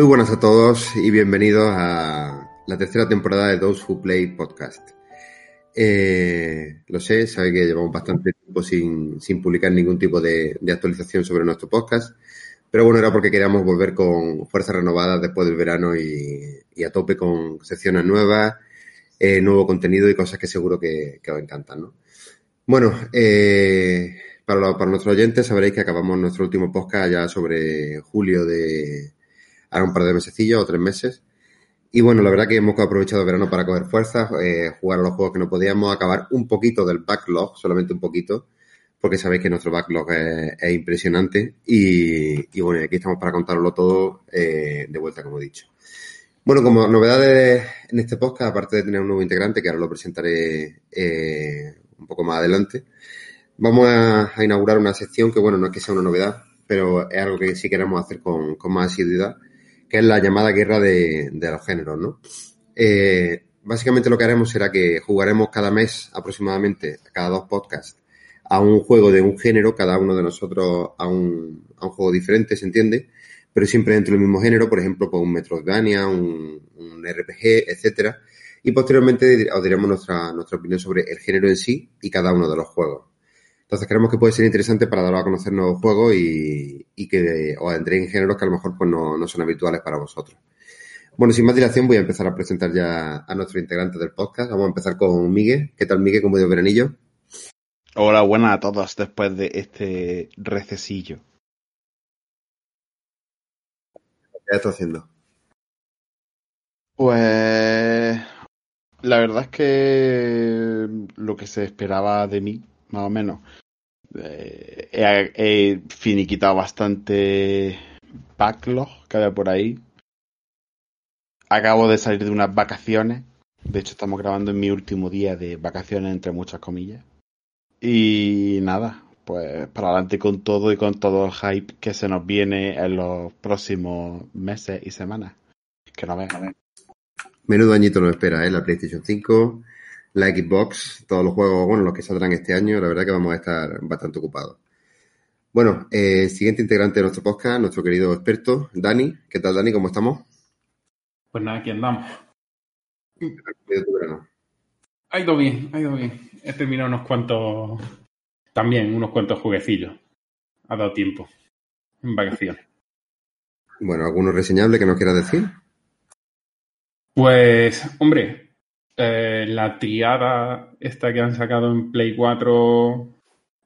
Muy buenas a todos y bienvenidos a la tercera temporada de Those Who Play Podcast. Eh, lo sé, sabe que llevamos bastante tiempo sin, sin publicar ningún tipo de, de, actualización sobre nuestro podcast, pero bueno, era porque queríamos volver con fuerzas renovadas después del verano y, a tope con secciones nuevas, eh, nuevo contenido y cosas que seguro que, que os encantan, ¿no? Bueno, eh, para, para nuestros oyentes sabréis que acabamos nuestro último podcast ya sobre julio de ahora un par de mesecillos o tres meses. Y bueno, la verdad que hemos aprovechado el verano para coger fuerzas, eh, jugar a los juegos que no podíamos, acabar un poquito del backlog, solamente un poquito, porque sabéis que nuestro backlog es, es impresionante. Y, y, bueno, aquí estamos para contarlo todo eh, de vuelta, como he dicho. Bueno, como novedades en este podcast, aparte de tener un nuevo integrante, que ahora lo presentaré eh, un poco más adelante, vamos a, a, inaugurar una sección que, bueno, no es que sea una novedad, pero es algo que sí queremos hacer con, con más asiduidad que es la llamada guerra de, los géneros, ¿no? Eh, básicamente lo que haremos será que jugaremos cada mes aproximadamente, cada dos podcasts, a un juego de un género, cada uno de nosotros a un, a un juego diferente, ¿se entiende? Pero siempre dentro del mismo género, por ejemplo, pues un Metroidvania, un, un RPG, etcétera. Y posteriormente os diremos nuestra, nuestra opinión sobre el género en sí y cada uno de los juegos. Entonces creemos que puede ser interesante para dar a conocer nuevos juegos y, y que os entréis en géneros que a lo mejor pues no, no, son habituales para vosotros. Bueno, sin más dilación voy a empezar a presentar ya a nuestro integrante del podcast. Vamos a empezar con Miguel. ¿Qué tal Miguel? ¿Cómo ha ido veranillo? Hola, buenas a todos después de este recesillo. ¿Qué estás haciendo? Pues la verdad es que lo que se esperaba de mí, más o menos, eh, he, finiquitado bastante backlog que había por ahí. Acabo de salir de unas vacaciones. De hecho, estamos grabando en mi último día de vacaciones, entre muchas comillas. Y nada, pues para adelante con todo y con todo el hype que se nos viene en los próximos meses y semanas. Que no vean. Menudo añito nos espera, ¿eh? La PlayStation 5, la Xbox, todos los juegos, bueno, los que saldrán este año, la verdad que vamos a estar bastante ocupados. Bueno, eh, siguiente integrante de nuestro podcast, nuestro querido experto, Dani. ¿Qué tal, Dani? ¿Cómo estamos? Pues nada, aquí andamos. Ha ido bien, ha ido bien. He terminado unos cuantos, también unos cuantos jueguecillos. Ha dado tiempo, en vacaciones. Bueno, ¿alguno reseñable que nos quieras decir? Pues, hombre, eh, la triada esta que han sacado en Play 4,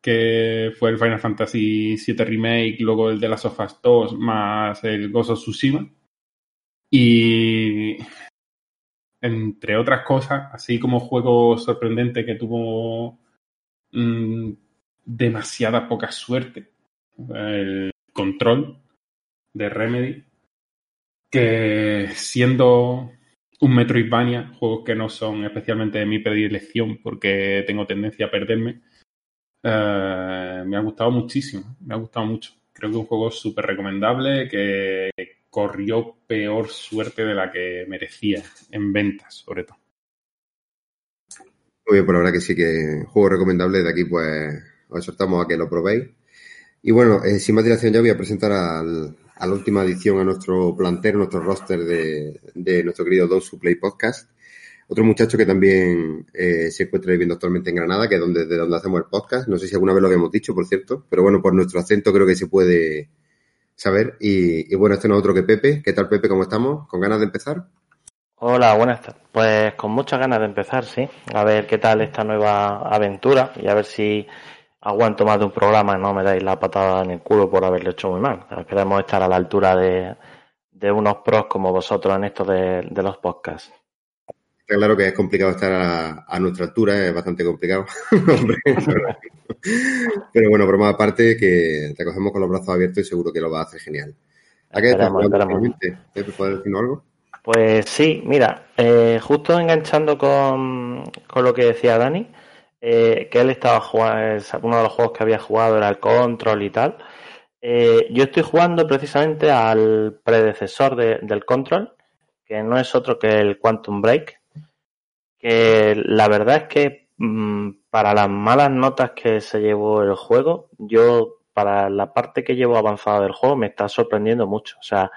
que fue el Final Fantasy VII Remake, luego el de las Sofas 2, más el Ghost of Tsushima. Y entre otras cosas, así como juego sorprendente que tuvo mmm, demasiada poca suerte, el control de Remedy, que siendo un Metroidvania, juegos que no son especialmente de mi predilección porque tengo tendencia a perderme, uh, me ha gustado muchísimo, me ha gustado mucho. Creo que es un juego súper recomendable que corrió peor suerte de la que merecía en ventas, sobre todo. Muy bien, por la verdad que sí que juego recomendable. De aquí, pues, os exhortamos a que lo probéis. Y bueno, eh, sin más dilación, ya voy a presentar al, a la última edición a nuestro plantel, nuestro roster de, de nuestro querido Dos Play Podcast. Otro muchacho que también eh, se encuentra viviendo actualmente en Granada, que es donde, de donde hacemos el podcast. No sé si alguna vez lo habíamos dicho, por cierto, pero bueno, por nuestro acento creo que se puede saber. Y, y, bueno, este no es otro que Pepe. ¿Qué tal, Pepe? ¿Cómo estamos? ¿Con ganas de empezar? Hola, buenas tardes. Pues con muchas ganas de empezar, sí. A ver qué tal esta nueva aventura y a ver si aguanto más de un programa no me dais la patada en el culo por haberlo hecho muy mal. Queremos estar a la altura de, de unos pros como vosotros en esto de, de los podcasts. Está claro que es complicado estar a, a nuestra altura, es bastante complicado. Pero bueno, broma aparte, que te cogemos con los brazos abiertos y seguro que lo va a hacer genial. ¿A qué estás ¿Puedes decirnos algo? Pues sí, mira, eh, justo enganchando con, con, lo que decía Dani, eh, que él estaba jugando, uno de los juegos que había jugado era el Control y tal. Eh, yo estoy jugando precisamente al predecesor de, del Control, que no es otro que el Quantum Break, que la verdad es que mmm, para las malas notas que se llevó el juego, yo para la parte que llevo avanzada del juego me está sorprendiendo mucho. O sea,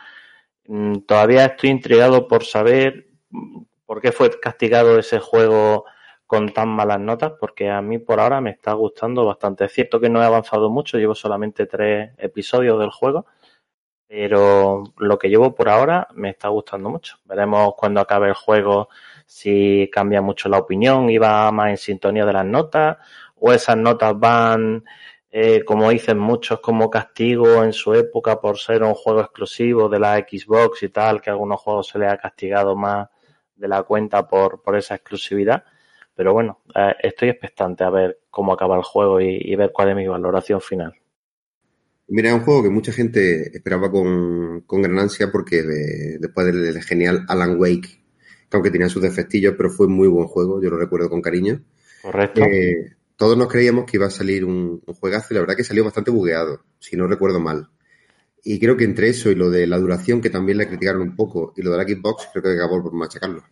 Mm, todavía estoy intrigado por saber mm, por qué fue castigado ese juego con tan malas notas, porque a mí por ahora me está gustando bastante. Es cierto que no he avanzado mucho, llevo solamente tres episodios del juego, pero lo que llevo por ahora me está gustando mucho. Veremos cuando acabe el juego si cambia mucho la opinión y va más en sintonía de las notas, o esas notas van, eh, como dicen muchos, como castigo en su época por ser un juego exclusivo de la Xbox y tal, que a algunos juegos se les ha castigado más de la cuenta por, por esa exclusividad pero bueno, eh, estoy expectante a ver cómo acaba el juego y, ver cuál es mi valoración final. Mira, es un juego que mucha gente esperaba con, gran ansia porque después del, genial Alan Wake, que aunque tenía sus defectillos, pero fue muy buen juego, yo lo recuerdo con cariño. Correcto. Eh, todos nos creíamos que iba a salir un, un, juegazo y la verdad que salió bastante bugueado, si no recuerdo mal. Y creo que entre eso y lo de la duración, que también le criticaron un poco, y lo de la Xbox, creo que acabó por machacarlo.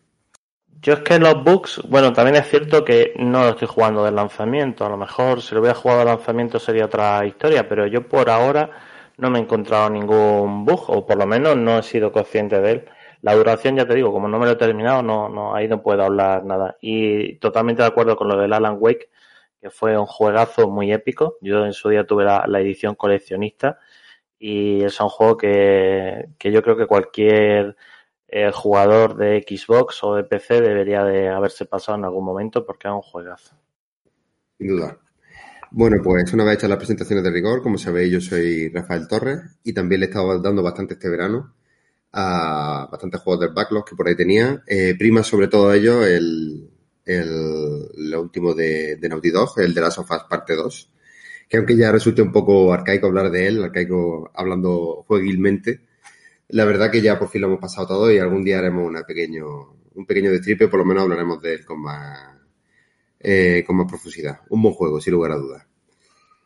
Yo es que los bugs, bueno, también es cierto que no lo estoy jugando del lanzamiento. A lo mejor si lo hubiera jugado del lanzamiento sería otra historia, pero yo por ahora no me he encontrado ningún bug, o por lo menos no he sido consciente de él. La duración, ya te digo, como no me lo he terminado, no, no, ahí no puedo hablar nada. Y totalmente de acuerdo con lo del Alan Wake, que fue un juegazo muy épico. Yo en su día tuve la, la edición coleccionista y es un juego que, que yo creo que cualquier el jugador de Xbox o de PC debería de haberse pasado en algún momento porque es un juegazo. Sin duda. Bueno, pues una vez hechas las presentaciones de rigor, como sabéis, yo soy Rafael Torres y también le he estado dando bastante este verano a bastantes juegos del backlog que por ahí tenía. Eh, prima sobre todo ello el, el, último de, de Naughty Dog, el de Last of Us Parte 2, que aunque ya resulte un poco arcaico hablar de él, arcaico hablando jueguilmente, la verdad que ya por fin lo hemos pasado todo y algún día haremos una pequeño, un pequeño destripe, por lo menos hablaremos de él con más, eh, con más profusidad. Un buen juego, sin lugar a dudas.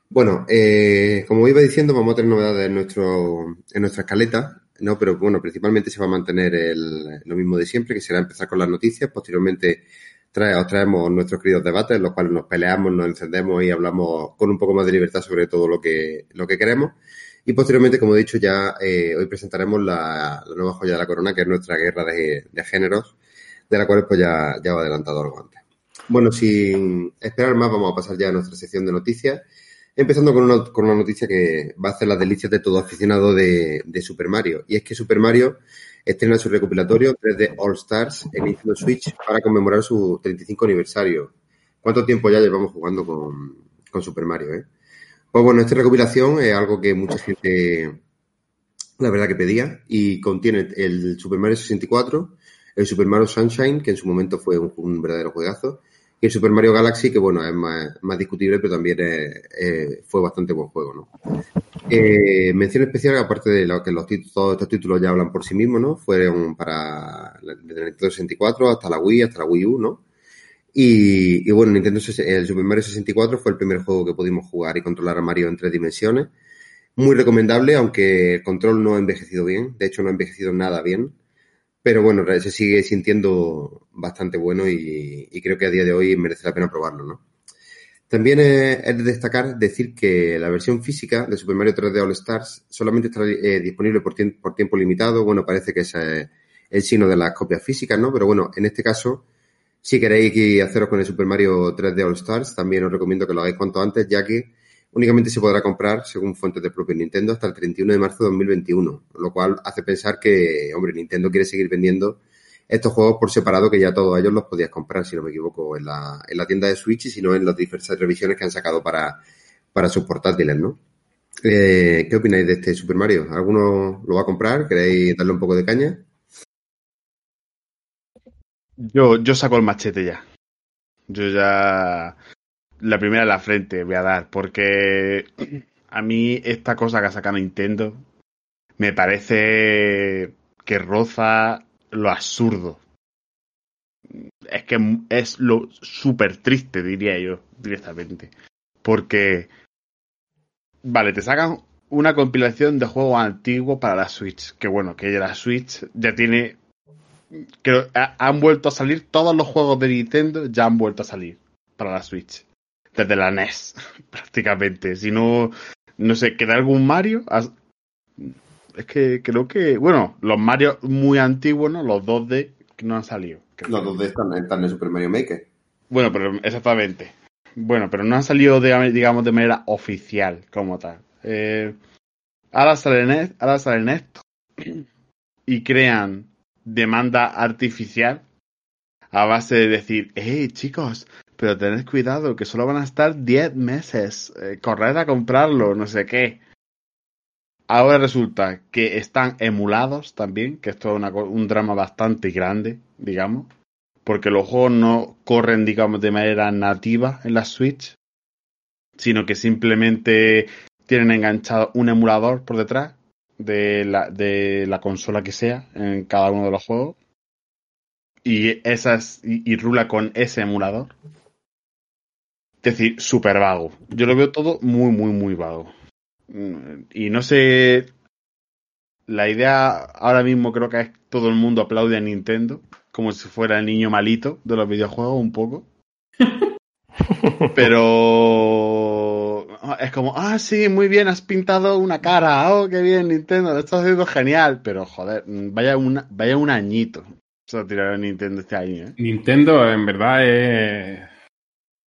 Bueno, eh, como iba diciendo, vamos a tener novedades en, nuestro, en nuestra escaleta, ¿no? Pero bueno, principalmente se va a mantener el, lo mismo de siempre, que será empezar con las noticias. Posteriormente trae, os traemos nuestros queridos debates, en los cuales nos peleamos, nos encendemos y hablamos con un poco más de libertad sobre todo lo que, lo que queremos. Y posteriormente, como he dicho, ya eh, hoy presentaremos la, nueva joya de la corona, que es nuestra guerra de, géneros, de la cual pues ya, ya adelantado algo antes. Bueno, sin esperar más, vamos a pasar ya a nuestra sección de noticias, empezando con una, con una noticia que va a hacer las delicias de todo aficionado de, de Super Mario. Y es que Super Mario estrena su recopilatorio 3D All Stars en Nintendo Switch para conmemorar su 35 aniversario. ¿Cuánto tiempo ya llevamos jugando con, con Super Mario, eh? Pues bueno, esta recopilación es algo que mucha gente, la verdad que pedía, y contiene el Super Mario 64, el Super Mario Sunshine, que en su momento fue un, verdadero juegazo, y el Super Mario Galaxy, que bueno, es más, discutible, pero también fue bastante buen juego, ¿no? Eh, mención especial, aparte de lo que los títulos, todos estos títulos ya hablan por sí mismos, ¿no? Fueron para desde el Nintendo 64 hasta la Wii, hasta la Wii U, ¿no? Y, bueno, Nintendo, el Super Mario 64 fue el primer juego que pudimos jugar y controlar a Mario en tres dimensiones. Muy recomendable, aunque el control no ha envejecido bien. De hecho, no ha envejecido nada bien. Pero bueno, se sigue sintiendo bastante bueno y, creo que a día de hoy merece la pena probarlo, ¿no? También es, de destacar decir que la versión física de Super Mario 3D All Stars solamente está eh, disponible por, por, tiempo limitado. Bueno, parece que es el signo de las copias físicas, ¿no? Pero bueno, en este caso si queréis haceros con el Super Mario 3D All Stars, también os recomiendo que lo hagáis cuanto antes, ya que únicamente se podrá comprar, según fuentes de propio Nintendo, hasta el 31 de marzo de 2021, lo cual hace pensar que, hombre, Nintendo quiere seguir vendiendo estos juegos por separado, que ya todos ellos los podías comprar, si no me equivoco, en la, en la tienda de Switch y si no en las diversas revisiones que han sacado para, para sus portátiles, ¿no? Eh, ¿Qué opináis de este Super Mario? ¿Alguno lo va a comprar? ¿Queréis darle un poco de caña? Yo, yo saco el machete ya. Yo ya. La primera en la frente voy a dar, porque a mí esta cosa que ha sacado Nintendo me parece que roza lo absurdo. Es que es lo súper triste, diría yo, directamente. Porque, vale, te sacan una compilación de juegos antiguos para la Switch. Que bueno, que la Switch ya tiene que han vuelto a salir, todos los juegos de Nintendo ya han vuelto a salir para la Switch. Desde la NES, prácticamente. Si no, no sé, ¿queda algún Mario? Es que creo que, bueno, los Mario muy antiguos, ¿no? Los 2D que no han salido. creo. Los dos de están, están en Super Mario Maker. Bueno, pero exactamente. Bueno, pero no han salido, de, digamos, de manera oficial como tal. Eh, ahora salen est- ahora salen esto y crean demanda artificial a base de decir, hey chicos, pero tened cuidado que solo van a estar 10 meses, eh, corred a comprarlo, no sé qué. Ahora resulta que están emulados también, que esto es una un drama bastante grande, digamos, porque los juegos no corren, digamos, de manera nativa en la Switch, sino que simplemente tienen enganchado un emulador por detrás de la, de la consola que sea en cada uno de los juegos. Y esas y, y rula con ese emulador. Es decir, súper vago. Yo lo veo todo muy, muy, muy vago. Mm, Y no sé. La idea ahora mismo creo que es todo el mundo aplaude a Nintendo, como si fuera el niño malito de los videojuegos, un poco. Pero es como, ah, sí, muy bien, has pintado una cara, oh, qué bien, Nintendo, lo estás haciendo genial, pero joder, vaya, una, vaya un añito. Se va a tirar a Nintendo este año, ¿eh? Nintendo, en verdad, es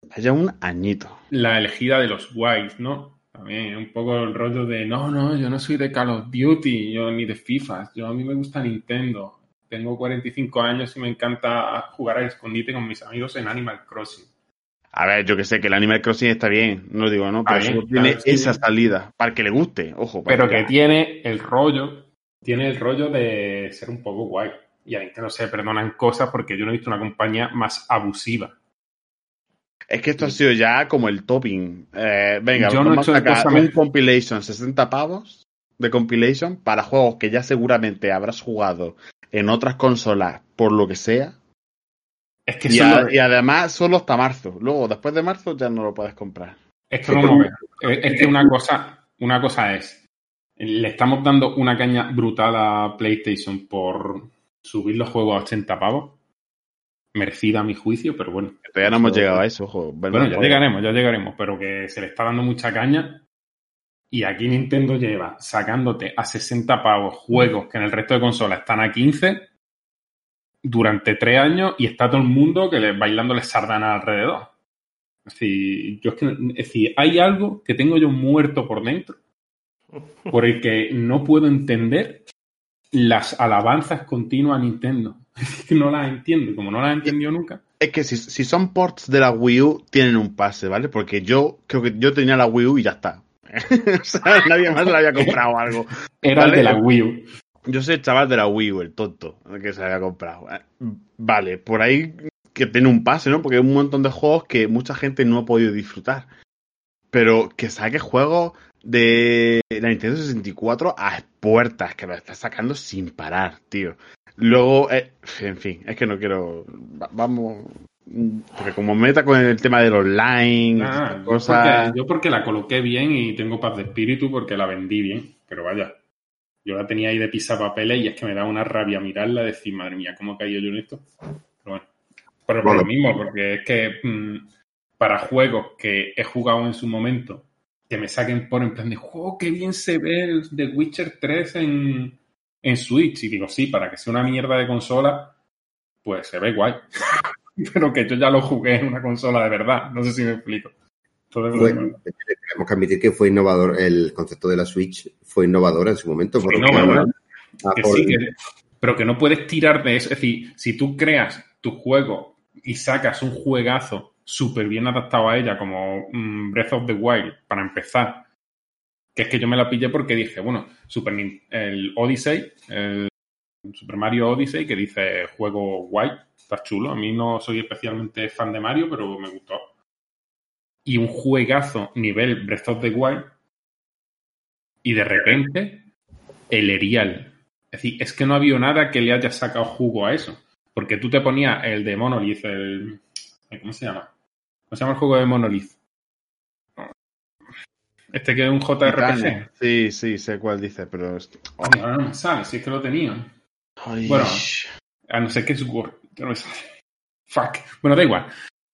Vaya un añito. la elegida de los guays, ¿no? También un poco el rollo de, no, no, yo no soy de Call of Duty, yo ni de FIFA, yo a mí me gusta Nintendo. Tengo 45 años y me encanta jugar al escondite con mis amigos en Animal Crossing. A ver, yo que sé que el Animal Crossing está bien, no lo digo, ¿no? Pero Ah, bien, solo tiene claro, sí. esa salida, para que le guste, ojo. para Pero que tiene el rollo, tiene el rollo de ser un poco guay. Y a Nintendo se le perdonan cosas porque yo no he visto una compañía más abusiva. Es que esto ha sido ya como el topping. Eh, venga, Yo no he vamos hecho a sacar un compilation, 60 pavos de compilation para juegos que ya seguramente habrás jugado en otras consolas, por lo que sea. Es que, Y, además solo hasta marzo. Luego, después de marzo, ya no lo puedes comprar. es que vamos a ver, es que una cosa, una cosa es, le estamos dando una caña brutal a PlayStation por subir los juegos a 80 pavos. Merecida a mi juicio, pero bueno. Todavía no hemos llegado a eso, ojo. Bueno, ya llegaremos, ya llegaremos, pero que se le está dando mucha caña. Y aquí Nintendo lleva sacándote a 60 pavos juegos que en el resto de consolas están a 15 durante tres años y está todo el mundo que le, bailándole sardana alrededor. Es decir, yo es, que, es decir, hay algo que tengo yo muerto por dentro por el que no puedo entender las alabanzas continuas a Nintendo. Es que no las entiendo, como no las he entendido nunca. Es que si, si son ports de la Wii U, tienen un pase, ¿vale? Porque yo creo que yo tenía la Wii U y ya está. o sea, nadie más le había comprado algo. Era el de la Wii U. Yo soy el chaval de la Wii U, el tonto, que se había comprado. Eh, Vale, por ahí que tiene un pase, ¿no? Porque hay un montón de juegos que mucha gente no ha podido disfrutar. Pero que saque juegos de la Nintendo 64 a puertas, que lo está sacando sin parar, tío. Luego, eh, en fin, es que no quiero. va- Vamos. Porque como meta con el tema del online, Ah, yo, cosas. porque, yo porque la coloqué bien y tengo paz de espíritu porque la vendí bien, pero vaya, yo la tenía ahí de pisapapeles y es que me da una rabia mirarla y decir, madre mía, ¿cómo he caído yo en esto? Pero bueno, pero por Bueno. lo mismo, porque es que mm, para juegos que he jugado en su momento, que me saquen por en plan de, ¡oh, qué bien se ve el The Witcher 3 en, en Switch! Y digo, sí, para que sea una mierda de consola, pues se ve guay. pero que yo ya lo jugué en una consola de verdad, no sé si me explico. Fue- bueno, tenemos que admitir que fue innovador, el concepto de la Switch fue innovador en su momento. Innovador. Ah, que por- sí, que- pero que no puedes tirar de eso. Es decir, si tú creas tu juego y sacas un juegazo súper bien adaptado a ella, como mm, Breath of the Wild, para empezar, que es que yo me la pillé porque dije, bueno, Super el Odyssey, el Super Mario Odyssey, que dice juego guay, está chulo. A mí no soy especialmente fan de Mario, pero me gustó. Y un juegazo nivel Breath of the Wild, y de repente el Erial. Es decir, es que no había nada que le haya sacado jugo a eso. Porque tú te ponías el de Monolith, el. ¿Cómo se llama? ¿Cómo se llama el juego de Monolith? Este que es un JRPG. Sí, sí, sé cuál dice, pero. Coño, ahora no me sale, si es que lo tenía. Ay. Bueno. A no ser que es Word. no me sale. Fuck. Bueno, da igual.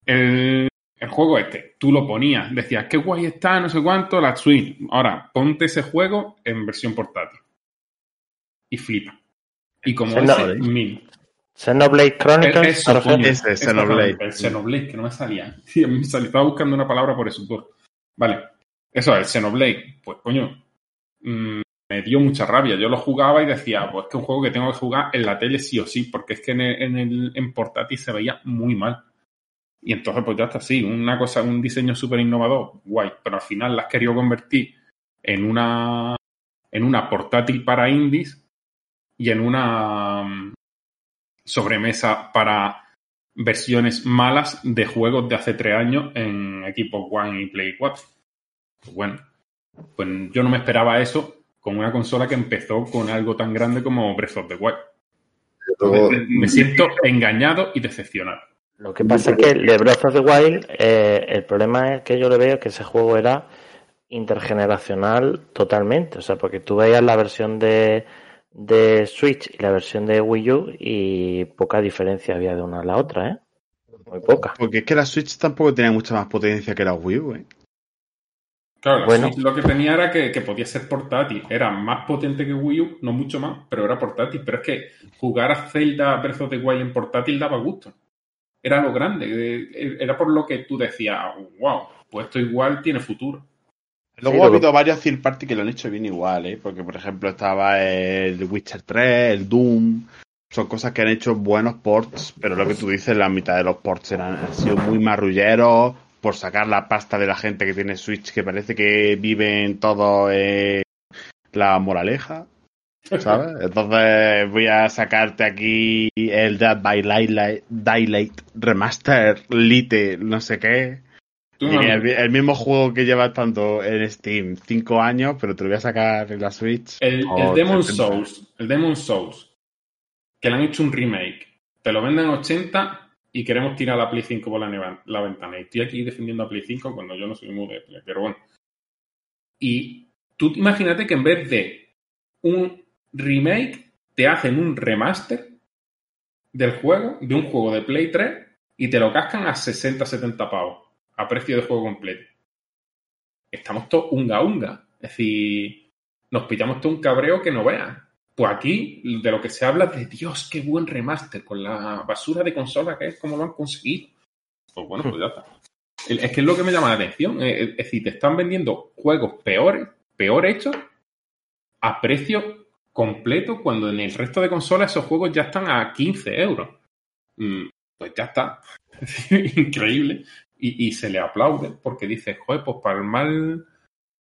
El, el juego este, tú lo ponías, decías, qué guay está, no sé cuánto, la Switch. Ahora, ponte ese juego en versión portátil. y flipa. Y como ese, mil. Xenoblade Chronicles. Eso, ¿te refieres? coño, Ese, esta Xenoblade. El Xenoblade, que no me salía. Sí, me salía, estaba buscando una palabra por eso. pues. Vale. Eso, el Xenoblade. Pues, coño, mm, me dio mucha rabia. Yo lo jugaba y decía, pues es que es un juego que tengo que jugar en la tele sí o sí, porque es que en, el, en, el- en portátil se veía muy mal. Y entonces, pues ya está así. Una cosa, un diseño súper innovador, guay. Pero al final la has querido convertir en una, en una portátil para indies y en una mm, sobremesa para versiones malas de juegos de hace tres años en Xbox One y Play 4. Pues bueno, pues yo no me esperaba eso con una consola que empezó con algo tan grande como Breath of the Wild. Me siento engañado y decepcionado. Lo que pasa es que el de Breath of the Wild, eh, el problema es que yo le veo que ese juego era intergeneracional totalmente. O sea, porque tú veías la versión de, de Switch y la versión de Wii U y poca diferencia había de una a la otra, ¿eh? Muy poca. Porque es que la Switch tampoco tenía mucha más potencia que la Wii U, ¿eh? Claro, la Bueno. Switch lo que tenía era que, que podía ser portátil. Era más potente que Wii U, no mucho más, pero era portátil. Pero es que jugar a Zelda Breath of the Wild en portátil daba gusto. Era lo grande. eh, Era por lo que tú decías, wow, pues esto igual tiene futuro. Luego Sí, ha lo- habido varios third party que lo han hecho bien igual, ¿eh? Porque, por ejemplo, estaba el Witcher 3, el Doom. Son cosas que han hecho buenos ports, pero lo que tú dices, la mitad de los ports eran, han sido muy marrulleros por sacar la pasta de la gente que tiene Switch, que parece que viven todo la moraleja, ¿sabes? Entonces voy a sacarte aquí el Dead by Daylight, Daylight Remaster, Lite, no sé qué. No- el, el mismo juego que lleva tanto en Steam, 5 años, pero te lo voy a sacar en la Switch. El, el por Demon 70. Souls, el Demon Souls, que le han hecho un remake, te lo venden a 80 y queremos tirar la Play 5 por la, la ventana. Y estoy aquí defendiendo a Play 5 cuando yo no soy muy de Play, pero bueno. Y tú imagínate que en vez de un remake, te hacen un remaster del juego, de un juego de Play 3, y te lo cascan a 60-70 pavos, a precio de juego completo. Estamos todos unga unga. Es decir, nos pillamos todo un cabreo que no veas. Pues aquí, de lo que se habla de Dios, qué buen remaster, con la basura de consola que es, como lo han conseguido. Pues bueno, pues ya está. Es que es lo que me llama la atención. eh, Es decir, te están vendiendo juegos peores, peor hechos, a precio completo, cuando en el resto de consolas esos juegos ya están a 15 euros. Mm, Pues ya está. Increíble. Y, y se le aplaude porque dice, joder, pues para el mal,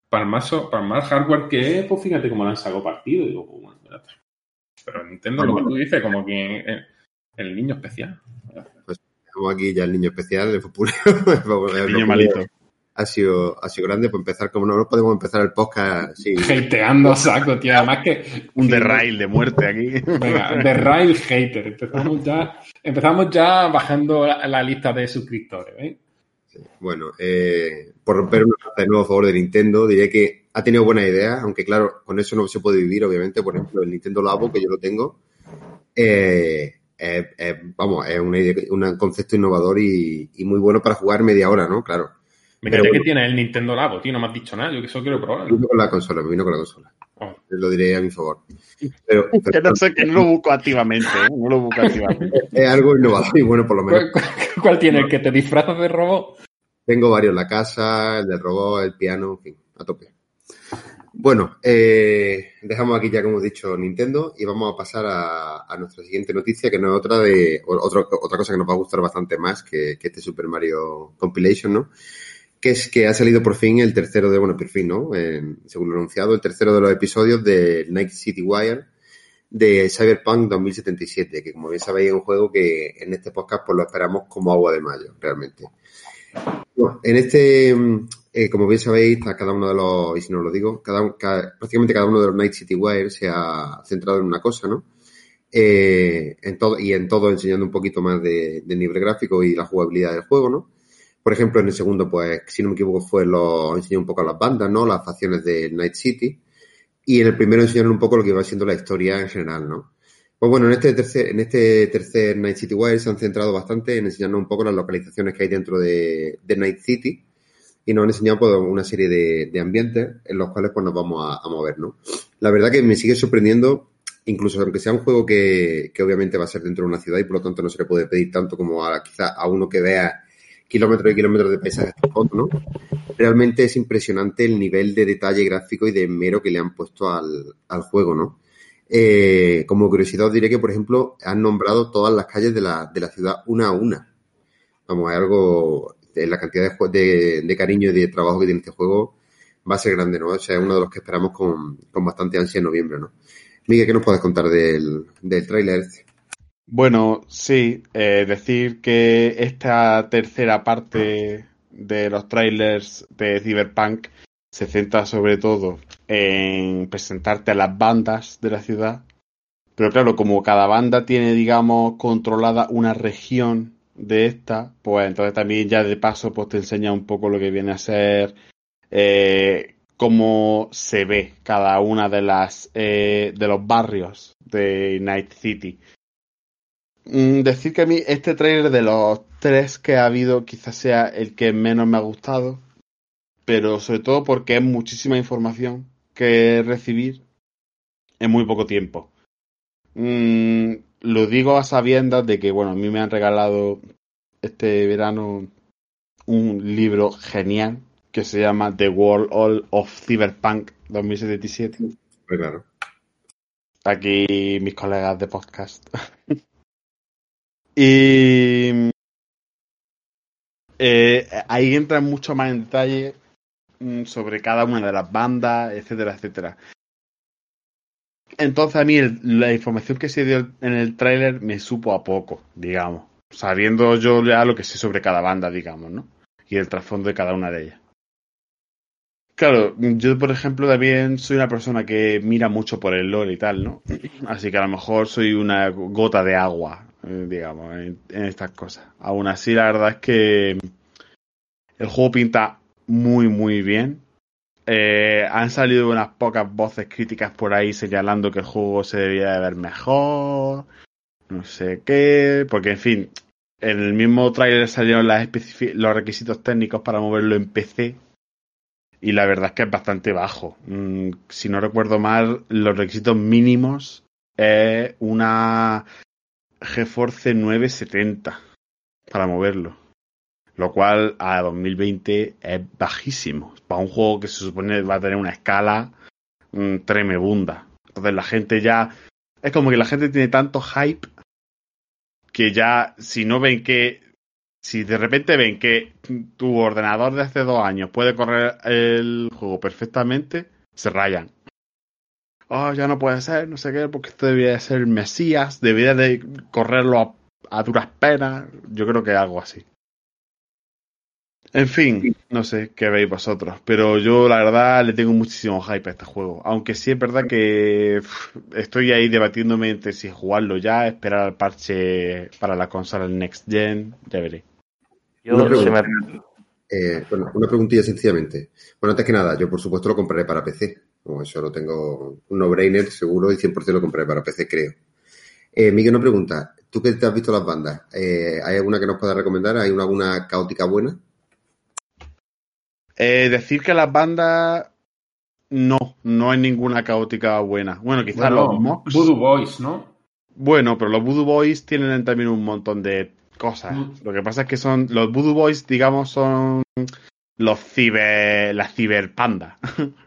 para el mal, so- para el mal hardware que es, pues fíjate cómo le han sacado partido. Y digo, pues bueno. Pero Nintendo lo que tú dices, como que el, el niño especial. Tenemos aquí ya el niño especial, el populero. El niño malito. Ha sido, ha sido grande, pues empezar, como no, no podemos empezar el podcast así. Hateando a saco, tío. Además que. Un derrail de muerte aquí. Venga, The Rail Hater. Empezamos ya, empezamos ya bajando la, la lista de suscriptores. ¿eh? Bueno, eh, por romper una de nuevo a favor de Nintendo, diré que ha tenido buenas ideas, aunque claro, con eso no se puede vivir, obviamente. Por ejemplo, el Nintendo Labo, que yo lo tengo, eh, eh, eh, vamos, es una idea- un concepto innovador y, y muy bueno para jugar media hora, ¿no? Claro. Mira, bueno. que tienes el Nintendo Labo, tío, no me has dicho nada. Yo que eso quiero Me probarlo. vino con la consola, me vino con la consola. Oh. Lo diré a mi favor. Pero, Que pero no sé, que no lo busco activamente, ¿eh? No lo busco activamente. es algo innovador y bueno, por lo menos. ¿Cuál, cuál- cuál tiene? ¿El que te disfrazas de robot? Tengo varios, la casa, el del robot, el piano, en fin, a tope. Bueno, eh, dejamos aquí ya, como hemos dicho, Nintendo y vamos a pasar a, a nuestra siguiente noticia, que no es otra de o- otro- otra cosa que nos va a gustar bastante más que, que este Super Mario Compilation, ¿no? Que es que ha salido por fin el tercero de, bueno, por fin, ¿no? En- según lo anunciado, el tercero de los episodios de Night City Wire de Cyberpunk 2077, que como bien sabéis es un juego que en este podcast pues lo esperamos como agua de mayo, realmente. Bueno, en este, mm, eh, como bien sabéis, cada uno de los, y si no lo digo, cada- prácticamente cada uno de los Night City Wire se ha centrado en una cosa, ¿no? Eh, en todo, y en todo enseñando un poquito más de, de nivel gráfico y la jugabilidad del juego, ¿no? Por ejemplo, en el segundo, pues, si no me equivoco, fue lo enseñó un poco a las bandas, ¿no? Las facciones de Night City. Y en el primero enseñaron un poco lo que iba siendo la historia en general, ¿no? Pues bueno, en este tercer, en este tercer Night City Wire se han centrado bastante en enseñarnos un poco las localizaciones que hay dentro de, de Night City y nos han enseñado pues, una serie de, de ambientes en los cuales pues nos vamos a, a mover, ¿no? La verdad que me sigue sorprendiendo incluso aunque sea un juego que, que, obviamente va a ser dentro de una ciudad y por lo tanto no se le puede pedir tanto como a quizá a uno que vea kilómetros y kilómetros de paisajes, ¿no? Realmente es impresionante el nivel de detalle gráfico y de mero que le han puesto al, al juego, ¿no? Eh, como curiosidad os diré que, por ejemplo, han nombrado todas las calles de la, de la ciudad una a una. Vamos, es algo, la cantidad de, de, de, cariño y de trabajo que tiene este juego va a ser grande, ¿no? O sea, es uno de los que esperamos con, con bastante ansia en noviembre, ¿no? Miguel, ¿qué nos puedes contar del, del tráiler? Bueno, sí, eh, decir que esta tercera parte de los trailers de Cyberpunk se centra sobre todo en presentarte a las bandas de la ciudad. Pero claro, como cada banda tiene, digamos, controlada una región de esta, pues entonces también ya de paso pues te enseña un poco lo que viene a ser eh, cómo se ve cada una de las eh, de los barrios de Night City. Mm, decir que a mí este trailer de los tres que ha habido quizás sea el que menos me ha gustado, pero sobre todo porque es muchísima información que recibir en muy poco tiempo. Mm, lo digo a sabiendas de que, bueno, a mí me han regalado este verano un libro genial que se llama The World of Cyberpunk 2077. Muy claro. Aquí mis colegas de podcast. y eh, ahí entra mucho más en detalle mm, sobre cada una de las bandas, etcétera, etcétera. Entonces a mí la información que se dio en el tráiler me supo a poco, digamos, sabiendo yo ya lo que sé sobre cada banda, digamos, ¿no? Y el trasfondo de cada una de ellas. Claro, yo por ejemplo también soy una persona que mira mucho por el lore y tal, ¿no? Así que a lo mejor soy una gota de agua, digamos, en, en, estas cosas. Aún así, la verdad es que el juego pinta muy, muy bien. Eh, han salido unas pocas voces críticas por ahí señalando que el juego se debía de ver mejor, no sé qué, porque en fin, en el mismo trailer salieron las los requisitos técnicos para moverlo en PC y la verdad es que es bastante bajo. Mm, si no recuerdo mal, los requisitos mínimos es una GeForce 970 para moverlo. Lo cual a 2020 es bajísimo. Para un juego que se supone va a tener una escala mm, tremebunda. Entonces la gente ya... Es como que la gente tiene tanto hype que ya si no ven que si de repente ven que tu ordenador de hace dos años puede correr el juego perfectamente, se rayan. Oh, ya no puede ser, no sé qué, porque esto debería ser el Mesías, debería de correrlo a, a duras penas. Yo creo que algo así. En fin, no sé qué veis vosotros, pero yo la verdad le tengo muchísimo hype a este juego. Aunque sí es verdad que estoy ahí debatiéndome entre si jugarlo ya, esperar al parche para la consola Next Gen, ya veré. Yo una, pregunta, me... eh, bueno, una preguntilla sencillamente. Bueno, antes que nada, yo por supuesto lo compraré para PC. Como eso lo tengo un no-brainer seguro y 100% lo compraré para PC, creo. Eh, Miguel, una pregunta. Tú que te has visto las bandas, eh, ¿hay alguna que nos puedas recomendar? ¿Hay una, alguna caótica buena? Eh, decir que las bandas no, no hay ninguna caótica buena. Bueno, quizás bueno, los Mox. Voodoo Boys, ¿no? Bueno, pero los Voodoo Boys tienen también un montón de cosas. Mm. Lo que pasa es que son los Voodoo Boys, digamos, son los ciber, las ciberpandas,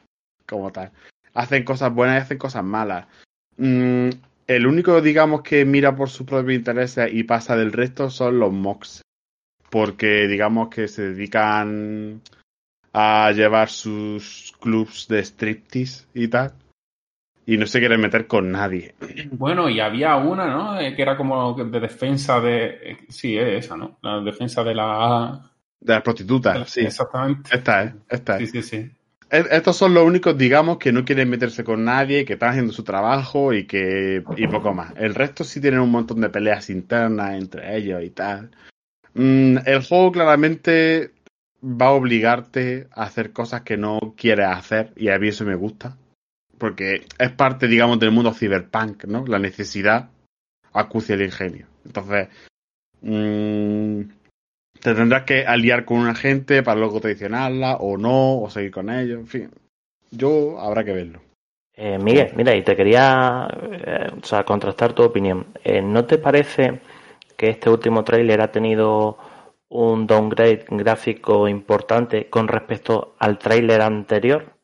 como tal. Hacen cosas buenas y hacen cosas malas. Mm, el único, digamos, que mira por sus propios intereses y pasa del resto son los Mox. Porque, digamos, que se dedican a llevar sus clubs de striptease y tal. Y no se quieren meter con nadie. Bueno, y había una, ¿no? Eh, que era como de defensa de. Sí, es esa, ¿no? La defensa de la. De las prostitutas, sí. Exactamente. Esta es, esta es. Sí, sí, sí. Estos son los únicos, digamos, que no quieren meterse con nadie, que están haciendo su trabajo y que. y poco más. El resto sí tienen un montón de peleas internas entre ellos y tal. Mm, el juego claramente va a obligarte a hacer cosas que no quieres hacer y a mí eso me gusta. Porque es parte, digamos, del mundo cyberpunk, ¿no? La necesidad acucia el ingenio. Entonces, mmm, te tendrás que aliar con una gente para luego traicionarla o no, o seguir con ellos, en fin. Yo habrá que verlo. Eh, Miguel, mira, y te quería eh, o sea, contrastar tu opinión. Eh, ¿No te parece que este último tráiler ha tenido un downgrade gráfico importante con respecto al tráiler anterior?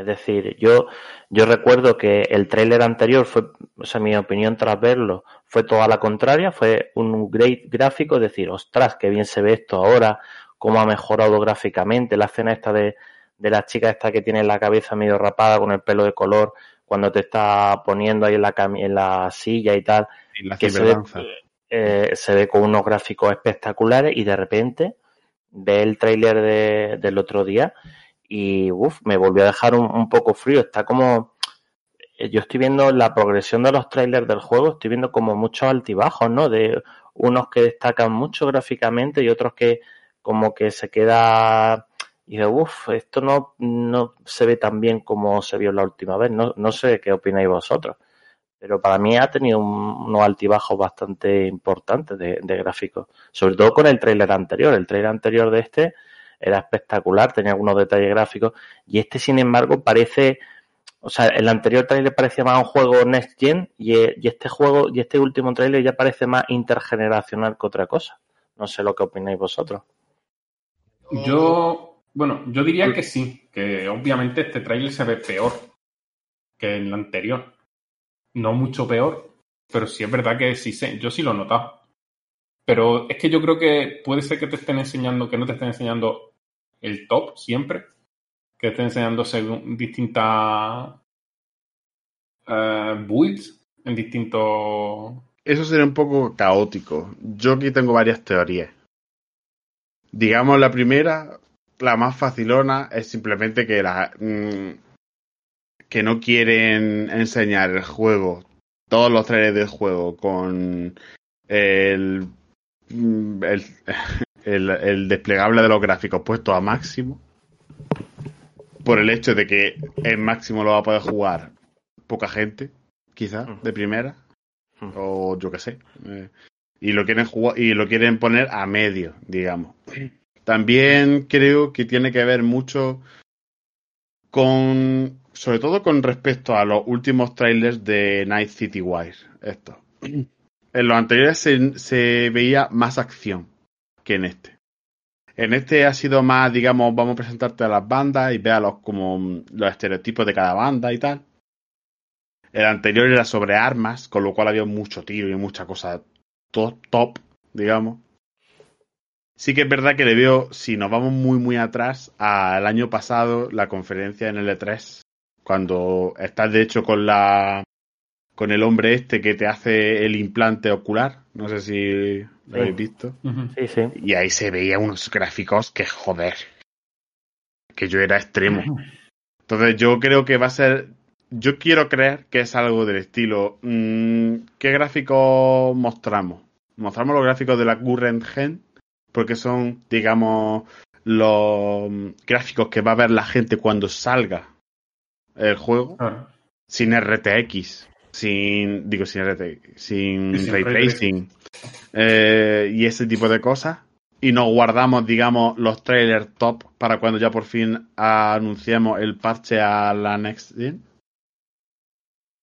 Es decir, yo, yo recuerdo que el tráiler anterior fue, o sea, mi opinión tras verlo fue toda la contraria, fue un great gráfico, decir, ostras, qué bien se ve esto ahora, cómo ha mejorado gráficamente la escena esta de, de la chica esta que tiene la cabeza medio rapada con el pelo de color cuando te está poniendo ahí en la, en la silla y tal. la que se ve, eh, se ve con unos gráficos espectaculares y de repente ve el tráiler de, del otro día y me volvió a dejar un, un, poco frío. Está como... eh, Yo estoy viendo la progresión de los trailers del juego, estoy viendo como muchos altibajos, ¿no? De unos que destacan mucho gráficamente y otros que como que se queda y de uff, esto no, no se ve tan bien como se vio la última vez. No, no sé qué opináis vosotros. Pero para mí ha tenido un, unos altibajos bastante importantes de, de gráficos. Sobre todo con el trailer anterior. El trailer anterior de este era espectacular, tenía algunos detalles gráficos. Y este, sin embargo, parece. O sea, el anterior trailer parecía más un juego Next Gen y, y este juego, y este último trailer ya parece más intergeneracional que otra cosa. No sé lo que opináis vosotros. Yo, bueno, yo diría que sí, que obviamente este tráiler se ve peor que el anterior. No mucho peor, pero sí es verdad que sí sé, yo sí lo he notado. Pero es que yo creo que puede ser que te estén enseñando, que no te estén enseñando el top siempre, que te estén enseñando según distintas uh, builds en distintos. Eso sería un poco caótico. Yo aquí tengo varias teorías. Digamos, la primera, la más facilona, es simplemente que la. Mmm, que no quieren enseñar el juego, todos los trailers del juego, con el, el, el, el desplegable de los gráficos puesto a máximo. Por el hecho de que en máximo lo va a poder jugar poca gente, quizás, de primera. O yo qué sé. Eh, y lo quieren jugar y lo quieren poner a medio, digamos. También creo que tiene que ver mucho con sobre todo con respecto a los últimos trailers de Night City Wire. Esto. En los anteriores se, se, veía más acción que en este. En este ha sido más, digamos, vamos a presentarte a las bandas y véalos como los estereotipos de cada banda y tal. El anterior era sobre armas, con lo cual había mucho tiro y mucha cosa top, top, digamos. Sí que es verdad que le veo, si nos vamos muy, muy atrás, al año pasado, la conferencia en el E3, cuando estás de hecho con la con el hombre este que te hace el implante ocular, no sé si lo sí. habéis visto. Sí, sí. Y ahí se veía unos gráficos que joder, que yo era extremo. Entonces yo creo que va a ser, yo quiero creer que es algo del estilo, mmm, ¿qué gráficos mostramos? Mostramos los gráficos de la current gen, porque son, digamos, los gráficos que va a ver la gente cuando salga el juego Ah, sin RTX, sin digo sin RTX, sin, sin ray tracing eh, y ese tipo de cosas y nos guardamos digamos los trailers top para cuando ya por fin anunciemos el parche a la next gen.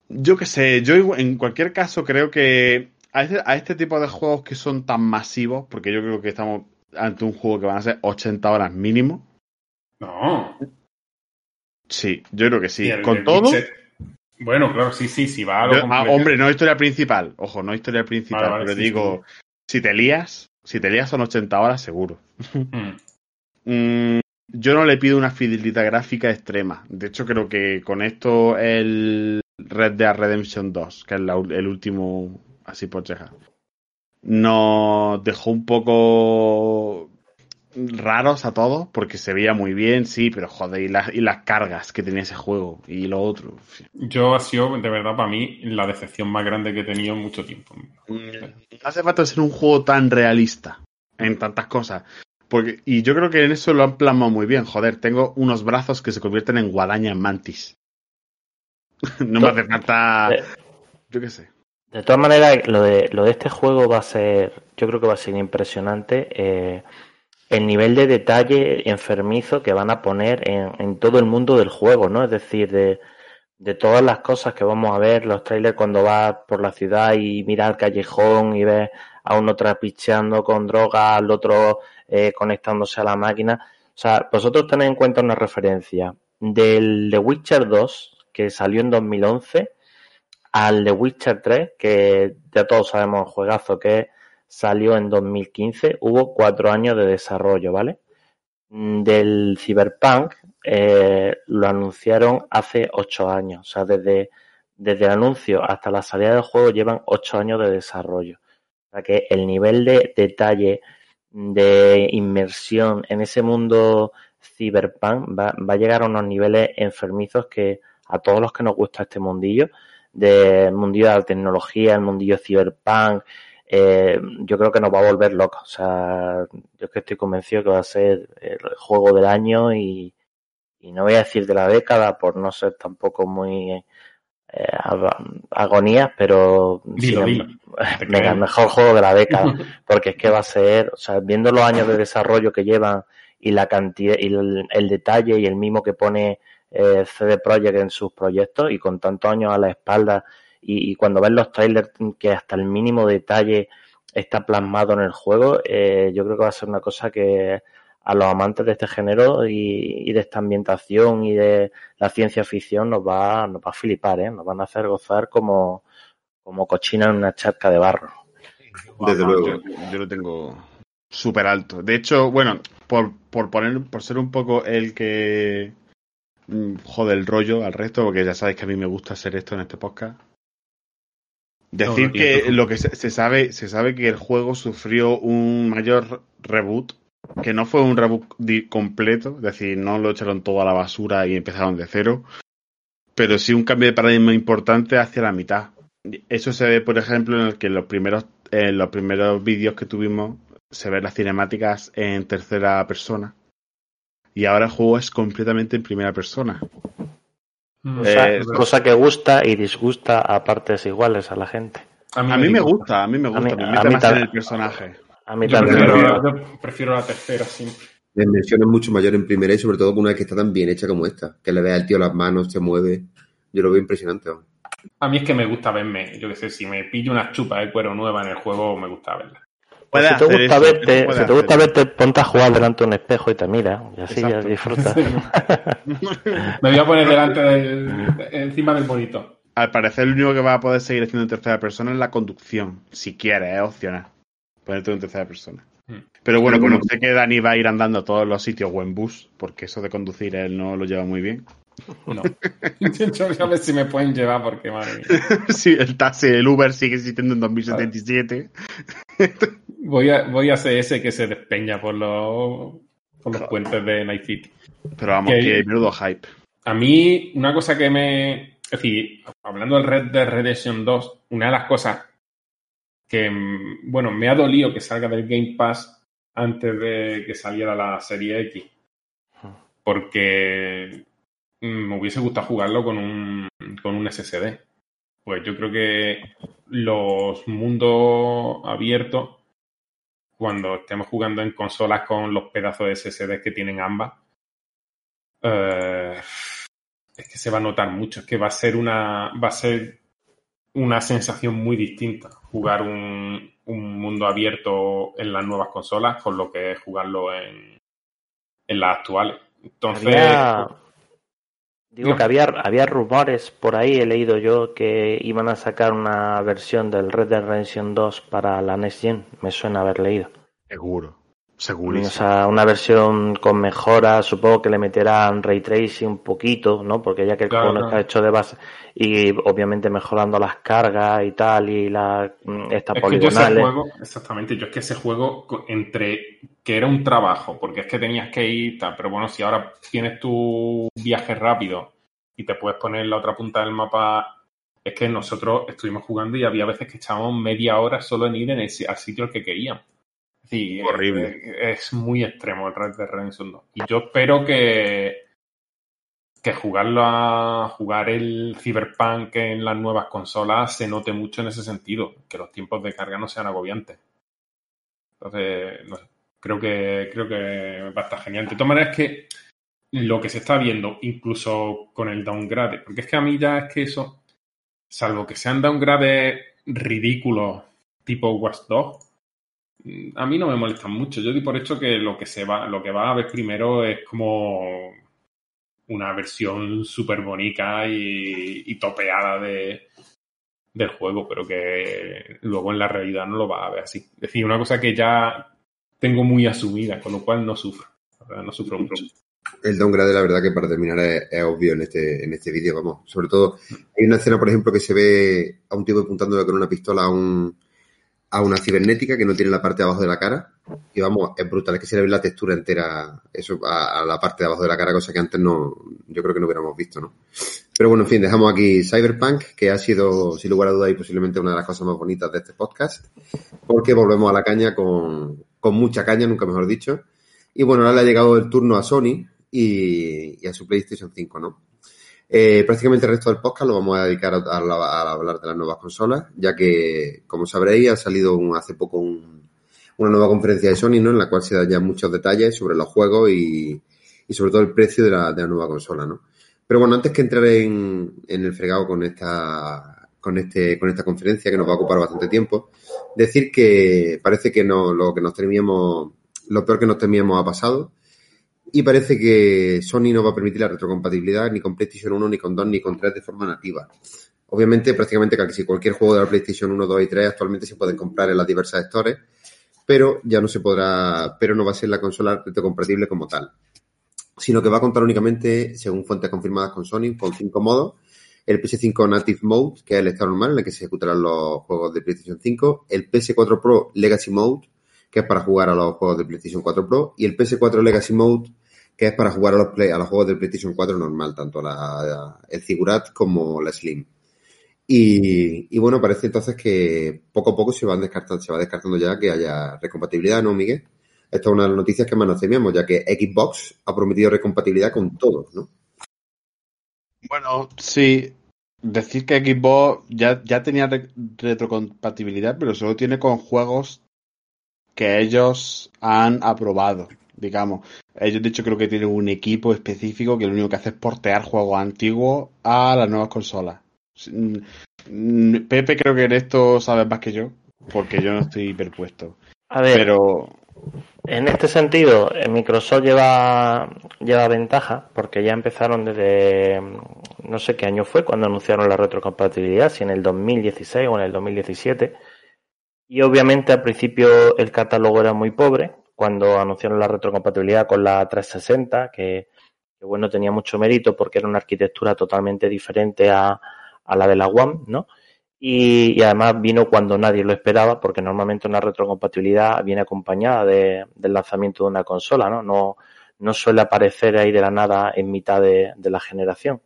Yo qué sé, yo en cualquier caso creo que a este, a este tipo de juegos que son tan masivos, porque yo creo que estamos ante un juego que van a ser 80 horas mínimo. No. Sí, yo creo que sí. El- Con el todo, Bueno, claro, sí, sí, sí, va a lo Yo- ah, hombre, no historia principal. Ojo, no historia principal. Vale, vale, pero sí, digo, si te lías, si te lías son 80 horas seguro. Mm. Mm, yo no le pido una fidelidad gráfica extrema. De hecho, creo que con esto el Red Dead Redemption 2, que es la- el último así por chejar, nos dejó un poco raros a todos porque se veía muy bien, sí, pero joder, y, las y las cargas que tenía ese juego y lo otro. Yo ha sido, de verdad, para mí, la decepción más grande que he tenido en mucho tiempo. No hace falta ser un juego tan realista en tantas cosas. Porque, y yo creo que en eso lo han plasmado muy bien. Joder, tengo unos brazos que se convierten en guadaña en mantis. no me hace falta. Yo qué sé. De todas maneras, lo de, lo de este juego va a ser, yo creo que va a ser impresionante eh, el nivel de detalle enfermizo que van a poner en, en todo el mundo del juego, ¿no? Es decir, de todas las cosas que vamos a ver, los trailers cuando vas por la ciudad y miras al callejón y ves a uno trapicheando con droga, al otro eh, conectándose a la máquina. O sea, vosotros tened en cuenta una referencia del The Witcher 2, que salió en 2011, al The Witcher 3, que ya todos sabemos el juegazo que salió en 2015, hubo cuatro años de desarrollo, ¿vale? Del Cyberpunk eh, lo anunciaron hace ocho años, o sea, desde, desde el anuncio hasta la salida del juego llevan ocho años de desarrollo. O sea que el nivel de detalle, de inmersión en ese mundo Cyberpunk va, va a llegar a unos niveles enfermizos que a todos los que nos gusta este mundillo, del mundillo de la tecnología, el mundillo Cyberpunk, eh, yo creo que nos va a volver locos. O sea, yo es que estoy convencido que va a ser el juego del año y, y no voy a decir de la década por no ser tampoco muy eh, agonías, pero dilo, sí, dilo. venga, el mejor juego de la década, porque es que va a ser, o sea, viendo los años de desarrollo que llevan y la cantidad y el, el detalle y el mimo que pone eh, CD Projekt en sus proyectos y con tantos años a la espalda y, y cuando ves los trailers que hasta el mínimo detalle está plasmado en el juego, eh, yo creo que va a ser una cosa que a los amantes de este género y, y, de esta ambientación y de la ciencia ficción nos va, nos va a flipar, ¿eh? nos van a hacer gozar como, como cochina en una charca de barro. Desde Vamos, luego. Yo, yo lo tengo súper alto. De hecho, bueno, por, por poner, por ser un poco el que mm, jode el rollo al resto, porque ya sabéis que a mí me gusta hacer esto en este podcast. Decir No, que lo que se, se sabe, se sabe que el juego sufrió un mayor reboot, que no fue un reboot completo, es decir, no lo echaron todo a la basura y empezaron de cero, pero sí un cambio de paradigma importante hacia la mitad. Eso se ve, por ejemplo, en el que los primeros, en los primeros vídeos que tuvimos se ven las cinemáticas en tercera persona. Y ahora el juego es completamente en primera persona. Mm. Cosa, Eh, cosa que gusta y disgusta a partes iguales a la gente. A mí me gusta, a mí me A gusta, mí- me a mí más en también. el personaje. A mí Yo también. prefiero, yo prefiero la tercera siempre. La inmersión es mucho mayor en primera y sobre todo con una que está tan bien hecha como esta. Que le ve al tío las manos, se mueve. Yo lo veo impresionante. A mí es que me gusta verme, yo qué sé, si me pillo una chupa de cuero nueva en el juego, me gusta verla. Pues Puede si te gusta eso, verte, si te gusta hacer verte, ponte a jugar delante de un espejo y te mira, y así ya disfrutas. Me voy a poner delante del, encima del bonito. Al parecer, lo único que va a poder seguir haciendo en tercera persona es la conducción. Si quieres, es opcional. Ponerte en tercera persona. Hmm. Pero bueno, como bueno. sé que Dani va a ir andando a todos los sitios o en bus, porque eso de conducir él no lo lleva muy bien. No. Intento a ver si me pueden llevar porque, madre mía. sí, el taxi, el Uber sigue existiendo en 2077. Voy a, voy a ser ese que se despeña por los, por los puentes de Night City. Pero vamos, Que- que menudo hype. A mí, una cosa que me. Es decir, hablando del Red Dead Redemption 2, una de las cosas que, mm, bueno, me ha dolido que salga del Game Pass antes de que saliera la serie X. Porque mm, me hubiese gustado jugarlo con un, con un SSD. Pues yo creo que los mundos abiertos, cuando estemos jugando en consolas con los pedazos de SSD que tienen ambas, eh, es que se va a notar mucho. Es que va a ser una, va a ser una sensación muy distinta jugar un, un mundo abierto en las nuevas consolas con lo que es jugarlo en, en las actuales. Entonces, digo No. que había, había rumores por ahí, he leído yo, que iban a sacar una versión del Red Dead Redemption 2 para la Next Gen. Me suena haber leído. Seguro. O Segurísimo. sea, una versión con mejoras, supongo que le meterán ray tracing un poquito, ¿no? Porque ya que el Claro, juego no está hecho de base y obviamente mejorando las cargas y tal y las mm, estas Es que yo ese poligonales. juego, exactamente, yo es que ese juego entre que era un trabajo, porque es que tenías que ir, tal, pero bueno, si ahora tienes tu viaje rápido y te puedes poner en la otra punta del mapa, es que nosotros estuvimos jugando y había veces que echábamos media hora solo en ir en el, al sitio al que queríamos. Sí, Horrible. Es, es muy extremo el Red Dead Redemption 2. Y yo espero que, que jugarlo a jugar el Cyberpunk en las nuevas consolas se note mucho en ese sentido, que los tiempos de carga no sean agobiantes. Entonces, no sé, creo que creo que va a estar genial. De todas maneras que lo que se está viendo, incluso con el downgrade, porque es que a mí ya es que eso, salvo que sean downgrades ridículos tipo Watch Dogs, a mí no me molestan mucho. Yo di por hecho que lo que se va, lo que va a ver primero es como una versión súper bonita y, topeada de, del juego, pero que luego en la realidad no lo va a ver así. Es decir, una cosa que ya tengo muy asumida, con lo cual no sufro. No sufro mucho. El downgrade, la verdad, que para terminar es, obvio en este, en este vídeo, vamos. Sobre todo, hay una escena, por ejemplo, que se ve a un tipo apuntándole con una pistola a un, a una cibernética que no tiene la parte de abajo de la cara. Y vamos, es brutal, es que se le ve la textura entera, eso, a, la parte de abajo de la cara, cosa que antes no, yo creo que no hubiéramos visto, ¿no? Pero bueno, en fin, dejamos aquí Cyberpunk, que ha sido, sin lugar a dudas, y posiblemente una de las cosas más bonitas de este podcast, porque volvemos a la caña con, con mucha caña, nunca mejor dicho. Y bueno, ahora le ha llegado el turno a Sony y, y a su PlayStation 5, ¿no? Eh, prácticamente el resto del podcast lo vamos a dedicar a, hablar de las nuevas consolas, ya que, como sabréis, ha salido hace poco una nueva conferencia de Sony, ¿no? En la cual se dan ya muchos detalles sobre los juegos y, sobre todo el precio de la, nueva consola, ¿no? Pero bueno, antes que entrar en, el fregado con esta, con este, con esta conferencia, que nos va a ocupar bastante tiempo, decir que parece que no, lo que nos temíamos, lo peor que nos temíamos ha pasado y parece que Sony no va a permitir la retrocompatibilidad ni con PlayStation 1, ni con 2, ni con 3 de forma nativa. Obviamente, prácticamente casi cualquier juego de la PlayStation 1, 2 y 3 actualmente se pueden comprar en las diversas stores, pero ya no se podrá, pero no va a ser la consola retrocompatible como tal. Sino que va a contar únicamente, según fuentes confirmadas con Sony, con cinco modos. El PS5 Native Mode, que es el estado normal en el que se ejecutarán los juegos de PlayStation 5. El PS4 Pro Legacy Mode, que es para jugar a los juegos de PlayStation 4 Pro, y el PS4 Legacy Mode, que es para jugar a los, play, a los juegos del PlayStation 4 normal, tanto la, el Figurat como la Slim. Y, bueno, parece entonces que poco a poco se, van descartando, se va descartando ya que haya recompatibilidad, ¿no, Miguel? Esta es una de las noticias que más nos temíamos, ya que Xbox ha prometido recompatibilidad con todos, ¿no? Bueno, sí. Decir que Xbox ya, ya tenía retrocompatibilidad, pero solo tiene con juegos que ellos han aprobado, digamos. Ellos, de hecho, creo que tienen un equipo específico que lo único que hace es portear juegos antiguos a las nuevas consolas. Mm, Pepe, creo que en esto sabes más que yo, porque yo no estoy hiperpuesto. A ver, pero... en este sentido, Microsoft lleva, lleva ventaja, porque ya empezaron desde, no sé qué año fue, cuando anunciaron la retrocompatibilidad, si en el 2016 o en el 2017 y obviamente al principio el catálogo era muy pobre, cuando anunciaron la retrocompatibilidad con la 360, que, bueno, tenía mucho mérito porque era una arquitectura totalmente diferente a, la de la One, ¿no? Y, además vino cuando nadie lo esperaba, porque normalmente una retrocompatibilidad viene acompañada de, del lanzamiento de una consola. No, no suele aparecer ahí de la nada en mitad de la generación.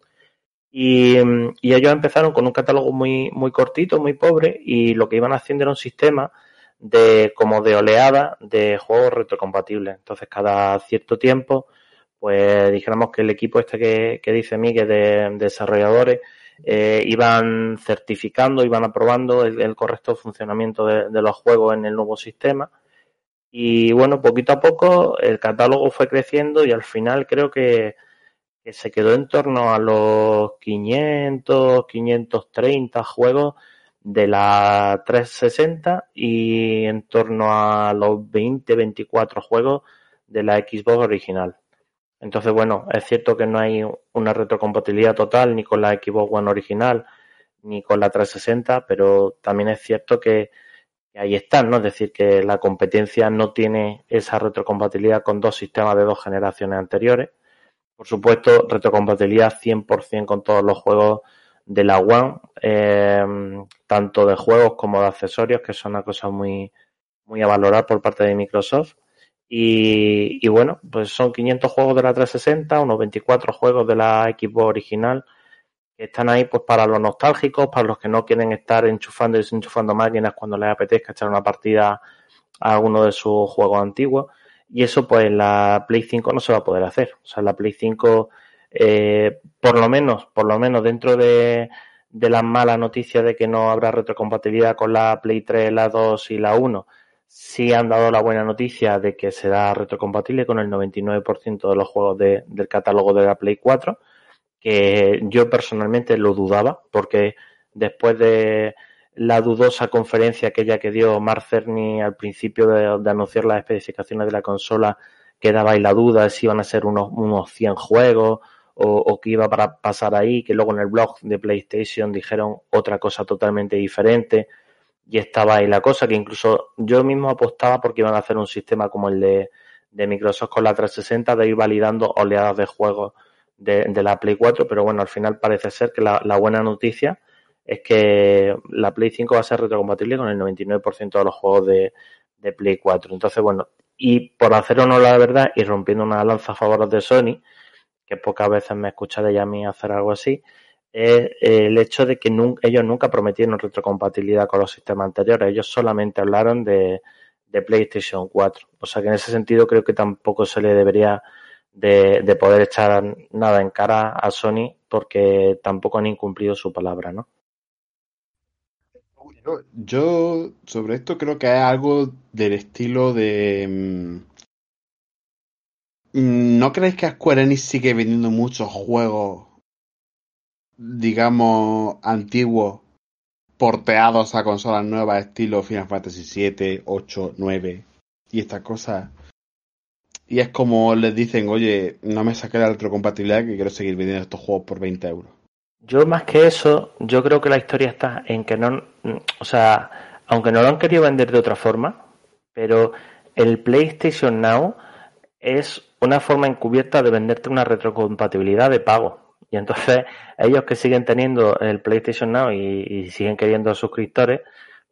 Y, ellos empezaron con un catálogo muy, muy cortito, muy pobre, y lo que iban haciendo era un sistema de como de oleada de juegos retrocompatibles. Entonces, cada cierto tiempo, pues dijéramos que el equipo este que, que dice Miguel de, desarrolladores eh, iban certificando, iban aprobando el, correcto funcionamiento de, los juegos en el nuevo sistema. Y bueno, poquito a poco el catálogo fue creciendo y al final creo que que se quedó en torno a los 500, 530 juegos de la 360 y en torno a los 20, 24 juegos de la Xbox original. Entonces, bueno, es cierto que no hay una retrocompatibilidad total ni con la Xbox One original ni con la 360, pero también es cierto que, que ahí están, ¿no? Es decir, que la competencia no tiene esa retrocompatibilidad con dos sistemas de dos generaciones anteriores por supuesto, retrocompatibilidad 100% con todos los juegos de la One, eh, tanto de juegos como de accesorios, que son una cosa muy, muy a valorar por parte de Microsoft. Y, bueno, pues son 500 juegos de la 360, unos 24 juegos de la Xbox original, están ahí pues para los nostálgicos, para los que no quieren estar enchufando y desenchufando máquinas cuando les apetezca echar una partida a alguno de sus juegos antiguos. Y eso, pues, la Play 5 no se va a poder hacer. O sea, la Play 5, eh, por lo menos, por lo menos dentro de, de las malas noticias de que no habrá retrocompatibilidad con la Play 3, la 2 y la 1, sí han dado la buena noticia de que será retrocompatible con el 99% de los juegos de, del catálogo de la Play 4, que yo personalmente lo dudaba, porque después de la dudosa conferencia aquella que dio Mark Cerny al principio de, anunciar las especificaciones de la consola, quedaba ahí la duda de si iban a ser unos, unos 100 juegos o, o que iba para pasar ahí, que luego en el blog de PlayStation dijeron otra cosa totalmente diferente. Y estaba ahí la cosa, que incluso yo mismo apostaba porque iban a hacer un sistema como el de, Microsoft con la 360 de ir validando oleadas de juegos de, de, la Play 4, pero bueno, al final parece ser que la, buena noticia es que la Play 5 va a ser retrocompatible con el 99% de los juegos de, de Play 4. Entonces, bueno, y por hacer honor a la verdad y rompiendo una lanza a favor de Sony, que pocas veces me escucha de a mí hacer algo así, es el hecho de que ellos nunca prometieron retrocompatibilidad con los sistemas anteriores, ellos solamente hablaron de, de, PlayStation 4. O sea que en ese sentido creo que tampoco se le debería de, de, poder echar nada en cara a Sony porque tampoco han incumplido su palabra, ¿no? Yo sobre esto creo que hay algo del estilo de... Mm, ¿No creéis que Square Enix sigue vendiendo muchos juegos digamos, antiguos porteados a consolas nuevas estilo Final Fantasy 7, 8, 9 y estas cosas. Y es como les dicen, oye, no me saqué la retrocompatibilidad que quiero seguir vendiendo estos juegos por 20 euros. Yo más que eso, yo creo que la historia está en que no, o sea, aunque no lo han querido vender de otra forma, pero el PlayStation Now es una forma encubierta de venderte una retrocompatibilidad de pago. Y entonces ellos que siguen teniendo el PlayStation Now y, y, siguen queriendo suscriptores,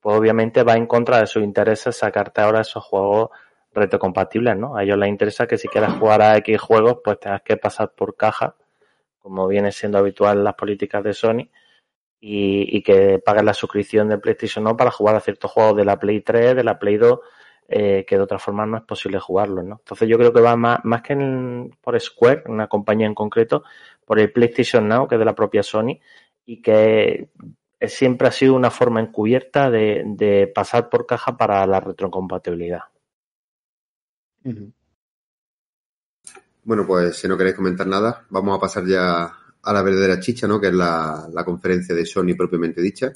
pues obviamente va en contra de sus intereses sacarte ahora esos juegos retrocompatibles, ¿no? A ellos les interesa que si quieres jugar a X juegos, pues tengas que pasar por caja, como viene siendo habitual las políticas de Sony, y, que pagues la suscripción de PlayStation Now para jugar a ciertos juegos de la Play 3, de la Play 2, eh, que de otra forma no es posible jugarlos, ¿no? Entonces yo creo que va más, más que en, por Square, una compañía en concreto, por el PlayStation Now, que es de la propia Sony, y que siempre ha sido una forma encubierta de, pasar por caja para la retrocompatibilidad. Bueno, pues si no queréis comentar nada, vamos a pasar ya a la verdadera chicha, ¿no? Que es la, la conferencia de Sony propiamente dicha.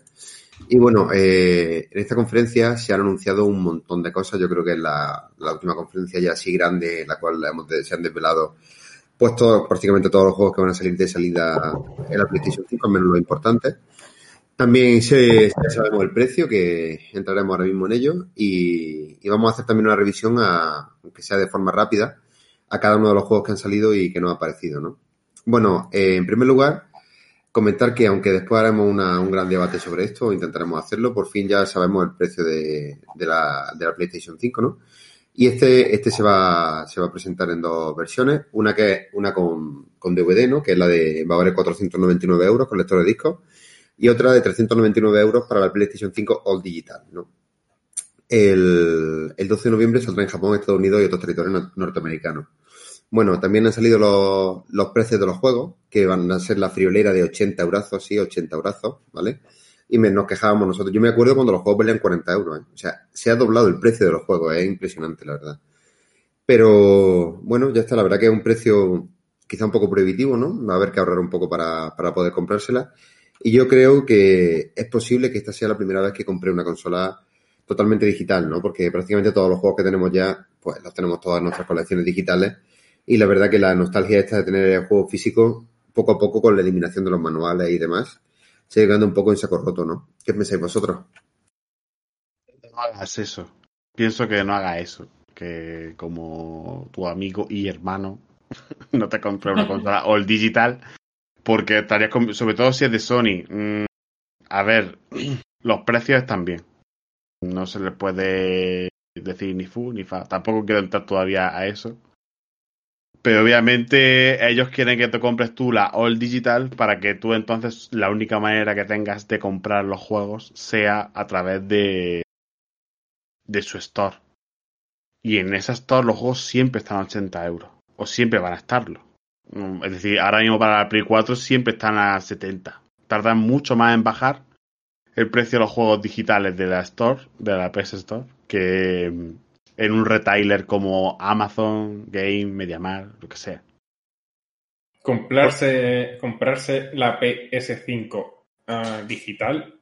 Y bueno, eh, en esta conferencia se han anunciado un montón de cosas. Yo creo que es la, la última conferencia ya así grande en la cual hemos se han desvelado pues todo, prácticamente todos los juegos que van a salir de salida en la PlayStation 5, al menos los importantes. También se, sabemos el precio, que entraremos ahora mismo en ello, y, y, vamos a hacer también una revisión, a, aunque sea de forma rápida, a cada uno de los juegos que han salido y que nos ha parecido, ¿no? Bueno, eh, en primer lugar, comentar que aunque después haremos una, un gran debate sobre esto, intentaremos hacerlo, por fin ya sabemos el precio de, la, de la PlayStation 5, ¿no? Y este, este se va, se va a presentar en dos versiones. Una que una con, DVD, ¿no? Que es la de, va a valer 499 euros con lector de disco. Y otra de 399 euros para la PlayStation 5 All Digital, ¿no? El, el 12 de noviembre saldrá en Japón, Estados Unidos y otros territorios norteamericanos. Bueno, también han salido los, los precios de los juegos, que van a ser la friolera de 80 euros, sí, 80 euros, ¿vale? y me, nos quejábamos nosotros. Yo me acuerdo cuando los juegos valían 40 euros. ¿eh? O sea, se ha doblado el precio de los juegos. Es impresionante, la verdad. Pero bueno, ya está. La verdad que es un precio quizá un poco prohibitivo, ¿no? Va a haber que ahorrar un poco para, para poder comprársela. Y yo creo que es posible que esta sea la primera vez que compré una consola totalmente digital, ¿no? Porque prácticamente todos los juegos que tenemos ya, pues los tenemos todas en nuestras colecciones digitales. Y la verdad que la nostalgia esta de tener el juego físico, poco a poco con la eliminación de los manuales y demás, se llegando un poco en saco roto, ¿no? ¿Qué pensáis vosotros? No hagas eso. Pienso que no haga eso. Que como tu amigo y hermano no te compre una consola all digital porque estarías con... sobre todo si es de Sony. Mm, a ver, los precios están bien. No se les puede decir ni fu ni fa. Tampoco quiero entrar todavía a eso. Pero obviamente ellos quieren que te compres tú la All Digital para que tú entonces la única manera que tengas de comprar los juegos sea a través de, de su store. Y en esa store los juegos siempre están a 80 euros. O siempre van a estarlo. Es decir, ahora mismo para la Play 4 siempre están a 70. Tardan mucho más en bajar. el precio de los juegos digitales de la Store, de la PS Store, que en un retailer como Amazon, Game, MediaMarkt, lo que sea. Comprarse, comprarse la PS5 ah, digital,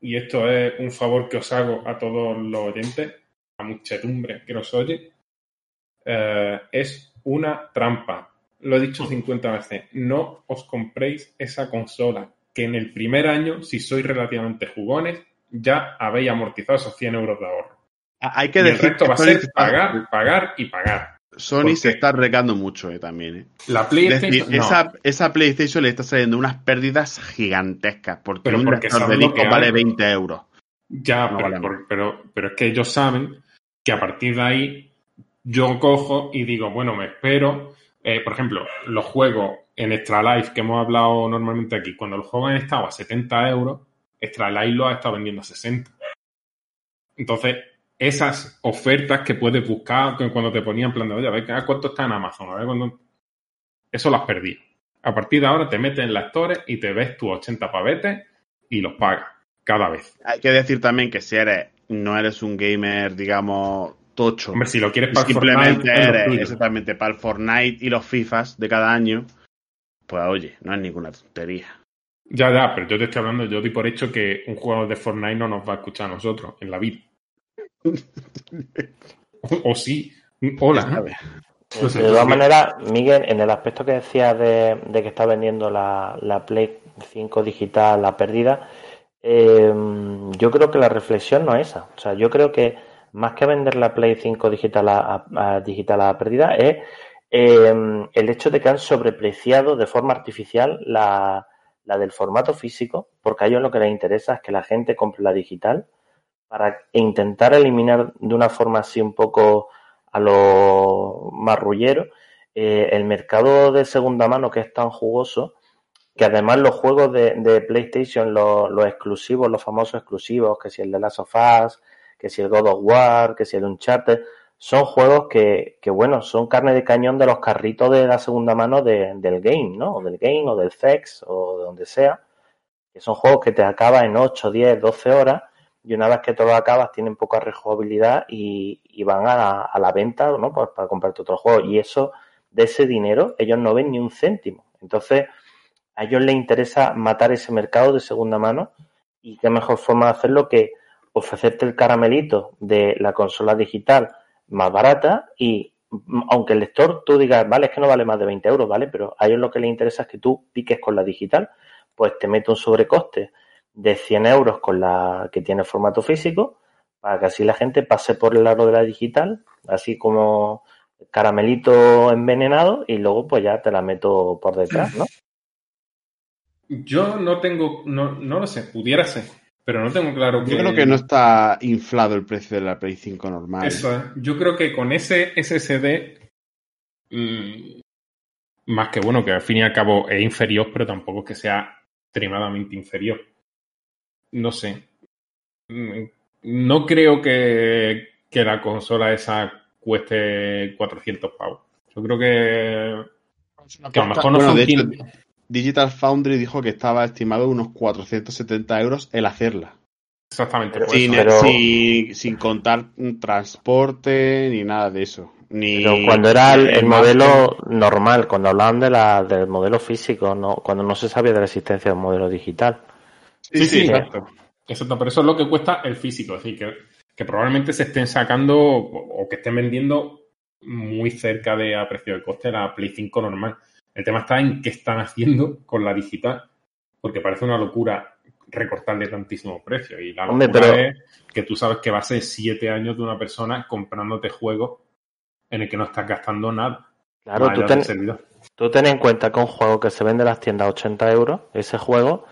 y esto es un favor que os hago a todos los oyentes, a muchedumbre que nos oye, eh, es una trampa. Lo he dicho 50 veces. No os compréis esa consola, que en el primer año, si sois relativamente jugones, ya habéis amortizado esos 100 euros de ahorro. Hay que Y el decir resto que va a ser pagar, pagar y pagar. Sony ¿Por se está regando mucho eh, también. eh. La Es PlayStation. decir, no. esa, esa PlayStation le está saliendo unas pérdidas gigantescas porque Pero un porque de disco vale hay. 20 euros. Ya, No pero, vale por- pero, pero es que ellos saben que a partir de ahí yo cojo y digo, bueno, me espero. Eh, por ejemplo, los juegos en Extra Life que hemos hablado normalmente aquí, cuando los juegos han estado a 70 euros, Extra Life lo ha estado vendiendo a 60. Entonces, esas ofertas que puedes buscar cuando te ponían en plan de, oye, a ver ¿a cuánto está en Amazon, a ver cuánto. Eso lo has perdido. A partir de ahora te metes en la Store y te ves tus 80 pavetes y los pagas cada vez. Hay que decir también que si eres, no eres un gamer, digamos, tocho. Hombre, si lo quieres para simplemente Fortnite, eres exactamente para el Fortnite y los FIFAs de cada año, pues oye, no es ninguna tontería. Ya, ya, pero yo te estoy hablando, yo doy por hecho que un jugador de Fortnite no nos va a escuchar a nosotros en la vida. O, o sí. Hola. No sé, de todas maneras, Miguel, en el aspecto que decías de, de que está vendiendo la, la Play 5 digital a pérdida, eh, yo creo que la reflexión no es esa. O sea, yo creo que más que vender la Play 5 digital a, a- a digital a pérdida es eh, el hecho de que han sobrepreciado de forma artificial la, la del formato físico, porque a ellos lo que les interesa es que la gente compre la digital para intentar eliminar de una forma así un poco a lo marrullero eh, el mercado de segunda mano que es tan jugoso que además los juegos de, de PlayStation, los, los exclusivos, los famosos exclusivos, que si el de Last of Us, que si el God of War, que si el Uncharted, son juegos que, bueno, son carne de cañón de los carritos de la segunda mano de- del game, ¿no? O del game, o del sex, o de donde sea, que son juegos que te acabas en 8, 10, 12 horas, y una vez que te lo acabas tienen poca rejugabilidad y, van a la, a la venta, ¿no? Pues para comprarte otro juego. Y eso, de ese dinero, ellos no ven ni un céntimo. Entonces, a ellos les interesa matar ese mercado de segunda mano y qué mejor forma de hacerlo que ofrecerte el caramelito de la consola digital más barata y mm, aunque el lector tú digas, vale, es que no vale más de 20 euros, ¿vale? Pero a ellos lo que les interesa es que tú piques con la digital, pues te mete un sobrecoste de 100 euros con la que tiene formato físico para que así la gente pase por el aro de la digital, así como caramelito envenenado y luego pues ya te la meto por detrás, ¿no? Yo no tengo, no, no lo sé, pudiera ser, pero no tengo claro que. Yo creo que no está inflado el precio de la Play 5 normal. Eso es. Yo creo que con ese SSD, mm, más que bueno, que al fin y al cabo es inferior, pero tampoco es que sea extremadamente inferior. No sé. No creo que, que la consola esa cueste 400 pavos. Yo creo que, que a lo mejor no Bueno, son de hecho, 100. Digital Foundry dijo que estaba estimado unos 470 euros el hacerla. Exactamente. Pero- Sin, pero- sin, sin contar mm, transporte ni nada de eso. Ni, Pero cuando era el, el modelo normal, cuando hablaban de la, del modelo físico, no, cuando no se sabía de la existencia del modelo digital. Sí, sí, sí. exacto. Exacto, pero eso es lo que cuesta el físico. Es decir, que, que probablemente se estén sacando o, o que estén vendiendo muy cerca de a precio de coste la Play 5 normal. El tema está en qué están haciendo con la digital, porque parece una locura recortarle tantísimo precio. Y la Hombre, locura pero- es que tú sabes que va a ser siete años de una persona comprándote juegos en el que no estás gastando nada. Claro, tú ten, tú ten en cuenta que un juego que se vende en las tiendas a 80 euros, ese juego,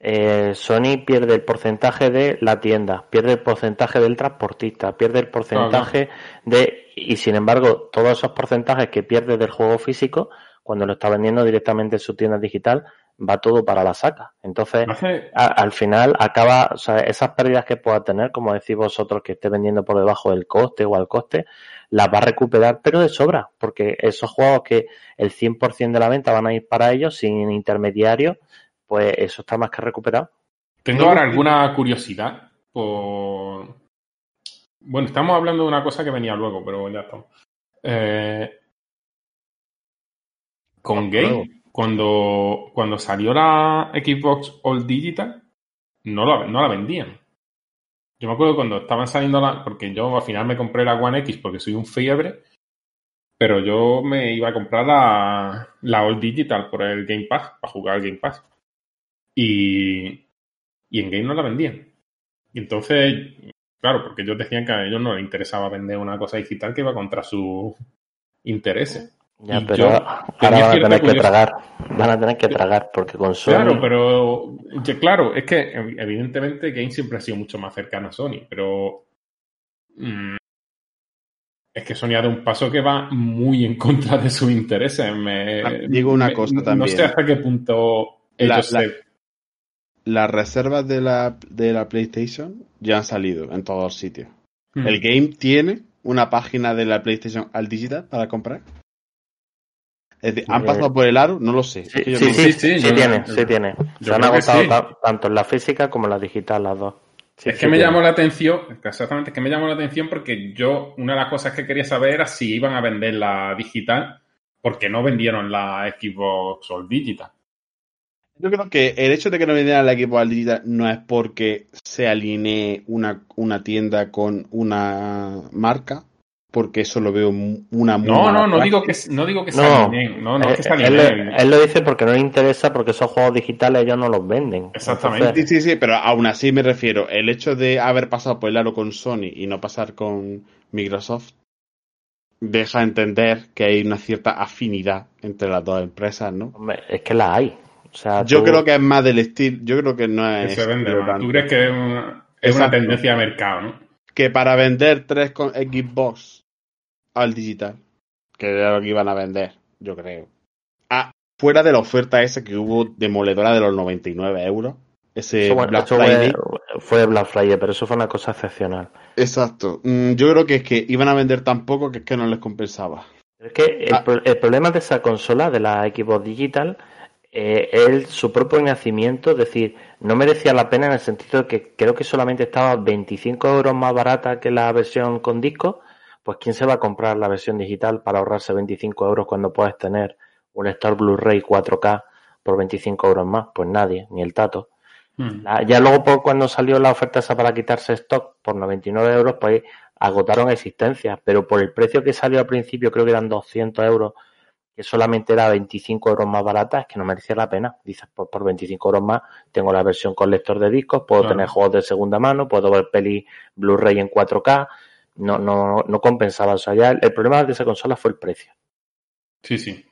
eh, Sony pierde el porcentaje de la tienda, pierde el porcentaje del transportista, pierde el porcentaje de... Y sin embargo, todos esos porcentajes que pierde del juego físico, cuando lo está vendiendo directamente en su tienda digital, va todo para la saca. Entonces, a- al final acaba, o sea, esas pérdidas que pueda tener, como decís vosotros, que esté vendiendo por debajo del coste o al coste, las va a recuperar, pero de sobra, porque esos juegos que el 100% de la venta van a ir para ellos sin intermediarios, pues eso está más que recuperado. Tengo ahora alguna curiosidad por... Bueno, estamos hablando de una cosa que venía luego, pero ya estamos. Eh, con Game, cuando, cuando salió la Xbox All Digital, no la, no la vendían. Yo me acuerdo cuando estaban saliendo la, porque yo al final me compré la One X porque soy un fiebre, pero yo me iba a comprar la, la All Digital por el Game Pass, para jugar al Game Pass. Y, y en Game no la vendían. Y entonces, claro, porque ellos decían que a ellos no les interesaba vender una cosa digital que iba contra sus intereses. Ya, Y pero yo ahora van a tener que tragar. Van a tener que tragar porque con Sony. Claro, pero claro, es que evidentemente Game siempre ha sido mucho más cercano a Sony, pero mm, es que Sony ha dado un paso que va muy en contra de sus intereses. Me- Ah, digo una me- cosa No también. sé hasta qué punto La- ellos la- se- Las reservas de la, de la PlayStation ya han salido en todos los sitios. Mm. ¿El game tiene una página de la PlayStation al digital para comprar? Es decir, ¿han Eh, pasado por el aro? No lo sé. Sí, sí, sí, tiene, sí tiene. Se han agotado tanto en la física como en la digital, las dos. Sí, es sí que me llamó la atención, exactamente, es que me llamó la atención porque yo, una de las cosas que quería saber era si iban a vender la digital, porque no vendieron la Xbox All Digital. Yo creo que el hecho de que no vendieran el equipo al digital no es porque se alinee una, una tienda con una marca, porque eso lo veo mu- una muy No, mala no, no práctica. digo que, no digo que se No, alineen, no, no es que Eh, se él, alineen. él lo dice porque no le interesa, porque esos juegos digitales ellos no los venden. Exactamente. Sí, sí, sí, pero aún así me refiero, el hecho de haber pasado por el aro con Sony y no pasar con Microsoft deja entender que hay una cierta afinidad entre las dos empresas, ¿no? hombre, es que la hay. O sea, Yo tú- creo que es más del estilo, yo creo que no que es se vende más. tanto. ¿Tú crees que es una, es una Exacto. tendencia de mercado, no? que para vender tres con Xbox al digital, que era lo que iban a vender, yo creo. Ah, fuera de la oferta esa que hubo demoledora de los 99 euros, ese eso, bueno, Black Friday. fue, fue Black Friday, pero eso fue una cosa excepcional. Exacto. Mm, Yo creo que es que iban a vender tan poco que es que no les compensaba. Es que el, Ah. pro- el problema de esa consola, de la Xbox Digital, eh, es su propio nacimiento, es decir, no merecía la pena en el sentido de que creo que solamente estaba 25 euros más barata que la versión con disco, pues ¿quién se va a comprar la versión digital para ahorrarse 25 euros cuando puedes tener un lector Blu-ray 4K por 25 euros más? Pues nadie, ni el tato. Mm. La- ya luego por cuando salió la oferta esa para quitarse stock por 99 euros, pues agotaron existencias, pero por el precio que salió al principio, creo que eran 200 euros, que solamente era 25 euros más barata, es que no merecía la pena. Dices, pues por 25 euros más tengo la versión con lector de discos, puedo Claro. tener juegos de segunda mano, puedo ver peli Blu-ray en 4K, no, no, no compensaba. O sea, ya el, el problema de esa consola fue el precio. Sí, sí.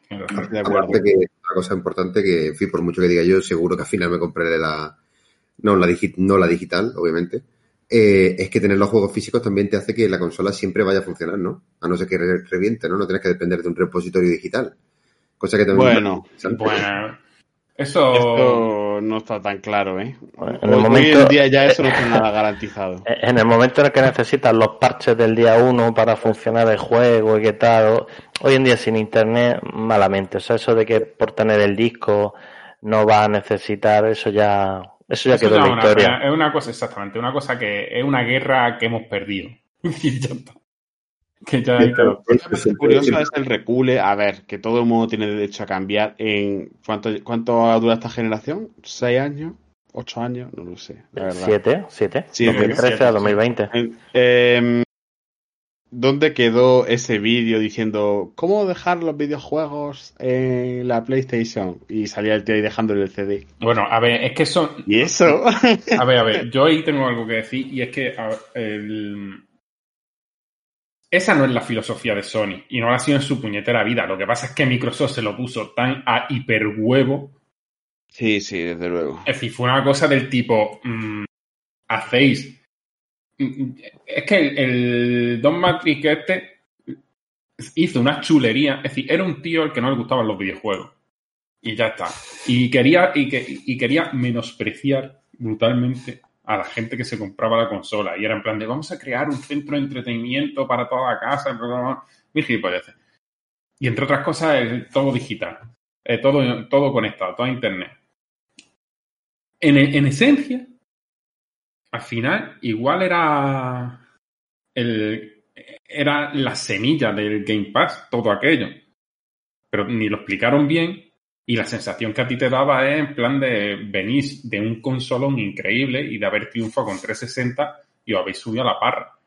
De acuerdo. Que una cosa importante que, en fin, por mucho que diga yo, seguro que al final me compraré la, no la, digi- no la digital, obviamente, eh, es que tener los juegos físicos también te hace que la consola siempre vaya a funcionar, ¿no? A no ser que re- reviente, ¿no? No tienes que depender de un repositorio digital. Cosa que también... Bueno, Bueno, eso... Esto no está tan claro, ¿eh? Bueno, en Hoy- el hoy momento- en día ya eso no está nada garantizado. Eh, En el momento en el que necesitas los parches del día 1 para funcionar el juego y qué tal, hoy en día sin internet, malamente. O sea, eso de que por tener el disco no va a necesitar, eso ya, eso ya Eso quedó en la una- historia. Es una cosa, exactamente, una cosa que es una guerra que hemos perdido. Y ya está. Que ya hay Pero- que- siempre- curioso es el recule. A ver, que todo el mundo tiene derecho a cambiar. en ¿Cuánto, cuánto dura esta generación? ¿Seis años? ¿Ocho años? No lo sé, la verdad. ¿Siete? ¿Siete? Sí, 2013 siete, a sí. 2020. En- em, ¿Dónde quedó ese vídeo diciendo cómo dejar los videojuegos en la PlayStation? Y salía el tío ahí dejándole el CD. Bueno, a ver, es que son... ¿Y eso? A ver, a ver, yo ahí tengo algo que decir y es que a ver, el- esa no es la filosofía de Sony y no la ha sido en su puñetera vida. Lo que pasa es que Microsoft se lo puso tan a hiperhuevo. sí, sí, desde luego. Es decir, fue una cosa del tipo, mm, hacéis... Es que el, Don Matrix este hizo una chulería. Es decir, era un tío al que no le gustaban los videojuegos. Y ya está. Y quería, y que, y quería menospreciar brutalmente a la gente que se compraba la consola. Y era en plan de vamos a crear un centro de entretenimiento para toda la casa. Y entre otras cosas, todo digital. Eh, todo, todo conectado, todo a internet. En, en esencia, al final igual era el, era la semilla del Game Pass, todo aquello. Pero ni lo explicaron bien y la sensación que a ti te daba es en plan de venir de un consolón increíble y de haber triunfado con 360 y os habéis subido a la parra.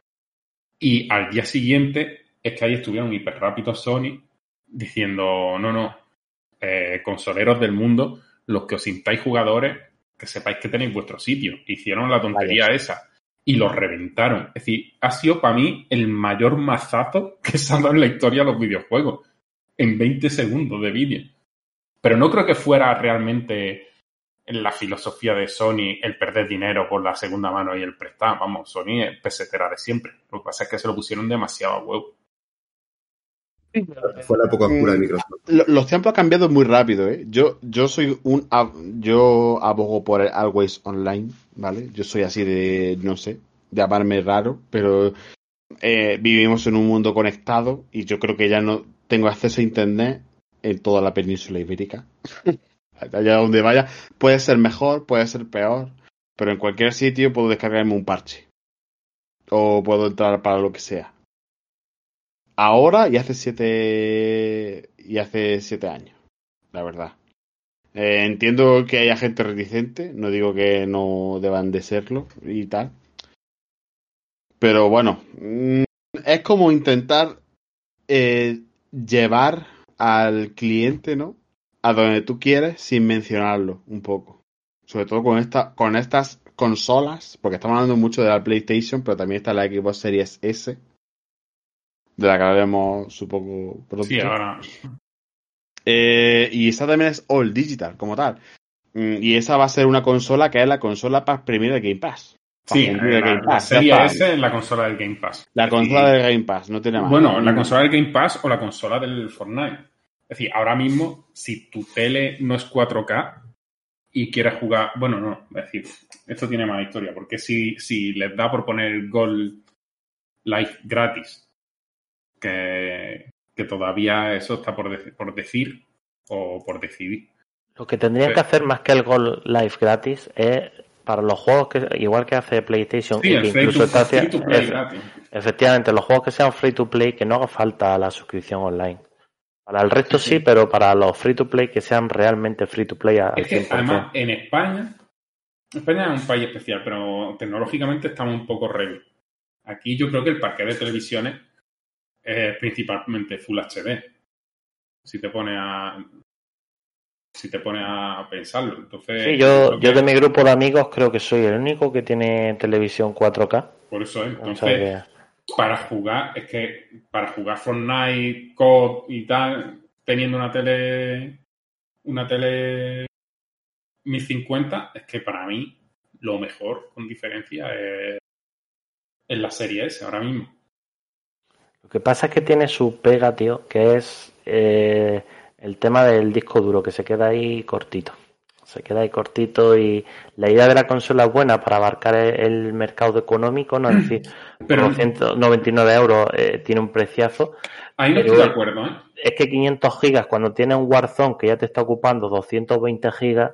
Y al día siguiente es que ahí estuvieron hiper rápidos Sony diciendo, no, no, eh, consoleros del mundo, los que os sintáis jugadores, que sepáis que tenéis vuestro sitio. Hicieron la tontería esa y lo reventaron. Es decir, ha sido para mí el mayor mazazo que se ha dado en la historia de los videojuegos. En 20 segundos de vídeo. Pero no creo que fuera realmente en la filosofía de Sony el perder dinero por la segunda mano y el prestar. Vamos, Sony es pesetera de siempre. Lo que pasa es que se lo pusieron demasiado a huevo. Fue la época oscura de Microsoft. Los tiempos han cambiado muy rápido, ¿eh? Yo, yo soy un. Yo abogo por el Always Online, ¿vale? Yo soy así de. No sé, llamarme raro, pero eh, vivimos en un mundo conectado y yo creo que ya no tengo acceso a Internet en toda la península ibérica. Allá donde vaya, puede ser mejor, puede ser peor, pero en cualquier sitio puedo descargarme un parche. O puedo entrar para lo que sea ahora y hace siete y hace siete años, la verdad. Eh, entiendo que haya gente reticente, no digo que no deban de serlo y tal. Pero bueno, mm, es como intentar eh, llevar al cliente, ¿no? A donde tú quieres sin mencionarlo un poco. Sobre todo con, esta, con estas consolas, porque estamos hablando mucho de la PlayStation, pero también está la Xbox Series S de la que hablaremos supongo pronto. Sí, ahora. Eh, y esa también es All Digital, como tal. Mm, y esa va a ser una consola que es la consola para exprimir el Game Pass. Sí, la, Game Pass. serie S es la consola del Game Pass. La consola del Game Pass, no tiene más. Bueno, la consola del Game Pass o la consola del Fortnite. Es decir, ahora mismo, si tu tele no es 4K y quieres jugar. Bueno, no, es decir, esto tiene más historia, porque si, si les da por poner Gold Live gratis que, todavía eso está por, por decir o por decidir. Lo que tendrían que hacer más que el Gold Live gratis es para los juegos que igual que hace PlayStation sí, incluso efectivamente los juegos que sean free to play que no haga falta la suscripción online. Para el resto sí, pero para los free to play que sean realmente free to play al además en España España es un país especial pero tecnológicamente estamos un poco rey aquí yo creo que el parque de televisiones es principalmente Full HD. Si te pone a si te pone a pensarlo. Entonces, sí, yo, yo de mi grupo de amigos creo que soy el único que tiene televisión 4K. Por eso, entonces, para jugar, es que para jugar Fortnite, COD y tal, teniendo una tele, una tele 1050, es que para mí lo mejor, con diferencia, es, es la serie S ahora mismo. Lo que pasa es que tiene su pega, tío, que es eh, el tema del disco duro, que se queda ahí cortito. Se queda ahí cortito y la idea de la consola es buena para abarcar el, mercado económico, ¿no? Es decir, Pero, 199 euros eh, tiene un preciazo. Ahí no estoy de acuerdo, ¿eh? Es que 500 gigas, cuando tiene un Warzone que ya te está ocupando 220 gigas,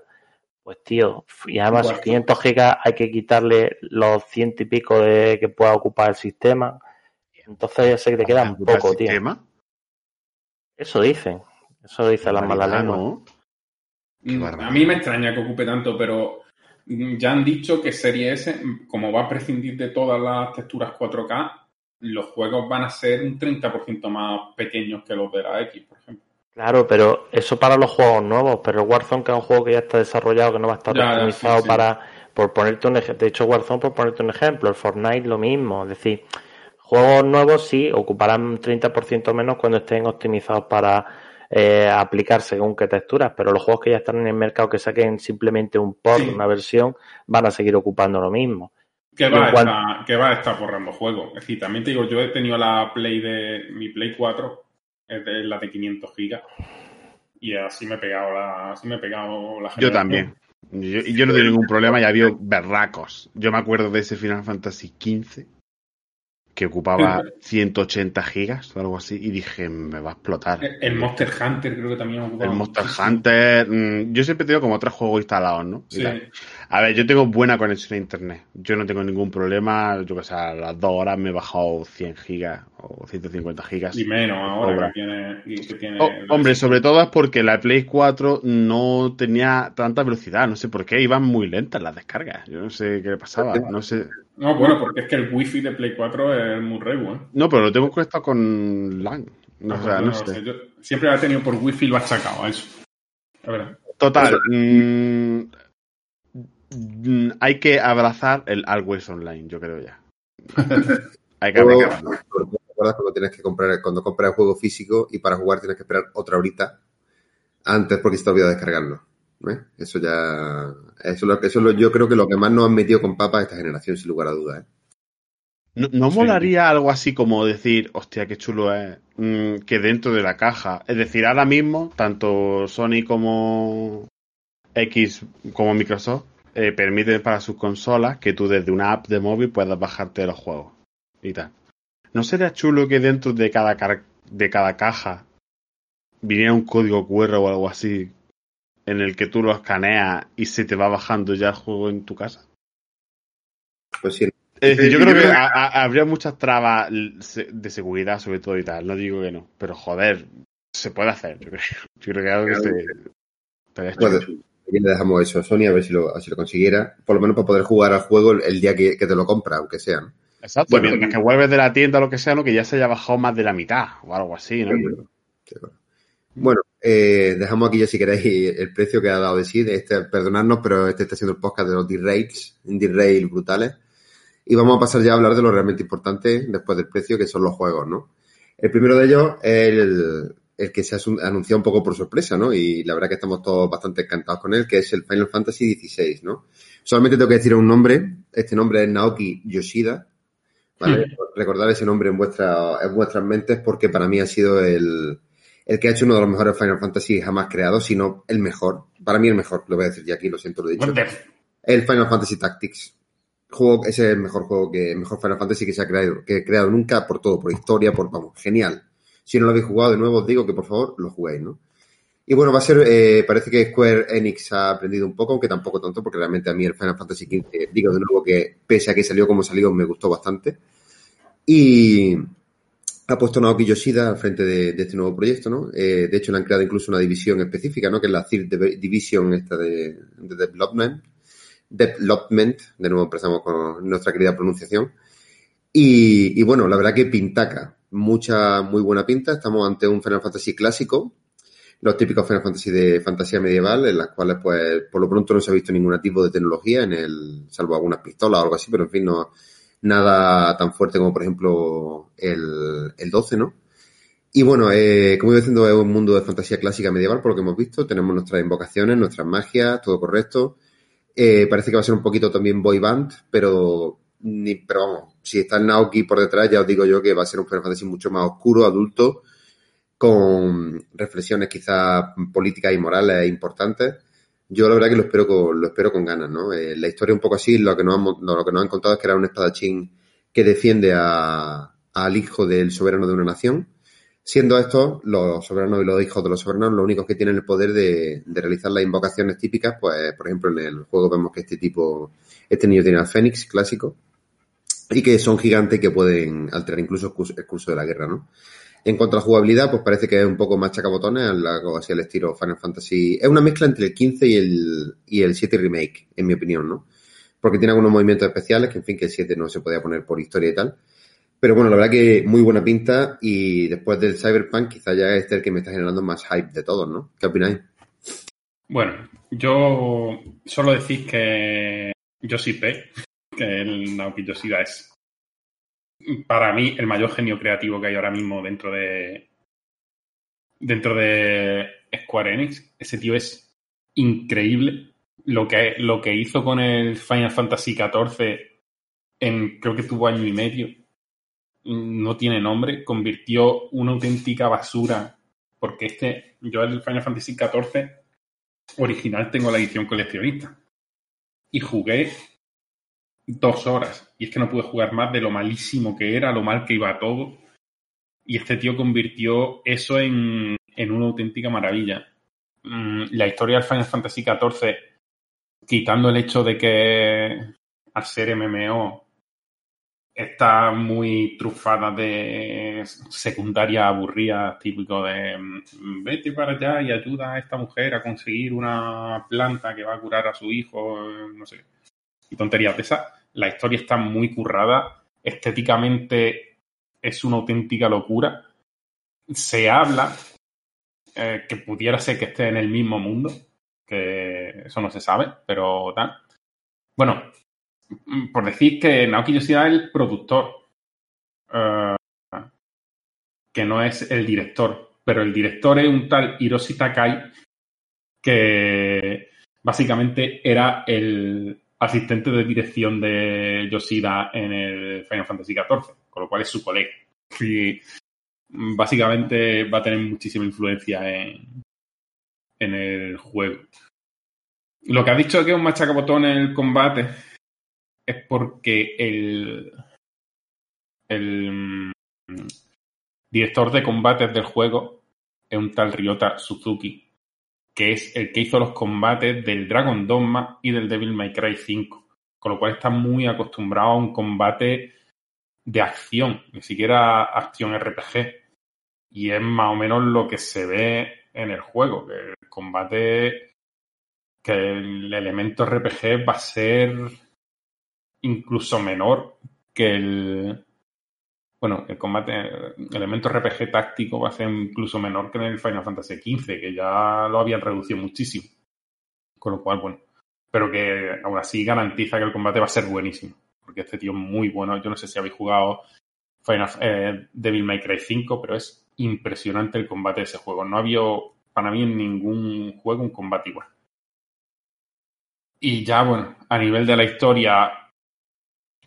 pues tío, y además 500 gigas hay que quitarle los ciento y pico de que pueda ocupar el sistema. Entonces sé que te queda un poco, tío. Eso dicen. Eso dicen las malas lenguas. Mm, a mí me extraña que ocupe tanto, pero ya han dicho que Serie S, como va a prescindir de todas las texturas 4K, los juegos van a ser un 30% más pequeños que los de la X, por ejemplo. Claro, pero eso para los juegos nuevos, pero Warzone que es un juego que ya está desarrollado, que no va a estar optimizado para, por ponerte un ejemplo, de hecho Warzone por ponerte un ejemplo, el Fortnite lo mismo, es decir, Juegos nuevos sí ocuparán un 30% menos cuando estén optimizados para eh, aplicar según qué texturas, pero los juegos que ya están en el mercado que saquen simplemente un port, una versión, van a seguir ocupando lo mismo. Que va, a estar, que va a estar borrando juegos. Es decir, también te digo, yo he tenido la Play de mi Play 4, es de, la de 500 gigas, y así me he pegado la, así me he pegado la Yo también. Yo, yo no tengo ningún problema, ya había berracos. Yo me acuerdo de ese Final Fantasy XV que ocupaba 180 gigas o algo así y dije, me va a explotar. El Monster Hunter creo que también ocupaba. El Monster Hunter, mm, yo siempre tengo como tres juegos instalados, ¿no? Sí. A ver, yo tengo buena conexión a internet. Yo no tengo ningún problema. Yo que sé, a las dos horas me he bajado 100 gigas o 150 gigas. Y menos ahora que tiene, oh, hombre, sobre todo es porque la Play 4 no tenía tanta velocidad. No sé por qué, iban muy lentas las descargas. Yo no sé qué le pasaba. No sé. No, bueno, porque es que el wifi de Play 4 es muy regu, ¿eh? No, pero lo tengo conectado con LAN. No, o sea, no, sé. yo siempre lo he tenido por wifi y lo ha sacado a eso. A ver. Total. Mmm, hay que abrazar el Always Online, yo creo ya. hay que abrazar. cuando tienes que comprar, cuando compras el juego físico y para jugar tienes que esperar otra horita antes porque se te olvidado descargarlo. ¿eh? Eso ya. Eso, lo, eso lo, yo creo que lo que más nos han metido con papas esta generación, sin lugar a dudas. ¿eh? ¿No, no molaría algo así como decir, hostia, qué chulo es, mm, que dentro de la caja, es decir, ahora mismo, tanto Sony como X como Microsoft eh, permiten para sus consolas que tú desde una app de móvil puedas bajarte los juegos y tal. ¿No sería chulo que dentro de cada, de cada caja viniera un código QR o algo así en el que tú lo escaneas y se te va bajando ya el juego en tu casa? Pues sí. Es decir, yo creo que habría muchas trabas de seguridad sobre todo y tal, no digo que no, pero joder, se puede hacer, yo creo, yo creo que algo que se le dejamos eso a Sony a ver si lo, si lo consiguiera, por lo menos para poder jugar al juego el, día que, te lo compra, aunque sea. Exacto, bueno, mientras que vuelves de la tienda o lo que sea, ¿no? que ya se haya bajado más de la mitad o algo así, ¿no? Bueno, eh, dejamos aquí ya si queréis el precio que ha dado de sí, este, perdonadnos, pero este está siendo el podcast de los D-Rails, D-Rail brutales. Y vamos a pasar ya a hablar de lo realmente importante después del precio, que son los juegos, ¿no? El primero de ellos es el, el que se ha anunciado un poco por sorpresa, ¿no? Y la verdad que estamos todos bastante encantados con él, que es el Final Fantasy XVI, ¿no? Solamente tengo que decir un nombre. Este nombre es Naoki Yoshida. ¿vale? Recordar ese nombre en, vuestra, en vuestras mentes porque para mí ha sido el, el que ha hecho uno de los mejores Final Fantasy jamás creados, sino el mejor. Para mí el mejor, lo voy a decir ya aquí, lo siento, lo he dicho. El Final Fantasy Tactics. Juego, ese es el mejor juego que, el mejor Final Fantasy que se ha creado, que he creado nunca por todo, por historia, por, vamos, genial. Si no lo habéis jugado de nuevo, os digo que por favor lo juguéis, ¿no? Y bueno, va a ser, eh, parece que Square Enix ha aprendido un poco, aunque tampoco tanto, porque realmente a mí el Final Fantasy XV, digo de nuevo que pese a que salió como salió, me gustó bastante. Y ha puesto Naoki Yoshida al frente de, este nuevo proyecto, ¿no? Eh, de hecho, le han creado incluso una división específica, ¿no? Que es la Third Division esta de, Development. Development, de nuevo empezamos con nuestra querida pronunciación. Y bueno, la verdad que pintaca mucha, muy buena pinta. Estamos ante un Final Fantasy clásico, los típicos Final Fantasy de fantasía medieval, en las cuales, pues, por lo pronto no se ha visto ningún tipo de tecnología en el, salvo algunas pistolas o algo así, pero en fin, no, nada tan fuerte como, por ejemplo, el, el 12, ¿no? Y bueno, eh, como iba diciendo, es un mundo de fantasía clásica medieval, por lo que hemos visto. Tenemos nuestras invocaciones, nuestras magias, todo correcto. Eh, parece que va a ser un poquito también boy band, pero ni, pero vamos, si está el Naoki por detrás, ya os digo yo que va a ser un Final Fantasy mucho más oscuro, adulto, con reflexiones quizás políticas y morales importantes. Yo la verdad que lo espero con, lo espero con ganas, ¿no? Eh, la historia un poco así, lo que, nos han, lo que nos han contado es que era un espadachín que defiende a, al hijo del soberano de una nación. Siendo estos, los soberanos y los hijos de los soberanos, los únicos que tienen el poder de, de realizar las invocaciones típicas, pues, por ejemplo, en el juego vemos que este tipo, este niño tiene al Fénix clásico, y que son gigantes que pueden alterar incluso el curso de la guerra, ¿no? En cuanto a la jugabilidad, pues parece que es un poco más chacabotones, algo así al estilo Final Fantasy. Es una mezcla entre el 15 y el, y el 7 Remake, en mi opinión, ¿no? Porque tiene algunos movimientos especiales que, en fin, que el 7 no se podía poner por historia y tal. Pero bueno, la verdad que muy buena pinta y después del Cyberpunk quizá ya es el que me está generando más hype de todos, ¿no? ¿Qué opináis? Bueno, yo solo decís que yo sí P que el Naoki es para mí el mayor genio creativo que hay ahora mismo dentro de dentro de Square Enix. Ese tío es increíble. Lo que, lo que hizo con el Final Fantasy XIV en creo que tuvo año y medio no tiene nombre, convirtió una auténtica basura porque este yo el Final Fantasy XIV original tengo la edición coleccionista y jugué dos horas. Y es que no pude jugar más de lo malísimo que era, lo mal que iba todo. Y este tío convirtió eso en, en una auténtica maravilla. Mm, la historia del Final Fantasy XIV, quitando el hecho de que al ser MMO está muy trufada de secundaria aburrida, típico de mm, vete para allá y ayuda a esta mujer a conseguir una planta que va a curar a su hijo, no sé. Y tonterías de esas. La historia está muy currada, estéticamente es una auténtica locura. Se habla eh, que pudiera ser que esté en el mismo mundo, que eso no se sabe, pero tal. Bueno, Mm, por decir que Naoki Yoshida es el productor, uh, que no es el director, pero el director es un tal Hiroshi Takai que básicamente era el asistente de dirección de Yoshida en el Final Fantasy XIV, con lo cual es su colega. Y básicamente va a tener muchísima influencia en, en el juego. Lo que ha dicho que es un machacabotón en el combate es porque el, el mm, director de combates del juego es un tal Ryota Suzuki, que es el que hizo los combates del Dragon Dogma y del Devil May Cry 5, con lo cual está muy acostumbrado a un combate de acción, ni siquiera acción RPG. Y es más o menos lo que se ve en el juego, que el combate, que el elemento RPG va a ser incluso menor que el. Bueno, el combate, el elemento RPG táctico va a ser incluso menor que en el Final Fantasy XV, que ya lo habían reducido muchísimo. Con lo cual, bueno. Pero que aún así garantiza que el combate va a ser buenísimo. Porque este tío es muy bueno. Yo no sé si habéis jugado Final, eh, Devil May Cry 5, pero es impresionante el combate de ese juego. No había para mí en ningún juego un combate igual. Y ya, bueno, a nivel de la historia,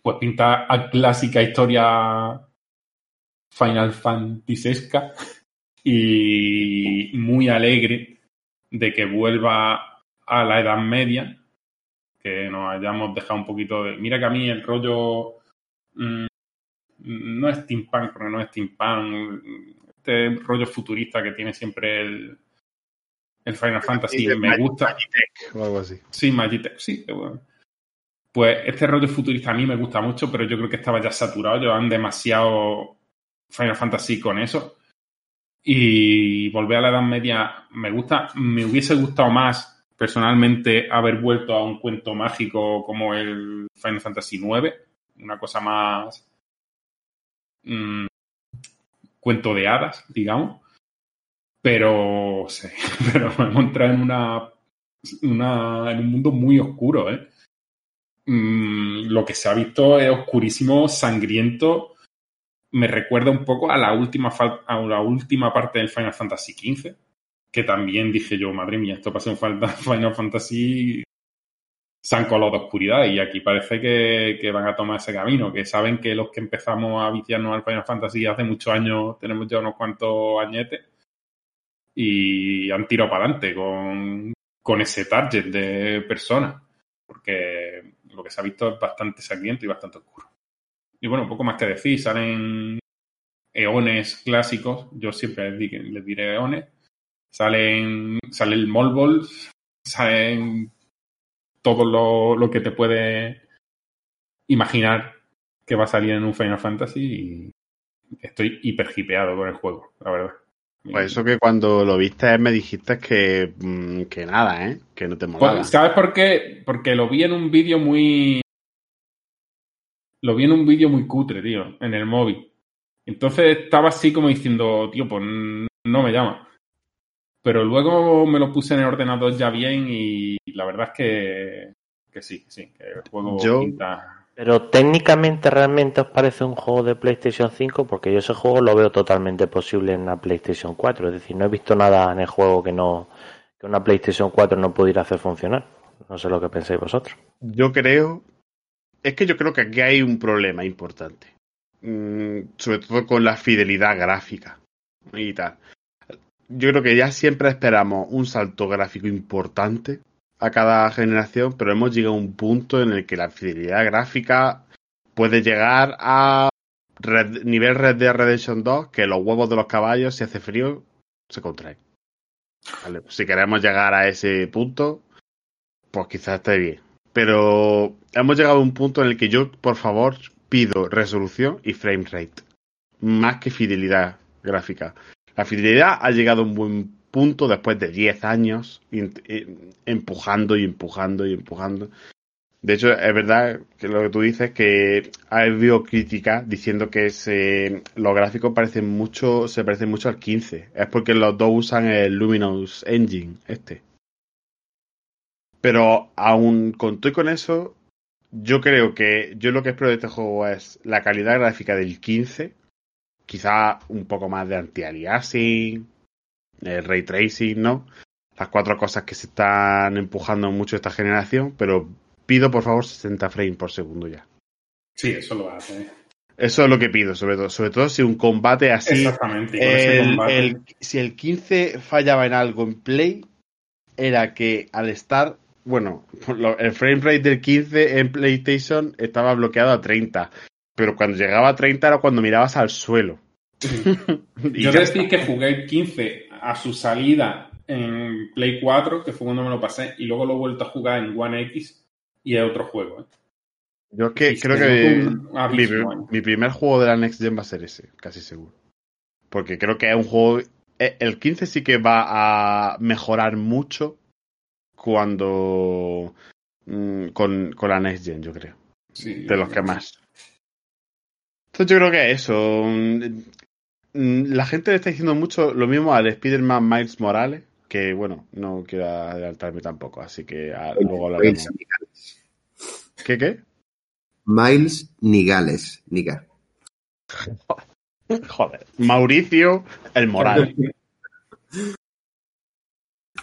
pues pinta a clásica historia Final Fantasesca y muy alegre de que vuelva a la Edad Media, que nos hayamos dejado un poquito de... Mira que a mí el rollo mmm, no es steampunk, porque no es steampunk, este rollo futurista que tiene siempre el, el Final Fantasy, me gusta. Magitech, o algo así. Sí, Magitech, sí, bueno. Pues este rollo futurista a mí me gusta mucho, pero yo creo que estaba ya saturado. Llevan demasiado Final Fantasy con eso. Y volver a la Edad Media me gusta. Me hubiese gustado más, personalmente, haber vuelto a un cuento mágico como el Final Fantasy IX. Una cosa más. Mmm, cuento de hadas, digamos. Pero, sí, pero hemos entrado en una, una, en un mundo muy oscuro, ¿eh? mmm, lo que se ha visto es oscurísimo, sangriento. Me recuerda un poco a la última, a la última parte del Final Fantasy XV, que también dije yo, madre mía, esto pasa en Final Fantasy se han colado de oscuridad y aquí parece que, que, van a tomar ese camino, que saben que los que empezamos a viciarnos al Final Fantasy hace muchos años, tenemos ya unos cuantos añetes y han tirado para adelante con, con ese target de personas, porque lo que se ha visto es bastante sangriento y bastante oscuro. Y bueno, poco más que decir, salen eones clásicos, yo siempre les, diré eones, salen, sale el Molbol, salen todo lo, lo, que te puede imaginar que va a salir en un Final Fantasy y estoy hiper hipeado con el juego, la verdad. Pues eso que cuando lo viste me dijiste que, mm, que nada, ¿eh? Que no te molaba. Pues, ¿Sabes por qué? Porque lo vi en un vídeo muy... Lo vi en un vídeo muy cutre, tío, en el móvil. Entonces estaba así como diciendo, tío, pues no me llama. Pero luego me lo puse en el ordenador ya bien y la verdad es que, que sí, sí, que el juego Yo... pinta... Pero técnicamente realmente os parece un juego de PlayStation 5 porque yo ese juego lo veo totalmente posible en la PlayStation 4. Es decir, no he visto nada en el juego que no que una PlayStation 4 no pudiera hacer funcionar. No sé lo que pensáis vosotros. Yo creo es que yo creo que aquí hay un problema importante. Mm, sobre todo con la fidelidad gráfica y tal. Yo creo que ya siempre esperamos un salto gráfico importante a cada generación, pero hemos llegado a un punto en el que la fidelidad gráfica puede llegar a red- nivel Red Dead Redemption 2, que los huevos de los caballos, si hace frío, se contraen. Vale, si queremos llegar a ese punto, pues quizás esté bien. Pero hemos llegado a un punto en el que yo, por favor, pido resolución y frame rate. Más que fidelidad gráfica. La fidelidad ha llegado a un buen punto después de 10 años eh, empujando y empujando y empujando. De hecho, es verdad que lo que tú dices que ha habido críticas diciendo que se, los gráficos parecen mucho, se parecen mucho al 15. Es porque los dos usan el Luminous Engine, este. Pero aún con todo y con eso, yo creo que yo lo que espero de este juego es la calidad gráfica del 15, quizá un poco más de anti-aliasing, el ray tracing, ¿no? Las cuatro cosas que se están empujando mucho esta generación, pero pido por favor 60 frames por segundo ya. Sí, eso lo hace. Eso es lo que pido, sobre todo. Sobre todo si un combate así. Exactamente. con ese combate- el- si el 15 fallaba en algo en Play, era que al estar. Bueno, el frame rate del 15 en PlayStation estaba bloqueado a 30. Pero cuando llegaba a 30 era cuando mirabas al suelo. Yo decir que jugué el 15 a su salida en Play 4, que fue cuando me lo pasé, y luego lo he vuelto a jugar en One X y es otro juego. ¿eh? Yo es que Y creo que un mi, ¿eh? mi primer juego de la Next Gen va a ser ese, casi seguro. Porque creo que es un juego. eh, El 15 sí que va a mejorar mucho cuando. mm, con, con la Next Gen, yo creo. Sí, De los que más. Entonces yo creo que eso. mm, mm, La gente le está diciendo mucho lo mismo al Spider-Man Miles Morales. Que bueno, no quiero adelantarme tampoco, así que ah, luego hablaremos. ¿Qué qué? Miles Nigales. Niga. Joder. Mauricio el Morales.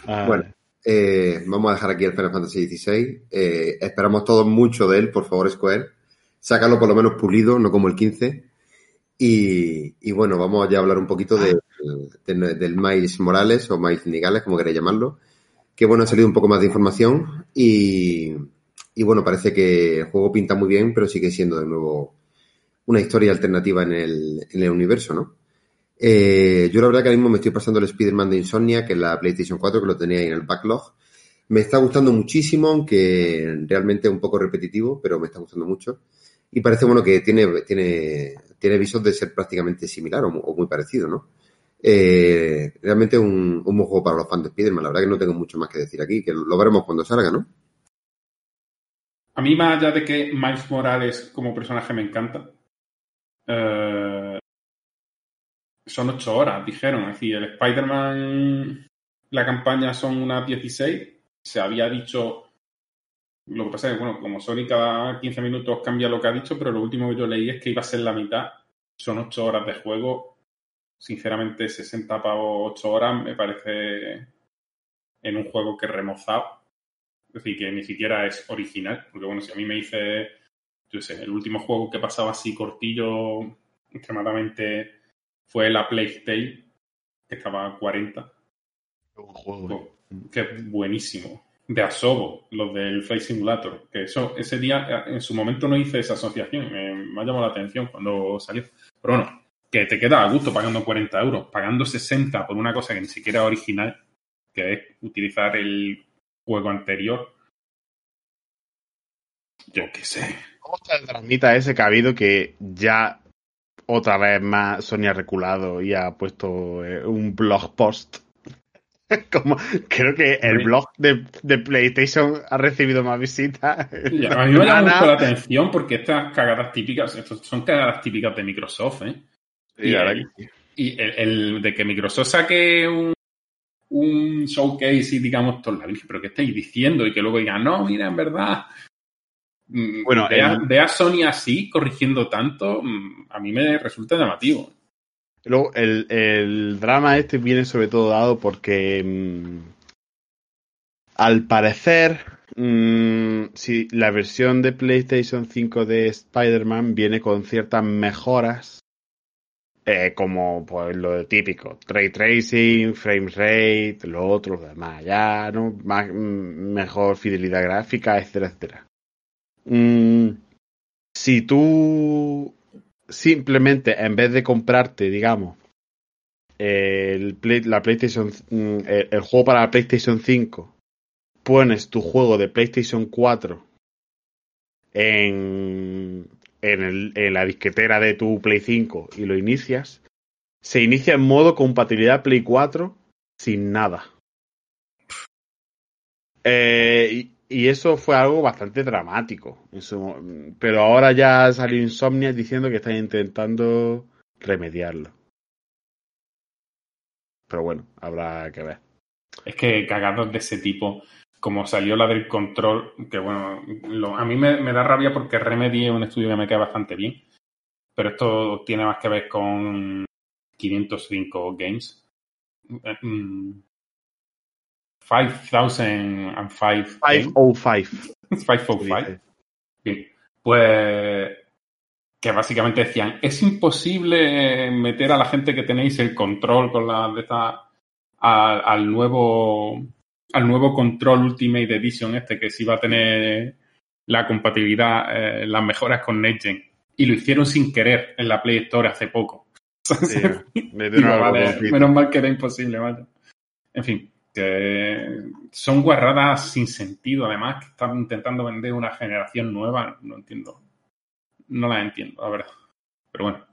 Ah, Bueno. Eh, vamos a dejar aquí el Final Fantasy XVI. Eh, esperamos todos mucho de él, por favor, Square. Sácalo por lo menos pulido, no como el 15. Y, bueno, vamos ya a hablar un poquito de- de- del Miles Morales o Miles Nigales, como queráis llamarlo. Que bueno, ha salido un poco más de información y, y bueno, parece que el juego pinta muy bien, pero sigue siendo de nuevo una historia alternativa en el, en el universo, ¿no? Eh, yo la verdad que ahora mismo me estoy pasando el Spider-Man de Insomnia, que es la PlayStation 4, que lo tenía ahí en el backlog. Me está gustando muchísimo, aunque realmente es un poco repetitivo, pero me está gustando mucho. Y parece bueno que tiene, tiene, tiene visos de ser prácticamente similar o, mu- o muy parecido, ¿no? Eh, realmente un, un buen juego para los fans de Spider-Man. La verdad que no tengo mucho más que decir aquí, que lo veremos cuando salga, ¿no? A mí, más allá de que Miles Morales como personaje me encanta, eh, son ocho horas, dijeron. Es decir, el Spider-Man, la campaña son unas 16. Se había dicho. Lo que pasa es que, bueno, como Sony cada 15 minutos cambia lo que ha dicho, pero lo último que yo leí es que iba a ser la mitad. Son ocho horas de juego. Sinceramente, 60 pavos, 8 horas me parece en un juego que remozado. Es decir, que ni siquiera es original. Porque, bueno, si a mí me dice, yo sé, el último juego que pasaba así cortillo, extremadamente, fue la Tale, que estaba a 40. un juego. Que es buenísimo. De Asobo, los del Flight Simulator. Que eso, ese día, en su momento no hice esa asociación. Me, me ha llamado la atención cuando salió. Pero bueno, que te queda a gusto pagando 40 euros. Pagando 60 por una cosa que ni siquiera es original, que es utilizar el juego anterior. Yo qué sé. ¿Cómo está el dramita ese que ha habido que ya otra vez más Sony ha reculado y ha puesto eh, un blog post? Como, creo que el blog de, de PlayStation ha recibido más visitas. Y a mí me llama mucho la atención porque estas cagadas típicas, estos son cagadas típicas de Microsoft, ¿eh? Sí, que sí. Y el, el de que Microsoft saque un, un showcase y digamos todo la pero ¿qué estáis diciendo? Y que luego digan, no, mira, en verdad. Mm, Bueno, ve, a, el- ve a Sony así, corrigiendo tanto, mm, a mí me resulta llamativo. Luego, el, el drama este viene sobre todo dado porque, mm, al parecer, mm, si la versión de PlayStation 5 de Spider-Man viene con ciertas mejoras eh, como pues lo típico, ray tracing, frame rate, lo otro, lo demás, ya, ¿no? Más, mejor fidelidad gráfica, etcétera, etcétera. Mm, si tú simplemente en vez de comprarte, digamos, el Play- la PlayStation, mm, el, el juego para la PlayStation 5, pones tu juego de PlayStation 4 en, en, el- en la disquetera de tu Play 5 y lo inicias, se inicia en modo compatibilidad Play 4 sin nada. Eh, y, eso fue algo bastante dramático. su pero ahora ya salió Insomnia diciendo que están intentando remediarlo. Pero bueno, habrá que ver. Es que cagados de ese tipo, como salió la del control, que bueno, lo- a mí me, me da rabia porque Remedy un estudio que me queda bastante bien, pero esto tiene más que ver con 505 Games. Eh, mm, 5005 Games. 505. 505. Bien. Pues que básicamente decían, es imposible meter a la gente que tenéis el control con la de esta al, al nuevo al nuevo control Ultimate Edition este que sí va a tener la compatibilidad, eh, las mejoras con NetGen. Y lo hicieron sin querer en la Play Store hace poco. Sí, me vale, menos mal que era imposible, vaya. En fin, que son guarradas sin sentido, además, que están intentando vender una generación nueva. No entiendo. No las entiendo, la verdad. Pero bueno,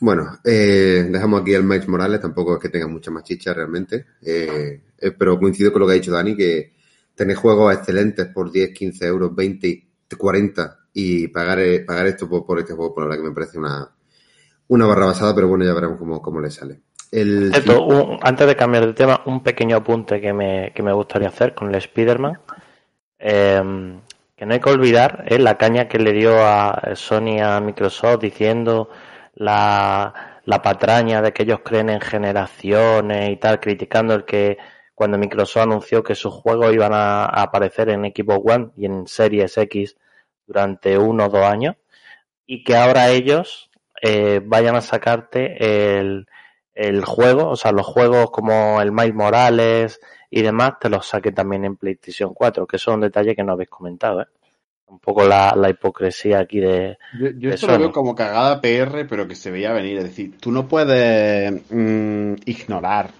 Bueno, eh, dejamos aquí al Miles Morales, tampoco es que tenga mucha más chicha realmente, eh, eh, pero coincido con lo que ha dicho Dani, que tener juegos excelentes por 10, 15 euros, 20, 40 y pagar, eh, pagar esto por, por este juego, por la que me parece una, una barra basada, pero bueno, ya veremos cómo, cómo le sale. Antes de cambiar de tema, un pequeño apunte que me, que me gustaría hacer con el Spider-Man. Eh, que no hay que olvidar eh, la caña que le dio a Sony a Microsoft diciendo la, la patraña de que ellos creen en generaciones y tal, criticando el que cuando Microsoft anunció que sus juegos iban a, a aparecer en Xbox One y en Series X durante uno o dos años y que ahora ellos eh, vayan a sacarte el, el juego, o sea, los juegos como el Miles Morales y demás, te los saque también en PlayStation 4, que eso es un detalle que no habéis comentado, ¿eh? Un poco la, la hipocresía aquí de... Yo, yo de esto lo veo como cagada PR, pero que se veía venir. Es decir, tú no puedes mm, ignorar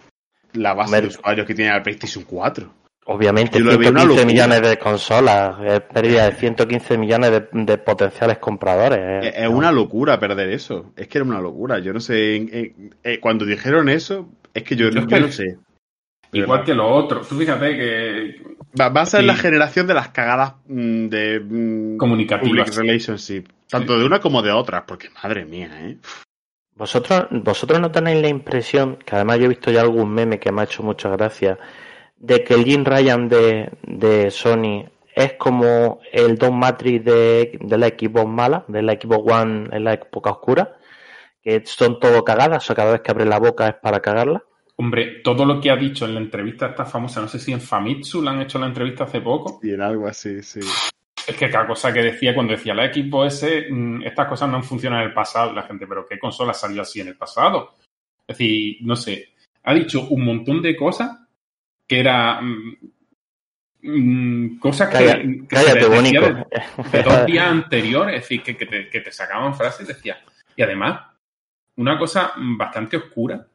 la base de usuarios que tiene la PlayStation 4. Obviamente, Yo lo veo una 115 locura. millones de consolas, es pérdida de 115 millones de, de potenciales compradores. ¿eh? Es, es una locura perder eso. Es que era una locura. Yo no sé. eh, cuando dijeron eso, es que yo, Yo yo es que- no sé. igual que los otros. Tú fíjate que Va, va a ser Sí. la generación de las cagadas mm, de mm, Comunicativas. public relationship. Tanto Sí. de una como de otras, porque madre mía, ¿eh? ¿Vosotros, vosotros no tenéis la impresión, que además yo he visto ya algún meme que me ha hecho mucha gracia, de que el Jim Ryan de, de Sony es como el Don Matrix de, de la Xbox mala, de la Xbox One en la época oscura, que son todo cagadas, o sea, cada vez que abre la boca es para cagarla. Hombre, todo lo que ha dicho en la entrevista esta famosa, no sé si en Famitsu le han hecho la entrevista hace poco, Y en algo así, sí. es que cada cosa que decía cuando decía la Xbox S, mm, estas cosas no han funcionado en el pasado, la gente, pero ¿qué consola salió así en el pasado? Es decir, no sé, ha dicho un montón de cosas que era mm, mm, cosas que, Calla- que se cállate, les decía bonito. de, de dos días anteriores, es decir, que, que te, que te sacaban frases y decía. Y además, una cosa bastante oscura,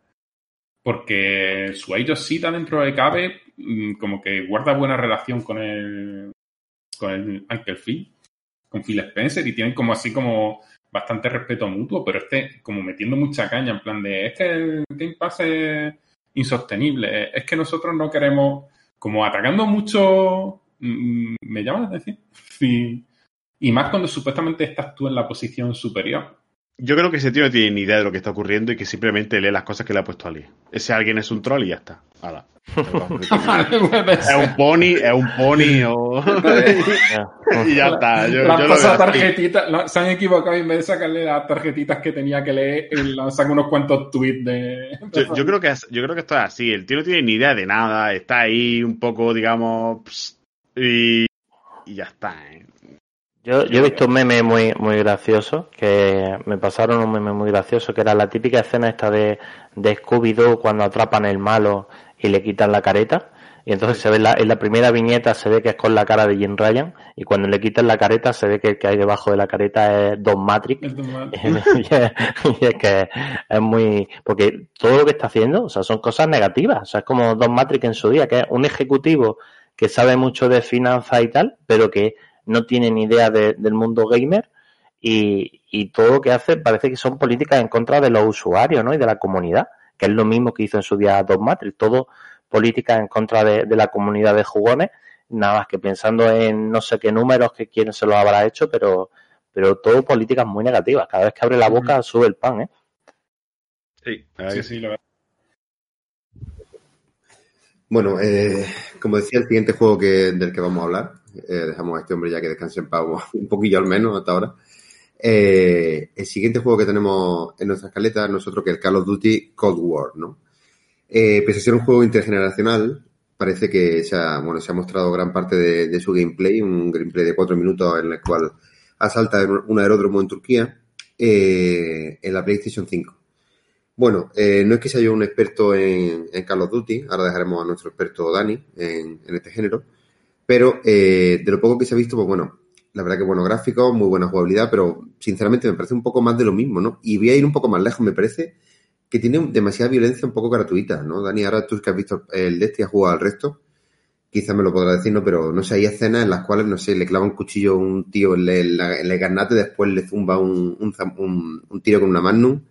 porque Suaito Sita dentro de Cabe mm, como que guarda buena relación con el con el Uncle Phil, con Phil Spencer, y tienen como así como bastante respeto mutuo, pero este como metiendo mucha caña en plan de es que el Game Pass es insostenible, es que nosotros no queremos, como atacando mucho, mm, me llama la atención. Sí. Y más cuando supuestamente estás tú en la posición superior. Yo creo que ese tío no tiene ni idea de lo que está ocurriendo y que simplemente lee las cosas que le ha puesto alguien. Ese alguien es un troll y ya está. Hala. es un pony, es un pony o... y ya está. Yo, yo pasado así. tarjetitas, la- se han equivocado y en vez de sacarle las tarjetitas que tenía que leer, le han sacado unos cuantos tweets de. Yo, yo creo que es- yo creo que esto es así. El tío no tiene ni idea de nada. Está ahí un poco, digamos, pss, y, y ya está. ¿eh? Yo, yo he visto un meme muy, muy gracioso, que me pasaron un meme muy gracioso, que era la típica escena esta de, de Scooby-Doo cuando atrapan el malo y le quitan la careta. Y entonces se ve la, en la primera viñeta se ve que es con la cara de Jim Ryan y cuando le quitan la careta se ve que el que hay debajo de la careta es Don Matrix. Es y, es, y es que es muy porque todo lo que está haciendo, o sea, son cosas negativas, o sea, es como Don Matrix en su día, que es un ejecutivo que sabe mucho de finanzas y tal, pero que no tiene ni idea de- del mundo gamer y, y todo lo que hace parece que son políticas en contra de los usuarios, ¿no? Y de la comunidad, que es lo mismo que hizo en su día Don Matrix, todo políticas en contra de, de la comunidad de jugones, nada más que pensando en no sé qué números que quién se los habrá hecho, pero pero todo políticas muy negativas. Cada vez que abre la boca sube el pan, ¿eh? Sí, la verdad Sí, que sí, la verdad. Bueno, eh, como decía, el siguiente juego que, del que vamos a hablar, eh, dejamos a este hombre ya que descanse en paz un poquillo al menos hasta ahora. Eh, el siguiente juego que tenemos en nuestra escaleta es nosotros que es el Call of Duty Cold War, ¿no? Eh, pese a ser un juego intergeneracional, parece que se ha, bueno, se ha mostrado gran parte de, su gameplay, un gameplay de cuatro minutos en el cual asalta un aeródromo en Turquía, en la PlayStation 5. Bueno, no es que sea yo un experto en, Call of Duty, ahora dejaremos a nuestro experto Dani en este género, pero eh, de lo poco que se ha visto, pues bueno, la verdad que buenos gráficos, muy buena jugabilidad, pero sinceramente me parece un poco más de lo mismo, ¿no? Y voy a ir un poco más lejos, me parece que tiene demasiada violencia un poco gratuita, ¿no? Dani, ahora tú que has visto el Destiny, has jugado al resto, quizás me lo podrás decir, ¿no? Pero no sé, hay escenas en las cuales, no sé, le clava un cuchillo a un tío en, la- en el después le zumba un, un, un- un tiro con una magnum.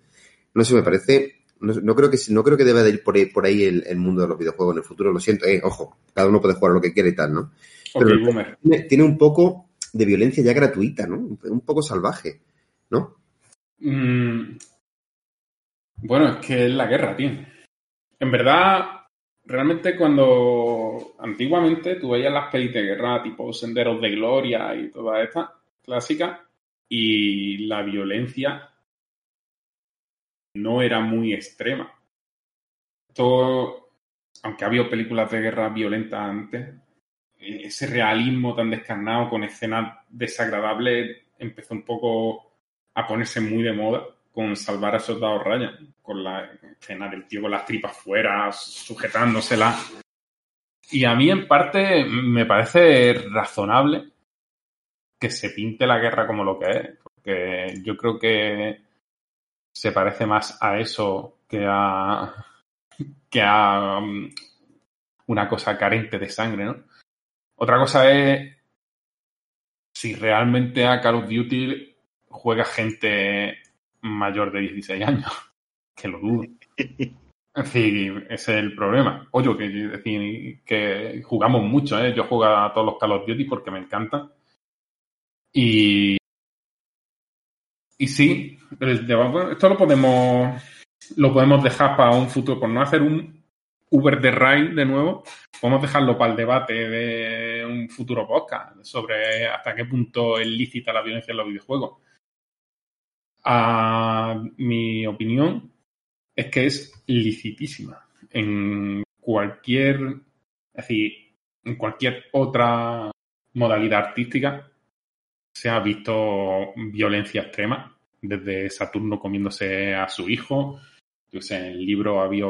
No sé, me parece, no, no creo que no creo que deba de ir por ahí, por ahí el, el mundo de los videojuegos en el futuro, lo siento, eh, ojo, cada uno puede jugar lo que quiera y tal, ¿no? Pero- boomer. Tiene, tiene un poco de violencia ya gratuita, ¿no? Un, poco salvaje, ¿no? Mm, bueno, es que es la guerra, tío. En verdad, realmente cuando antiguamente tú veías las pelis de guerra tipo Senderos de Gloria y todas estas clásicas y la violencia no era muy extrema. Esto, aunque ha habido películas de guerra violentas antes, eh, ese realismo tan descarnado con escenas desagradables empezó un poco a ponerse muy de moda con salvar a Soldado Ryan, con la escena del tío con las tripas fuera, sujetándoselas. Y a mí, en parte, me parece razonable que se pinte la guerra como lo que es, porque yo creo que se parece más a eso que a, que a um, una cosa carente de sangre, ¿no? Otra cosa es si realmente a Call of Duty juega gente mayor de 16 años, que lo dudo. Fin, ese es el problema. Oye, que, es decir, que jugamos mucho, ¿eh? Yo juego a todos los Call of Duty porque me encantan. Y. Y sí, esto lo podemos. Lo podemos dejar para un futuro, por no hacer un Uber de Rail de nuevo, podemos dejarlo para el debate de un futuro podcast sobre hasta qué punto es lícita la violencia en los videojuegos. A mi opinión es que es licitísima en cualquier, es decir, en cualquier otra modalidad artística se ha visto violencia extrema, desde Saturno comiéndose a su hijo, yo sé, en el libro había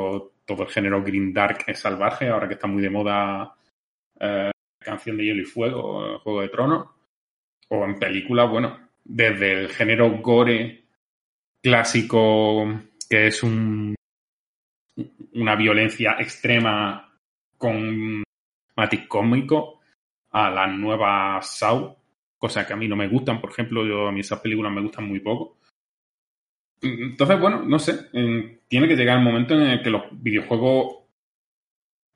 todo el género Green Dark es salvaje, ahora que está muy de moda eh, Canción de Hielo y Fuego, Juego de Tronos, o en películas, bueno, desde el género gore clásico, que es un, una violencia extrema con matiz cómico, a las nuevas Saw, cosas que a mí no me gustan, por ejemplo, yo a mí esas películas me gustan muy poco. Entonces, bueno, no sé, tiene que llegar el momento en el que los videojuegos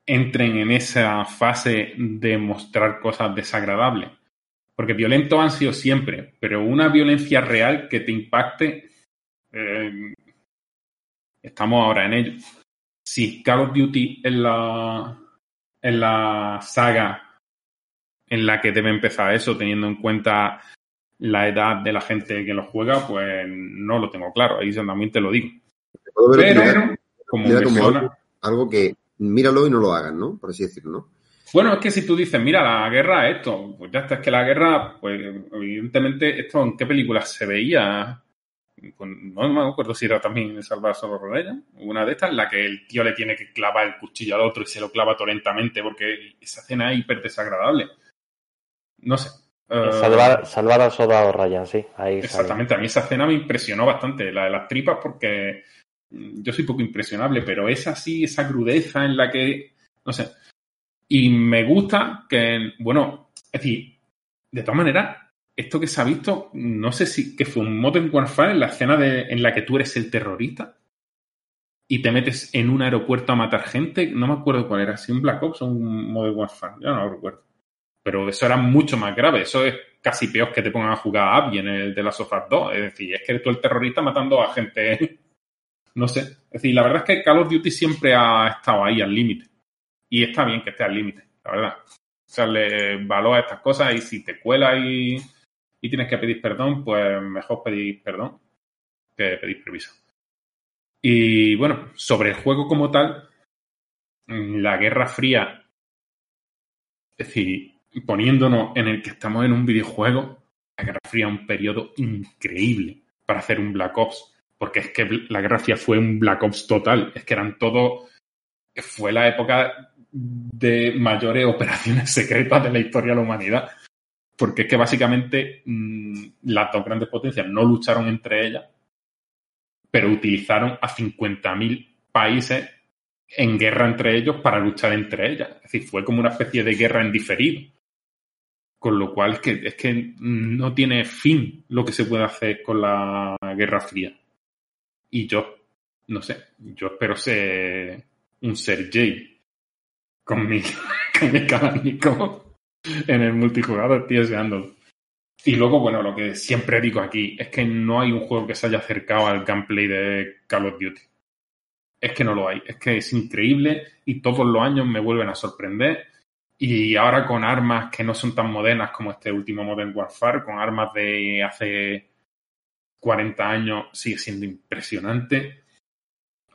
entren en esa fase de mostrar cosas desagradables. Porque violentos han sido siempre, pero una violencia real que te impacte, eh, estamos ahora en ello. Si Call of Duty la, es la saga en la que debe empezar eso, teniendo en cuenta la edad de la gente que lo juega, pues no lo tengo claro. Ahí también te lo digo. Te puedo ver Pero, como, como mira como persona, algo, algo que míralo y no lo hagan, ¿no? Por así decirlo, ¿no? Bueno, es que si tú dices, mira, la guerra es esto, pues ya está, es que la guerra, pues evidentemente, esto en qué películas se veía, pues, no me acuerdo si era también Salvar solo Rodella, una de estas, en la que el tío le tiene que clavar el cuchillo al otro y se lo clava torrentamente porque esa escena es hiper desagradable. No sé. Eh, salvar, salvar al soldado Ryan, sí. Ahí exactamente, a mí esa escena me impresionó bastante, la de las tripas, porque yo soy poco impresionable, pero es así, esa crudeza en la que, no sé, y me gusta que, bueno, es decir, de todas maneras, esto que se ha visto, no sé si que fue un Modern Warfare en la escena de, en la que tú eres el terrorista y te metes en un aeropuerto a matar gente. No me acuerdo cuál era, si un Black Ops o un Modern Warfare, ya no lo recuerdo. Pero eso era mucho más grave, eso es casi peor que te pongan a jugar a Abby en el de las sofás 2. Es decir, es que tú el terrorista matando a gente. no sé. Es decir, la verdad es que Call of Duty siempre ha estado ahí al límite. Y está bien que esté al límite, la verdad. O sea, le valor a estas cosas y si te cuela y, y tienes que pedir perdón, pues mejor pedir perdón que pedir permiso. Y bueno, sobre el juego como tal, la Guerra Fría, es decir, poniéndonos en el que estamos en un videojuego, la Guerra Fría un periodo increíble para hacer un Black Ops, porque es que la Guerra Fría fue un Black Ops total, es que eran todos, fue la época de mayores operaciones secretas de la historia de la humanidad. Porque es que básicamente mm, las dos grandes potencias no lucharon entre ellas, pero utilizaron a 50.000 países en guerra entre ellos para luchar entre ellas. Es decir, fue como una especie de guerra en diferido. Con lo cual es que, es que no tiene fin lo que se puede hacer con la Guerra Fría. Y yo, no sé, yo espero ser un Sergei con mi, con mi en el multijugador, tío, deseándolo. Y luego, bueno, lo que siempre digo aquí es que no hay un juego que se haya acercado al gameplay de Call of Duty. Es que no lo hay. Es que es increíble y todos los años me vuelven a sorprender. Y ahora con armas que no son tan modernas como este último Modern Warfare, con armas de hace 40 años, sigue siendo impresionante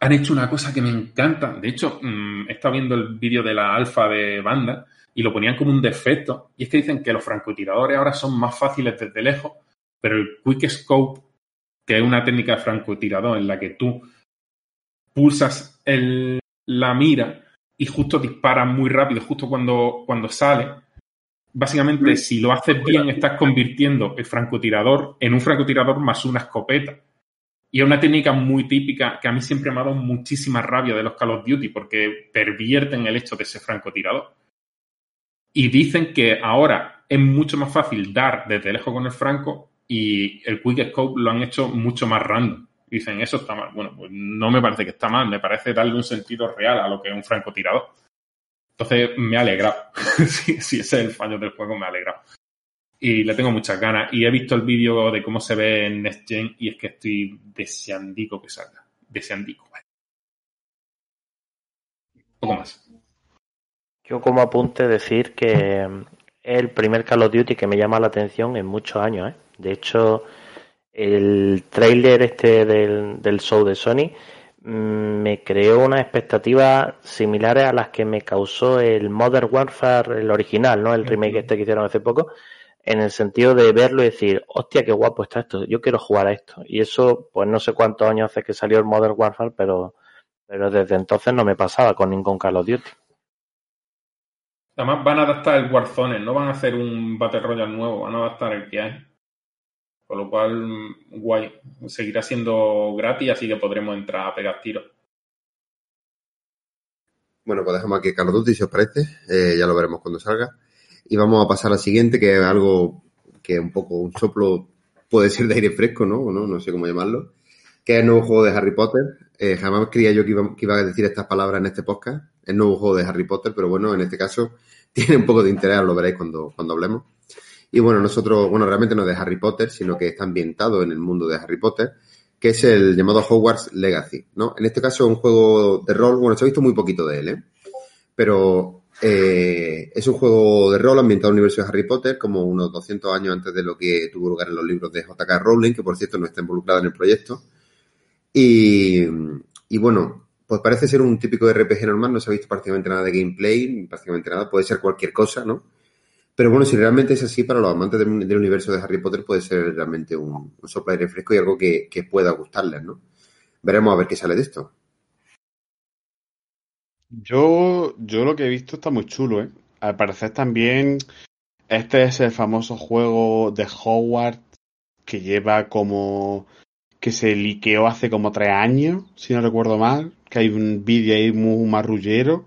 han hecho una cosa que me encanta. De hecho, mm, he estado viendo el vídeo de la alfa de banda y lo ponían como un defecto. Y es que dicen que los francotiradores ahora son más fáciles desde lejos, pero el Quick Scope, que es una técnica de francotirador en la que tú pulsas el, la mira y justo disparas muy rápido, justo cuando, cuando sale. Básicamente, mm. si lo haces bien, estás convirtiendo el francotirador en un francotirador más una escopeta. Y es una técnica muy típica que a mí siempre me ha dado muchísima rabia de los Call of Duty porque pervierten el hecho de ser francotirador. Y dicen que ahora es mucho más fácil dar desde lejos con el franco y el Quick Scope lo han hecho mucho más random. Dicen, eso está mal. Bueno, pues no me parece que está mal, me parece darle un sentido real a lo que es un francotirador. Entonces me ha alegrado. si, ese es el fallo del juego, me ha alegrado y le tengo muchas ganas. Y he visto el vídeo de cómo se ve en Next Gen y es que estoy deseandico que salga. Deseandico. Un poco más. Yo como apunte decir que es el primer Call of Duty que me llama la atención en muchos años. ¿eh? De hecho, el trailer este del, del show de Sony mm, me creó unas expectativas similares a las que me causó el Modern Warfare, el original, ¿no? El remake este que hicieron hace poco en el sentido de verlo y decir, hostia, qué guapo está esto, yo quiero jugar a esto. Y eso, pues no sé cuántos años hace que salió el Modern Warfare, pero, pero desde entonces no me pasaba con ningún Call of Duty. Además van a adaptar el Warzone, no van a hacer un Battle Royale nuevo, van a adaptar el que hay. Con lo cual, guay, seguirá siendo gratis, así que podremos entrar a pegar tiros. Bueno, pues dejamos aquí Call of Duty, si os parece. Eh, ya lo veremos cuando salga. Y vamos a pasar al siguiente, que es algo que un poco un soplo puede ser de aire fresco, ¿no? no, no sé cómo llamarlo. Que es el nuevo juego de Harry Potter. Eh, jamás creía yo que iba, a decir estas palabras en este podcast. El nuevo juego de Harry Potter, pero bueno, en este caso tiene un poco de interés, lo veréis cuando, cuando hablemos. Y bueno, nosotros, bueno, realmente no es de Harry Potter, sino que está ambientado en el mundo de Harry Potter, que es el llamado Hogwarts Legacy, ¿no? En este caso es un juego de rol, bueno, se ha visto muy poquito de él, ¿eh? Pero eh, es un juego de rol ambientado en el universo de Harry Potter, como unos 200 años antes de lo que tuvo lugar en los libros de J.K. Rowling, que por cierto no está involucrado en el proyecto. Y, bueno, pues parece ser un típico RPG normal, no se ha visto prácticamente nada de gameplay, prácticamente nada, puede ser cualquier cosa, ¿no? Pero bueno, si realmente es así, para los amantes del, universo de Harry Potter puede ser realmente un, un soplo de aire fresco y algo que, que pueda gustarles, ¿no? Veremos a ver qué sale de esto. Yo, yo lo que he visto está muy chulo, ¿eh? Al parecer también este es el famoso juego de Hogwarts que lleva como que se liqueó hace como tres años, si no recuerdo mal, que hay un vídeo ahí muy marrullero.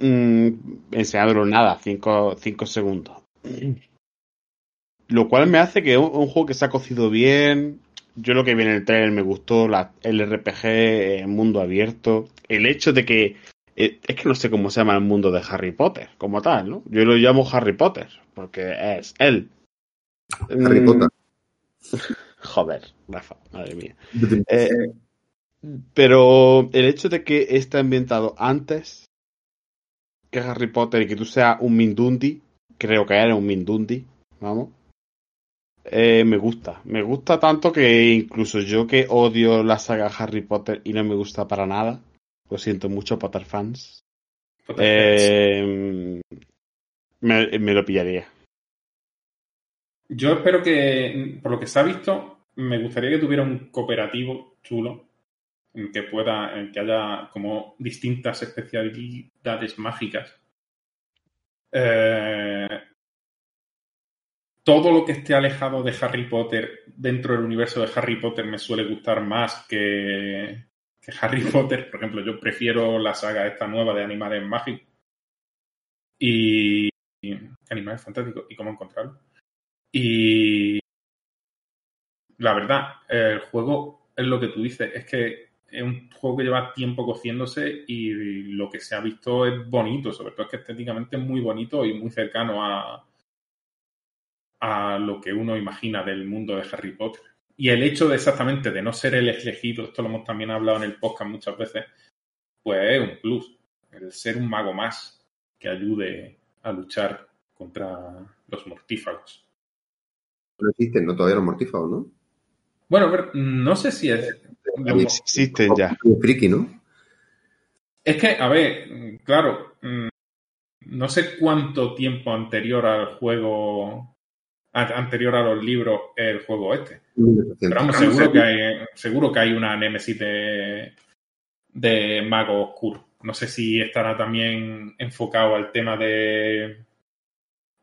Mm, enseñándolo nada, cinco, cinco segundos. Lo cual me hace que un, un juego que se ha cocido bien. Yo lo que vi en el trailer me gustó, la, el RPG en mundo abierto. El hecho de que. eh, Es que no sé cómo se llama el mundo de Harry Potter, como tal, ¿no? Yo lo llamo Harry Potter, porque es él. Harry Mm, Potter. Joder, Rafa, madre mía. Eh, pero el hecho de que esté ambientado antes que Harry Potter y que tú seas un Mindundi, creo que eres un Mindundi, vamos, eh, me gusta. Me gusta tanto que incluso yo que odio la saga Harry Potter y no me gusta para nada, lo siento mucho, Potter fans, eh, me, me lo pillaría. Yo espero que, por lo que se ha visto, me gustaría que tuviera un cooperativo chulo en que pueda, en que haya como distintas especialidades mágicas. Eh, todo lo que esté alejado de Harry Potter dentro del universo de Harry Potter me suele gustar más que, que Harry Potter. Por ejemplo, yo prefiero la saga esta nueva de Animales Mágicos y, y Animales Fantásticos y cómo encontrarlo. Y la verdad, el juego es lo que tú dices, es que es un juego que lleva tiempo cociéndose y lo que se ha visto es bonito, sobre todo es que estéticamente es muy bonito y muy cercano a, a lo que uno imagina del mundo de Harry Potter. Y el hecho de exactamente de no ser el elegido, esto lo hemos también hablado en el podcast muchas veces, pues es un plus. El ser un mago más que ayude a luchar contra los mortífagos. No existen, no todavía los mortífagos, ¿no? Bueno, pero no sé si es. Existen ya. Friki, ¿no? Es que, a ver, claro, mm, no sé cuánto tiempo anterior al juego, anterior a los libros, el juego este. Pero vamos, seguro que hay, seguro que hay una némesis de, de mago oscuro. No sé si estará también enfocado al tema de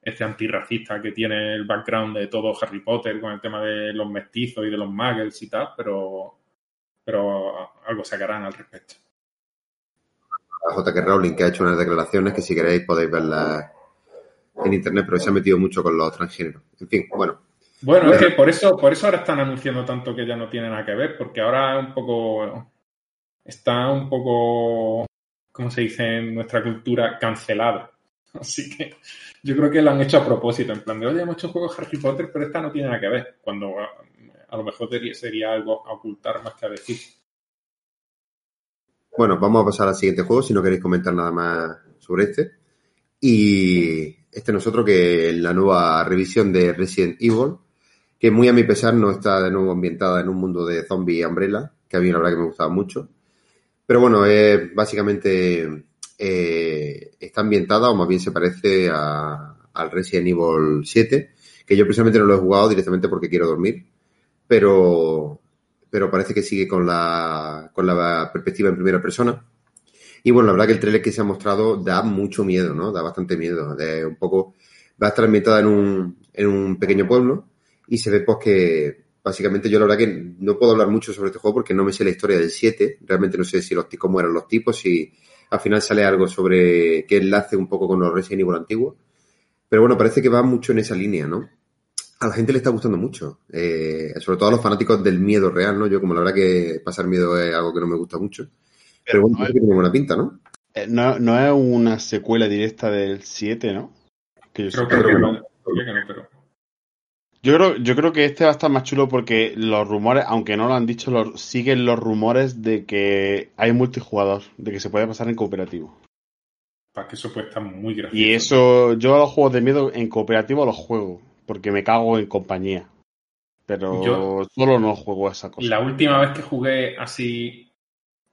este antirracista que tiene el background de todo Harry Potter con el tema de los mestizos y de los muggles y tal, pero, pero algo sacarán al respecto. J.K. Rowling, que ha hecho unas declaraciones que si queréis podéis verlas en internet, pero se ha metido mucho con los transgéneros. En fin, bueno. Bueno, es que por eso, por eso ahora están anunciando tanto que ya no tiene nada que ver, porque ahora un poco está un poco, ¿cómo se dice en nuestra cultura? Cancelada. Así que yo creo que lo han hecho a propósito, en plan de, oye, hemos hecho juegos Harry Potter, pero esta no tiene nada que ver, cuando a, a lo mejor sería, algo a ocultar más que a decir. Bueno, vamos a pasar al siguiente juego si no queréis comentar nada más sobre este. Y este nosotros que es la nueva revisión de Resident Evil, que muy a mi pesar no está de nuevo ambientada en un mundo de zombie umbrella, que a mí la verdad que me gustaba mucho. Pero bueno, es básicamente eh, está ambientada, o más bien se parece a, al Resident Evil 7, que yo personalmente no lo he jugado directamente porque quiero dormir, pero, pero parece que sigue con la, con la perspectiva en primera persona. Y bueno, la verdad que el trailer que se ha mostrado da mucho miedo, ¿no? Da bastante miedo. De un poco, va a estar ambientada en un, en un pequeño pueblo y se ve pues que básicamente yo la verdad que no puedo hablar mucho sobre este juego porque no me sé la historia del 7. Realmente no sé si los cómo eran los tipos, si al final sale algo sobre qué enlace un poco con los Resident Evil antiguos. Pero bueno, parece que va mucho en esa línea, ¿no? A la gente le está gustando mucho, eh, sobre todo a los fanáticos del miedo real, ¿no? Yo como la verdad que pasar miedo es algo que no me gusta mucho. Pero, bueno, no, parece que tiene buena pinta, ¿no? eh, no, no es una secuela directa del 7, ¿no? Que yo Creo que, no, creo que no, pero Yo creo, yo creo que este va a estar más chulo porque los rumores, aunque no lo han dicho, los, siguen los rumores de que hay multijugador, de que se puede pasar en cooperativo. para que eso puede estar muy gracioso. Y eso, yo a los juegos de miedo en cooperativo los juego, porque me cago en compañía. Pero Yo- solo no juego a esa cosa. La última vez que jugué así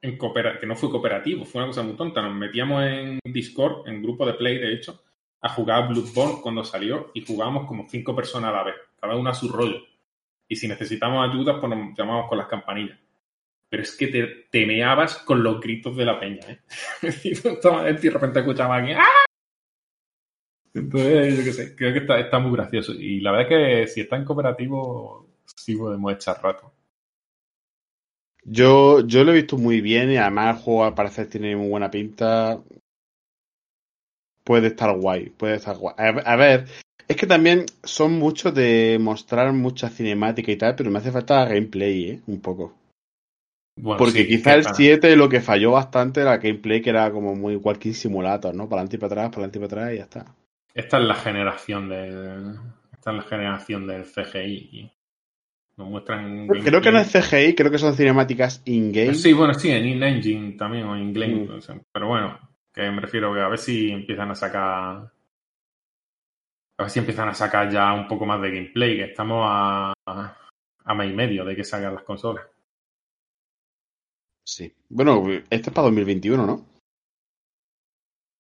en coopera que no fue cooperativo, fue una cosa muy tonta. Nos metíamos en Discord, en grupo de play, de hecho, a jugar Bloodborne cuando salió y jugábamos como cinco personas a la vez, cada una a su rollo. Y si necesitamos ayuda, pues nos llamamos con las campanillas. Pero es que te, temeabas con los gritos de la peña, ¿eh? y de repente escuchabas aquí ¡Ah! Entonces, yo qué sé, creo que está, muy gracioso. Y la verdad es que si está en cooperativo, sí podemos echar rato. Yo, yo lo he visto muy bien y además el juego al parecer tiene muy buena pinta. Puede estar guay, puede estar guay. A, a ver, es que también son muchos de mostrar mucha cinemática y tal, pero me hace falta gameplay, ¿eh? Un poco. Bueno, Porque sí, quizá el para- 7 lo que falló bastante era gameplay que era como muy Walking Simulator, ¿no? Para adelante y para atrás, para adelante y para atrás y ya está. Esta es la generación del. Esta es la generación del CGI. Nos muestran. Creo que no es CGI, creo que son cinemáticas in-game. Sí, bueno, sí, en InEngine también, o in Mm. Pero bueno, que me refiero que a ver si empiezan a sacar. A ver si empiezan a sacar ya un poco más de gameplay, que estamos a. a mes y medio de que salgan las consolas. Sí. Bueno, este es para 2021, ¿no?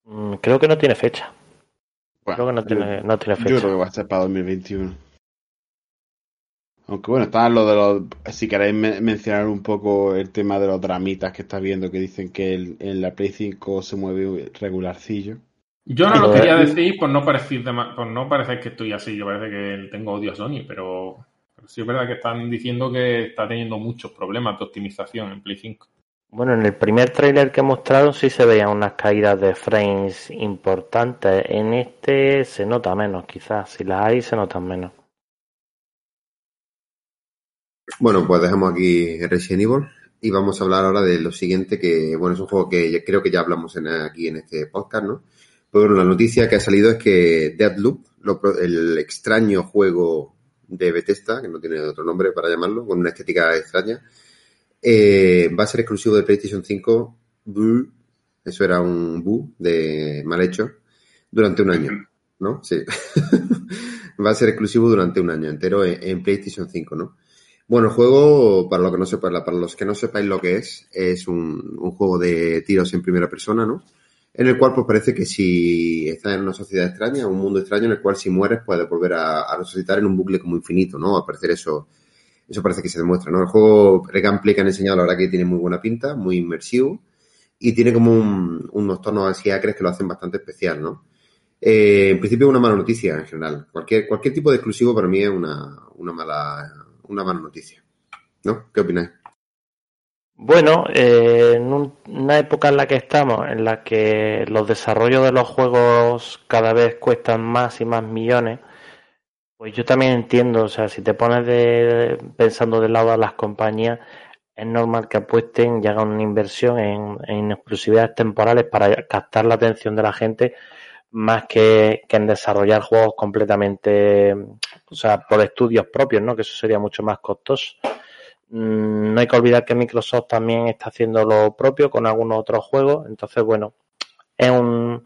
Mm, Creo que no tiene fecha. Bueno, Creo que no tiene, no tiene Yo fecha. creo que va a ser para 2021. Aunque bueno, está lo de los. Si queréis me- mencionar un poco el tema de los dramitas que está viendo, que dicen que el- en la Play 5 se mueve regularcillo. Yo no lo quería decir por no parecer de por no parecer que estoy así, yo parece que tengo odio a Sony, pero, pero sí es verdad que están diciendo que está teniendo muchos problemas de optimización en Play 5. Bueno, en el primer tráiler que mostraron sí se veían unas caídas de frames importantes. En este se nota menos, quizás. Si las hay, se notan menos. Bueno, pues dejamos aquí Resident Evil y vamos a hablar ahora de lo siguiente que, bueno, es un juego que creo que ya hablamos en- aquí en este podcast, ¿no? Bueno, la noticia que ha salido es que Deadloop, el extraño juego de Bethesda, que no tiene otro nombre para llamarlo, con una estética extraña, eh, va a ser exclusivo de PlayStation 5. Buh, eso era un bu de mal hecho, durante un año, ¿no? Sí. va a ser exclusivo durante un año entero en, PlayStation 5, ¿no? Bueno, el juego, para, lo que no sepa, para los que no sepáis lo que es, es un juego de tiros en primera persona, ¿no? En el cual pues parece que si estás en una sociedad extraña, un mundo extraño en el cual si mueres puedes volver a, resucitar en un bucle como infinito, ¿no? Al parecer eso, eso parece que se demuestra, ¿no? El juego, el gameplay que han enseñado, la verdad que tiene muy buena pinta, muy inmersivo y tiene como un- unos tonos así acres que lo hacen bastante especial, ¿no? Eh, en principio es una mala noticia en general. Cualquier, cualquier tipo de exclusivo para mí es una, una mala, una mala noticia. ¿No? ¿Qué opináis? Bueno, eh, en un- una época en la que estamos, en la que los desarrollos de los juegos cada vez cuestan más y más millones, pues yo también entiendo, o sea, si te pones de, pensando del lado de las compañías, es normal que apuesten y hagan una inversión en, en exclusividades temporales para captar la atención de la gente más que, que en desarrollar juegos completamente, o sea, por estudios propios, ¿no? Que eso sería mucho más costoso. Mm, No hay que olvidar que Microsoft también está haciendo lo propio con algunos otros juegos. Entonces, bueno, es un.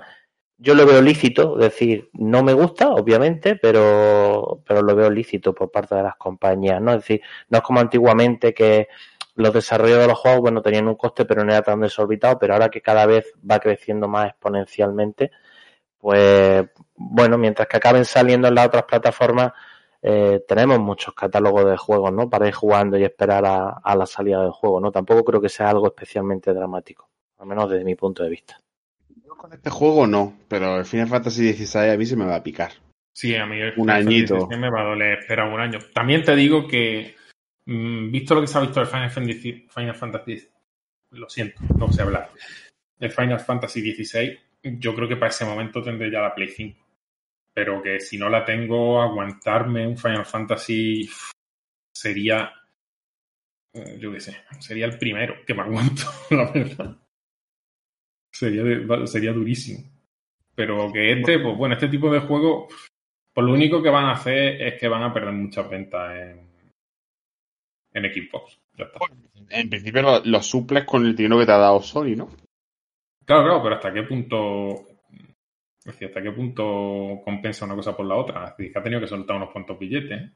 Yo lo veo lícito, es decir, no me gusta, obviamente, pero, pero lo veo lícito por parte de las compañías, ¿no? Es decir, no es como antiguamente que los desarrollos de los juegos, bueno, tenían un coste, pero no era tan desorbitado, pero ahora que cada vez va creciendo más exponencialmente, pues bueno, mientras que acaben saliendo en las otras plataformas, eh, tenemos muchos catálogos de juegos, ¿no? Para ir jugando y esperar a, a la salida del juego, ¿no? Tampoco creo que sea algo especialmente dramático, al menos desde mi punto de vista. Yo con este juego no, pero el Final Fantasy XVI a mí se me va a picar. Sí, a mí el Un Final añito. Fantasy XVI me va a doler esperar un año. También te digo que, mm, visto lo que se ha visto del Final Fantasy, Final Fantasy, lo siento, no sé hablar, el Final Fantasy XVI, yo creo que para ese momento tendré ya la Play 5. Pero que si no la tengo, aguantarme un Final Fantasy sería, eh, yo qué sé, sería el primero que me aguanto, la verdad. Sería, sería durísimo. Pero que este, pues bueno, este tipo de juego, pues lo único que van a hacer es que van a perder muchas ventas en, en Xbox. Ya está. En principio lo, lo suples con el dinero que te ha dado Sony, ¿no? Claro, claro, pero ¿hasta qué punto es decir, hasta qué punto compensa una cosa por la otra? Es decir, que ha tenido que soltar unos cuantos billetes.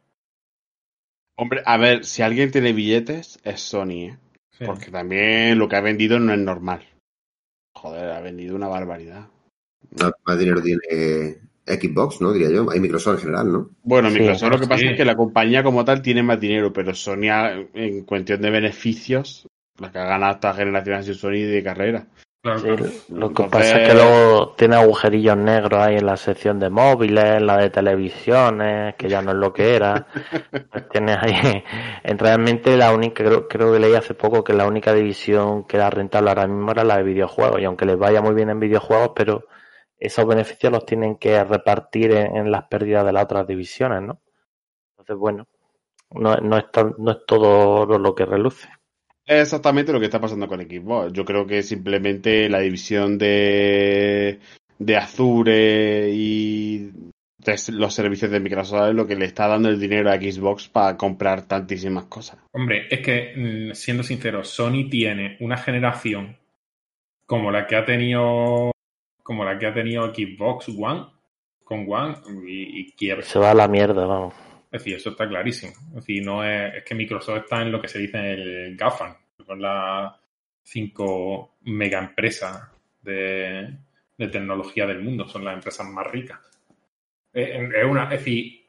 Hombre, a ver, si alguien tiene billetes, es Sony, ¿eh? Sí. Porque también lo que ha vendido no es normal. Joder, ha vendido una barbaridad. No, más dinero tiene Xbox, ¿no? Diría yo. Hay Microsoft en general, ¿no? Bueno, Sí, Microsoft lo que sí. pasa es que la compañía como tal tiene más dinero, pero Sony ha- en cuestión de beneficios, la que ha ganado esta generación ha sido Sony de carrera. Claro, Sí, claro. lo que Entonces- pasa es que luego tiene agujerillos negros ahí en la sección de móviles, en la de televisiones, que ya no es lo que era. Pues tienes ahí, en realmente la única, creo, creo que leí hace poco que la única división que era rentable ahora mismo era la de videojuegos, y aunque les vaya muy bien en videojuegos, pero esos beneficios los tienen que repartir en, en las pérdidas de las otras divisiones, ¿no? Entonces, bueno, no, no, es, tan- no es todo lo que reluce. Es exactamente lo que está pasando con Xbox. Yo creo que simplemente la división de, de Azure y de los servicios de Microsoft es lo que le está dando el dinero a Xbox para comprar tantísimas cosas. Hombre, es que, mm, siendo sincero, Sony tiene una generación como la que ha tenido como la que ha tenido Xbox One con One y, y. Se va a la mierda, vamos. Es decir, eso está clarísimo. Es decir, no es, es que Microsoft está en lo que se dice el GAFAM, que son las cinco mega empresas de, de tecnología del mundo, son las empresas más ricas. Es, es una, es decir,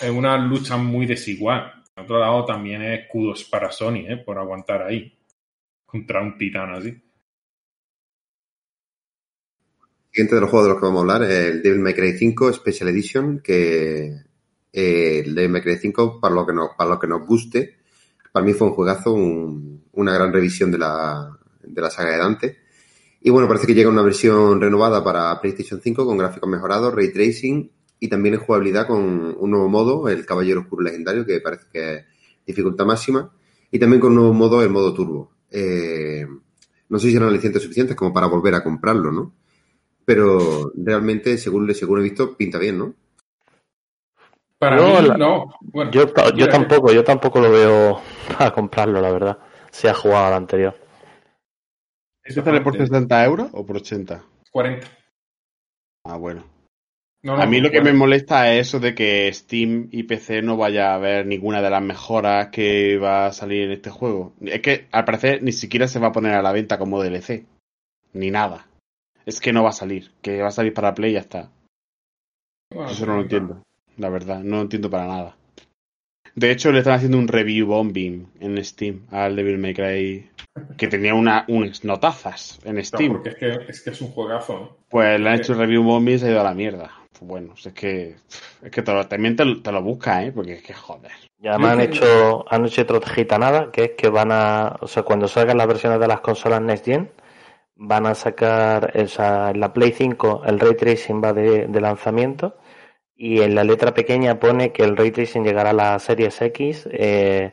es una lucha muy desigual. Por otro lado, también es kudos para Sony, ¿eh? por aguantar ahí contra un titán así. siguiente de los juegos de los que vamos a hablar el Devil May Cry 5 Special Edition, que eh, el Devil May Cry 5, para lo que nos, para lo que nos guste, para mí fue un juegazo, un- una gran revisión de la, de la saga de Dante. Y bueno, parece que llega una versión renovada para PlayStation 5 con gráficos mejorados, ray tracing y también en jugabilidad con un nuevo modo, el Caballero Oscuro Legendario, que parece que es dificultad máxima, y también con un nuevo modo, el modo turbo. Eh, no sé si eran alicientes suficientes como para volver a comprarlo, ¿no? Pero realmente, según, según he visto, pinta bien, ¿no? Para No, mí, la- no. Bueno, Yo, tampoco, yo tampoco lo veo para comprarlo, la verdad. Si ha jugado al anterior. ¿Esto sale por 60 euros o por 80? 40. Ah, bueno. No, no, A mí lo que me 40. molesta es eso de que Steam y PC no vaya a ver ninguna de las mejoras que va a salir en este juego. Es que al parecer ni siquiera se va a poner a la venta como DLC. Ni nada. Es que no va a salir. Que va a salir para Play y ya está. Bueno, Eso no lo entiendo. La verdad, no lo entiendo para nada. De hecho, le están haciendo un review bombing en Steam al Devil May Cry. Que tenía una, unas notazas en No, Steam. porque es que, es que es un juegazo. ¿no? Pues le han hecho review bombing y se ha ido a la mierda. Pues bueno, es que. Es que te lo- también te, lo- te lo busca, ¿eh? Porque es que joder. Y además han hecho, han hecho otra gitanada, que es que van a, o sea, cuando salgan las versiones de las consolas Next Gen, van a sacar, o sea, en la Play 5 el Ray Tracing va de, de lanzamiento y en la letra pequeña pone que el Ray Tracing llegará a la Series X eh,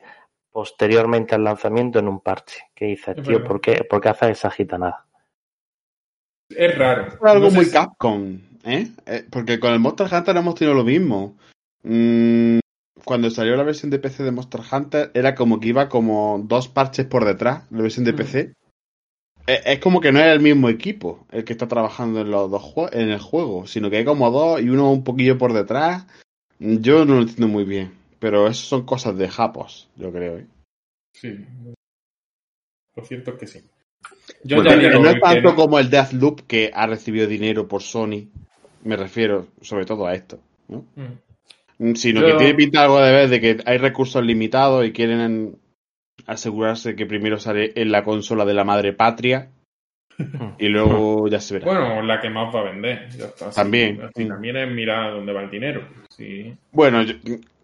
posteriormente al lanzamiento en un parche. ¿Qué dices, Es tío? ¿Por qué, ¿Por qué haces esa gitanada? Es raro. Es algo No sé muy si- Capcom, ¿eh? Eh, Porque con el Monster Hunter hemos tenido lo mismo. Mm, cuando salió la versión de PC de Monster Hunter, era como que iba como dos parches por detrás, la versión de Mm. PC. Es como que no era el mismo equipo el que está trabajando en los dos en el juego, sino que hay como dos y uno un poquillo por detrás. Yo no lo entiendo muy bien, pero eso son cosas de japos, yo creo. ¿eh? Sí. Lo cierto es que sí. Yo Bueno, ya no es tanto como el Deathloop que ha recibido dinero por Sony, me refiero sobre todo a esto, ¿no? Mm. Sino Yo- que tiene pinta algo de ver de que hay recursos limitados y quieren asegurarse que primero sale en la consola de la madre patria y luego ya se verá. Bueno, la que más va a vender. ya está. Sí, También, así sí. También es mirar dónde va el dinero. Sí, Bueno, yo-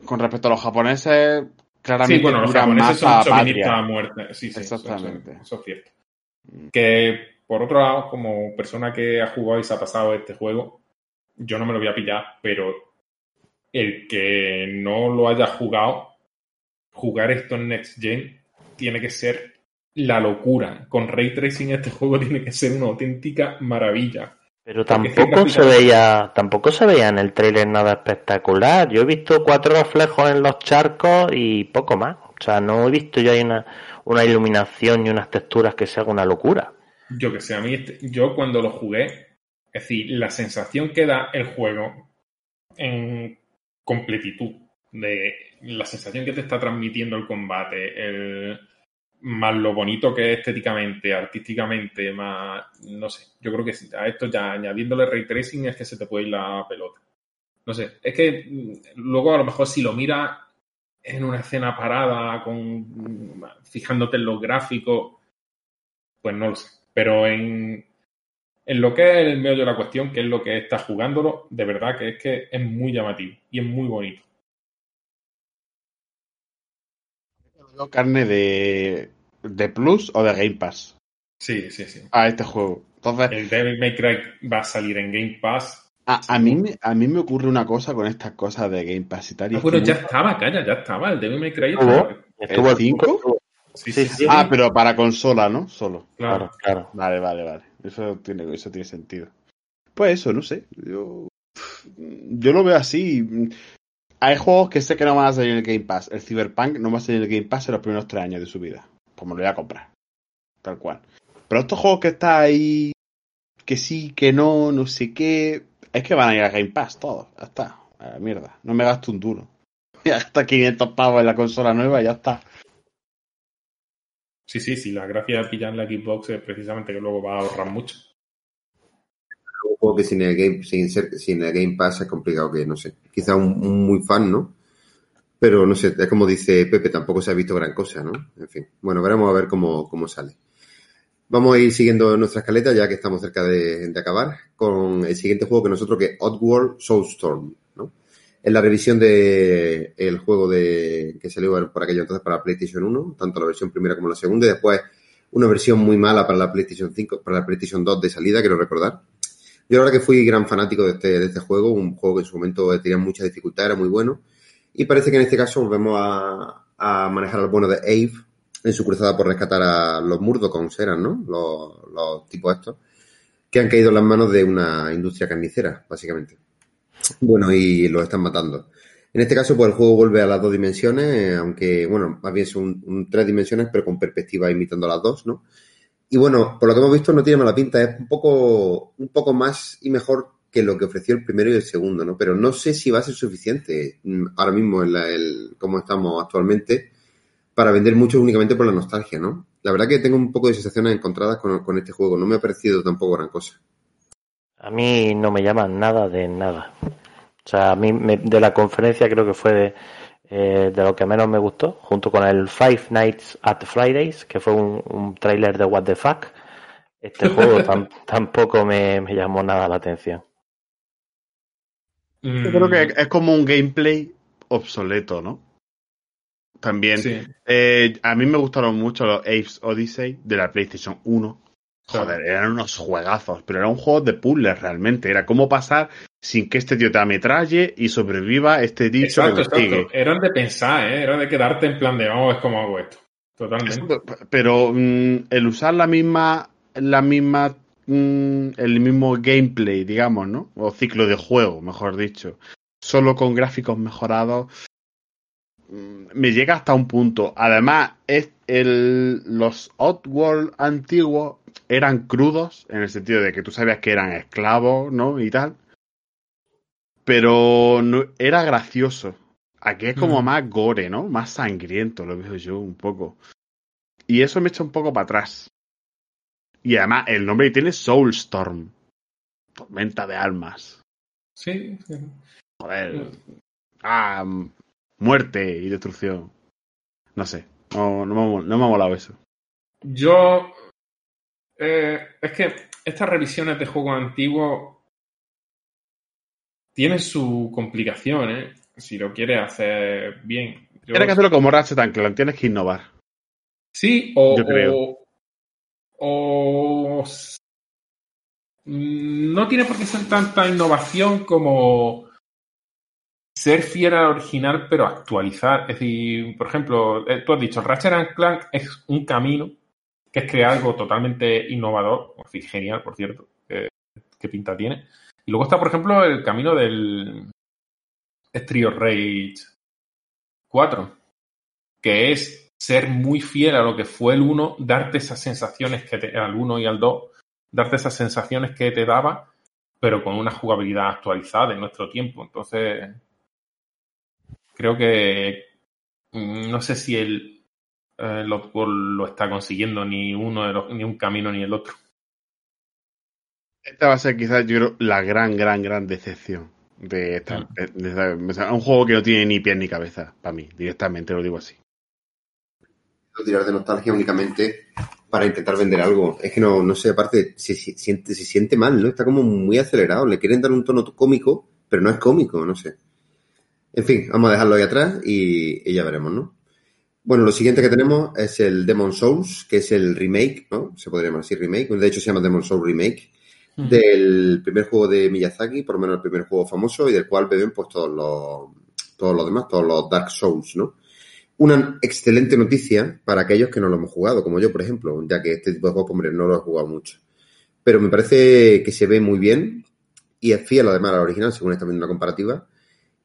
con respecto a los japoneses, claramente sí bueno, los japoneses son chauvinistas a patria. muerte. Sí, sí, eso- Exactamente. Eso, eso es cierto. Que, por otro lado, como persona que ha jugado y se ha pasado este juego, yo no me lo voy a pillar, pero el que no lo haya jugado, jugar esto en Next Gen tiene que ser la locura. Con Ray Tracing este juego tiene que ser una auténtica maravilla. Pero tampoco se veía, tampoco se veía en el trailer nada espectacular. Yo he visto cuatro reflejos en los charcos y poco más. O sea, no he visto yo ahí una, una iluminación y unas texturas que sea una locura. Yo que sé, a mí, este- yo cuando lo jugué, es decir, la sensación que da el juego en completitud, de la sensación que te está transmitiendo el combate, el, más lo bonito que es estéticamente, artísticamente, más, no sé, yo creo que a esto ya añadiéndole ray tracing es que se te puede ir la pelota. No sé, es que luego a lo mejor si lo miras en una escena parada, con fijándote en los gráficos, pues no lo sé. Pero en, en lo que es el medio de la cuestión, que es lo que está jugándolo, de verdad que es que es muy llamativo y es muy bonito. Carne de, de Plus o de Game Pass. Sí, sí, sí. A este juego. Entonces, el Devil May Cry va a salir en Game Pass. A, a, mí, a mí me ocurre una cosa con estas cosas de Game Pass y tal. Y ah, bueno, ya estaba, calla, ya estaba. El Devil May Cry ¿Estuvo el 5? Sí, sí, sí, Ah, pero para consola, ¿no? Solo. Claro, claro. Vale, vale, vale. Eso tiene, eso tiene sentido. Pues eso, no sé. Yo, yo lo veo así. Hay juegos que sé que no van a salir en el Game Pass. El Cyberpunk no va a salir en el Game Pass en los primeros tres años de su vida. Pues me lo voy a comprar. Tal cual. Pero estos juegos que está ahí, que sí, que no, no sé qué, es que van a ir a Game Pass todos. Ya está. A la mierda. No me gasto un duro. Ya está 500 pavos en la consola nueva ya está. Sí, sí, sí. La gracia de pillar la Xbox es precisamente que luego va a ahorrar mucho. Juego que sin el Game, sin ser, sin el Game Pass es complicado que, no sé, quizá un, muy fan, ¿no? Pero no sé, es como dice Pepe, tampoco se ha visto gran cosa, ¿no? En fin, bueno, veremos a ver cómo, cómo sale. Vamos a ir siguiendo nuestra escaleta, ya que estamos cerca de, de acabar, con el siguiente juego que nosotros, que es Oddworld Soulstorm, ¿no? Es la revisión de el juego de que salió por aquello entonces para PlayStation 1, tanto la versión primera como la segunda, y después una versión muy mala para la PlayStation 5, para la PlayStation 2 de salida, quiero recordar. Yo la verdad que fui gran fanático de este, de este juego, un juego que en su momento tenía mucha dificultad, era muy bueno, y parece que en este caso volvemos a, a manejar al bueno de Ave, en su cruzada por rescatar a los Murdocons eran, ¿no? Los, tipos estos, que han caído en las manos de una industria carnicera, básicamente. Bueno, y los están matando. En este caso, pues el juego vuelve a las dos dimensiones, aunque, bueno, más bien son tres dimensiones, pero con perspectiva imitando las dos, ¿no? Y bueno, por lo que hemos visto, no tiene mala pinta, es un poco, un poco más y mejor que lo que ofreció el primero y el segundo, ¿no? Pero no sé si va a ser suficiente ahora mismo en la, el, como estamos actualmente para vender mucho únicamente por la nostalgia, ¿no? La verdad que tengo un poco de sensaciones encontradas con, con este juego. No me ha parecido tampoco gran cosa. A mí no me llama nada de nada. O sea, a mí me, de la conferencia creo que fue de, eh, de, lo que menos me gustó, junto con el Five Nights at Fridays, que fue un, un tráiler de What the Fuck. Este juego tam, tampoco me, me, llamó nada la atención. Yo creo que es como un gameplay obsoleto, ¿no? También. Sí. Eh, a mí me gustaron mucho los Apes Odyssey de la PlayStation 1. Joder, eran unos juegazos, pero era un juego de puzzles realmente. Era cómo pasar sin que este tío te ametralle y sobreviva este dicho exacto, exacto. Eran de pensar, ¿eh? Era de quedarte en plan de, vamos, es como hago esto. Totalmente. Pero mmm, el usar la misma, la misma, mmm, el mismo gameplay, digamos, ¿no? O ciclo de juego, mejor dicho. Solo con gráficos mejorados, me llega hasta un punto. Además, es el, los Oddworld antiguos eran crudos, en el sentido de que tú sabías que eran esclavos, ¿no? Y tal. Pero no, era gracioso. Aquí es como mm. más gore, ¿no? Más sangriento, lo veo yo un poco. Y eso me echa un poco para atrás. Y además, el nombre que tiene Soulstorm. Tormenta de almas. Sí, sí. Joder. Ah, muerte y destrucción. No sé, no, no, me, no me ha molado eso. Yo. Eh, es que estas revisiones de juegos antiguos tienen su complicación, ¿eh? Si lo quieres hacer bien. Yo... Tienes que hacerlo como Ratchet Clank, tienes que innovar. Sí, o. Yo creo. O, o. No tiene por qué ser tanta innovación como ser fiel al original, pero actualizar. Es decir, por ejemplo, eh, tú has dicho, Ratchet Clank es un camino que es crear algo totalmente innovador, genial, por cierto, que, que pinta tiene. Y luego está, por ejemplo, el camino del of Rage 4, que es ser muy fiel a lo que fue el 1, darte esas sensaciones que te, al 1 y al 2, darte esas sensaciones que te daba, pero con una jugabilidad actualizada en nuestro tiempo. Entonces, creo que no sé si el eh, Oddworld lo está consiguiendo, ni uno de los, ni un camino ni el otro. Esta va a ser quizás, yo creo, la gran, gran, gran decepción de esta. Mm. de esta- o sea, un juego que no tiene ni pies ni cabeza, para mí, directamente lo digo así. tirar de nostalgia únicamente para intentar vender algo. Es que no, no sé, aparte se, se siente, se siente mal, ¿no? Está como muy acelerado. Le quieren dar un tono cómico, pero no es cómico, no sé. En fin, vamos a dejarlo ahí atrás y, y ya veremos, ¿no? Bueno, lo siguiente que tenemos es el Demon Souls, que es el remake, ¿no? Se podría llamar así remake. De hecho, se llama Demon Souls Remake. Del primer juego de Miyazaki, por lo menos el primer juego famoso, y del cual beben pues todos los, todos los demás, todos los Dark Souls, ¿no? Una excelente noticia para aquellos que no lo hemos jugado, como yo, por ejemplo, ya que este tipo de juegos, hombre, no lo he jugado mucho. Pero me parece que se ve muy bien y es fiel además al original, según esta viendo una comparativa.